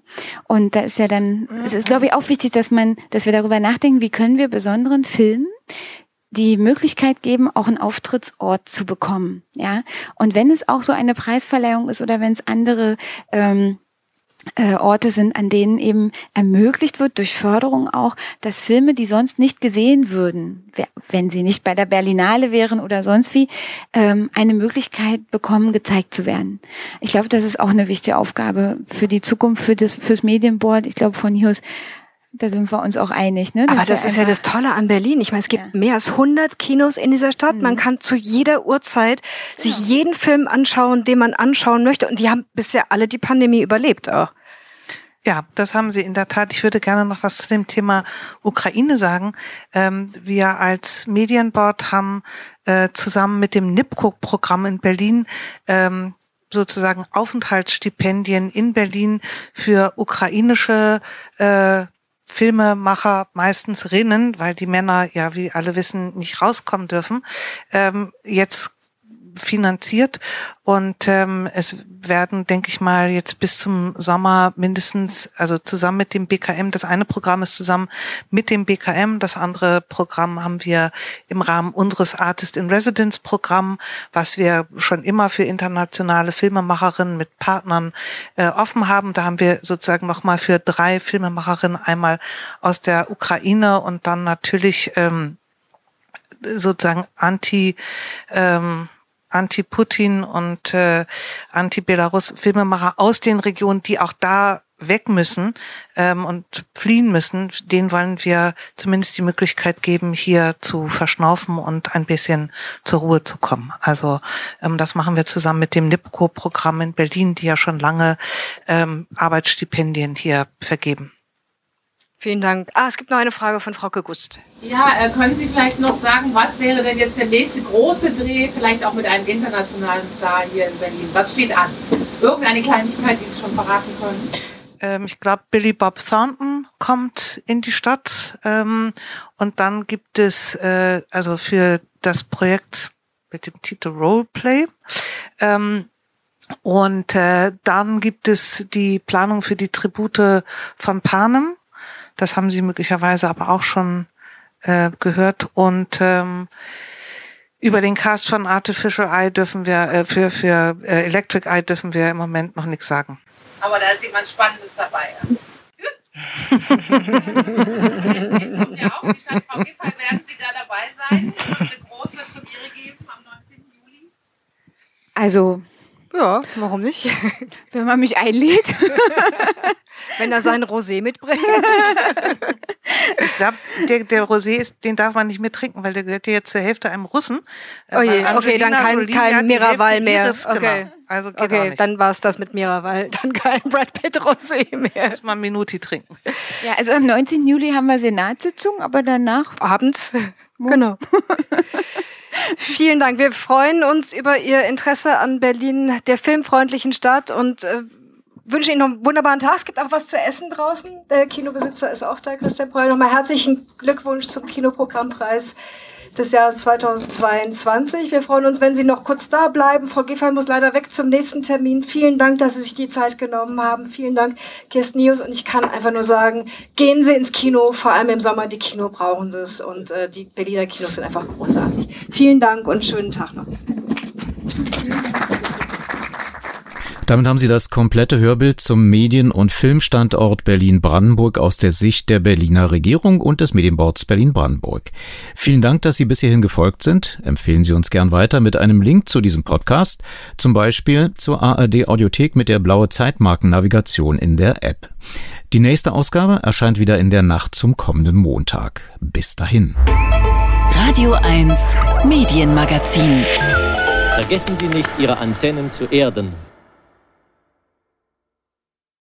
[SPEAKER 8] Und ist ja dann, es ist glaube ich auch wichtig, dass man, dass wir darüber nachdenken, wie können wir besonderen Filmen die Möglichkeit geben, auch einen Auftrittsort zu bekommen, ja. Und wenn es auch so eine Preisverleihung ist oder wenn es andere ähm, äh, Orte sind, an denen eben ermöglicht wird, durch Förderung auch, dass Filme, die sonst nicht gesehen würden, wenn sie nicht bei der Berlinale wären oder sonst wie, ähm, eine Möglichkeit bekommen, gezeigt zu werden. Ich glaube, das ist auch eine wichtige Aufgabe für die Zukunft, für das fürs Medienboard. Ich glaube, von News da sind wir uns auch einig. Ne?
[SPEAKER 19] Aber das ist ja das Tolle an Berlin. Ich meine, es gibt ja. mehr als 100 Kinos in dieser Stadt. Mhm. Man kann zu jeder Uhrzeit sich genau. jeden Film anschauen, den man anschauen möchte. Und die haben bisher alle die Pandemie überlebt auch.
[SPEAKER 9] Ja, das haben Sie in der Tat. Ich würde gerne noch was zu dem Thema Ukraine sagen. Ähm, wir als Medienboard haben äh, zusammen mit dem NIPCO-Programm in Berlin ähm, sozusagen Aufenthaltsstipendien in Berlin für ukrainische äh, Filmemacher, meistens Rinnen, weil die Männer ja, wie alle wissen, nicht rauskommen dürfen, ähm, jetzt finanziert und ähm, es werden, denke ich mal, jetzt bis zum Sommer mindestens, also zusammen mit dem BKM, das eine Programm ist zusammen mit dem BKM, das andere Programm haben wir im Rahmen unseres Artist in Residence Programm, was wir schon immer für internationale Filmemacherinnen mit Partnern äh, offen haben. Da haben wir sozusagen nochmal für drei Filmemacherinnen einmal aus der Ukraine und dann natürlich ähm, sozusagen anti ähm, Anti-Putin und äh, Anti-Belarus-Filmemacher aus den Regionen, die auch da weg müssen ähm, und fliehen müssen, denen wollen wir zumindest die Möglichkeit geben, hier zu verschnaufen und ein bisschen zur Ruhe zu kommen. Also ähm, das machen wir zusammen mit dem NIPCO-Programm in Berlin, die ja schon lange ähm, Arbeitsstipendien hier vergeben.
[SPEAKER 19] Vielen Dank. Ah, es gibt noch eine Frage von Frau Gust.
[SPEAKER 22] Ja, äh, können Sie vielleicht noch sagen, was wäre denn jetzt der nächste große Dreh, vielleicht auch mit einem internationalen Star hier in Berlin? Was steht an? Irgendeine Kleinigkeit, die Sie schon verraten können?
[SPEAKER 9] Ähm, ich glaube, Billy Bob Thornton kommt in die Stadt. Ähm, und dann gibt es äh, also für das Projekt mit dem Titel Roleplay. Ähm, und äh, dann gibt es die Planung für die Tribute von Panem das haben Sie möglicherweise aber auch schon äh, gehört. Und ähm, über den Cast von Artificial Eye dürfen wir, äh, für, für äh, Electric Eye dürfen wir im Moment noch nichts sagen.
[SPEAKER 22] Aber da ist jemand Spannendes dabei. ja auch, die Stadt Frau Giffey, werden Sie da dabei sein? Wird es eine große Premiere geben am 19. Juli?
[SPEAKER 8] Also,
[SPEAKER 19] ja, warum nicht?
[SPEAKER 8] Wenn man mich einlädt.
[SPEAKER 19] Wenn er sein Rosé mitbringt.
[SPEAKER 9] Ich glaub, der, der Rosé ist, den darf man nicht mehr trinken, weil der gehört ja jetzt zur Hälfte einem Russen.
[SPEAKER 19] Oh je, okay, dann kein, kein Miraval mehr.
[SPEAKER 9] ihres,
[SPEAKER 19] Okay.
[SPEAKER 9] Genau. Also
[SPEAKER 19] okay,
[SPEAKER 9] nicht.
[SPEAKER 19] dann war es das mit Miraval. Dann kein Brad Pitt Rosé mehr.
[SPEAKER 9] Erstmal Minuti trinken.
[SPEAKER 8] Ja, also am 19. Juli haben wir Senatssitzung, aber danach
[SPEAKER 19] abends. Genau. Vielen Dank. Wir freuen uns über Ihr Interesse an Berlin, der filmfreundlichen Stadt und äh, wünschen Ihnen noch einen wunderbaren Tag. Es gibt auch was zu essen draußen. Der Kinobesitzer ist auch da, Christian Preuel. Nochmal herzlichen Glückwunsch zum Kinoprogrammpreis des Jahres 2022. Wir freuen uns, wenn Sie noch kurz da bleiben. Frau Giffey muss leider weg zum nächsten Termin. Vielen Dank, dass Sie sich die Zeit genommen haben. Vielen Dank, Kirsten News. Und ich kann einfach nur sagen, gehen Sie ins Kino, vor allem im Sommer. Die Kino brauchen Sie es. Und äh, die Berliner Kinos sind einfach großartig. Vielen Dank und schönen Tag noch.
[SPEAKER 1] Damit haben Sie das komplette Hörbild zum Medien- und Filmstandort Berlin-Brandenburg aus der Sicht der Berliner Regierung und des Medienboards Berlin-Brandenburg. Vielen Dank, dass Sie bis hierhin gefolgt sind. Empfehlen Sie uns gern weiter mit einem Link zu diesem Podcast, zum Beispiel zur ARD Audiothek mit der blaue Zeitmarkennavigation in der App. Die nächste Ausgabe erscheint wieder in der Nacht zum kommenden Montag. Bis dahin.
[SPEAKER 2] Radio 1 Medienmagazin.
[SPEAKER 23] Vergessen Sie nicht, Ihre Antennen zu erden.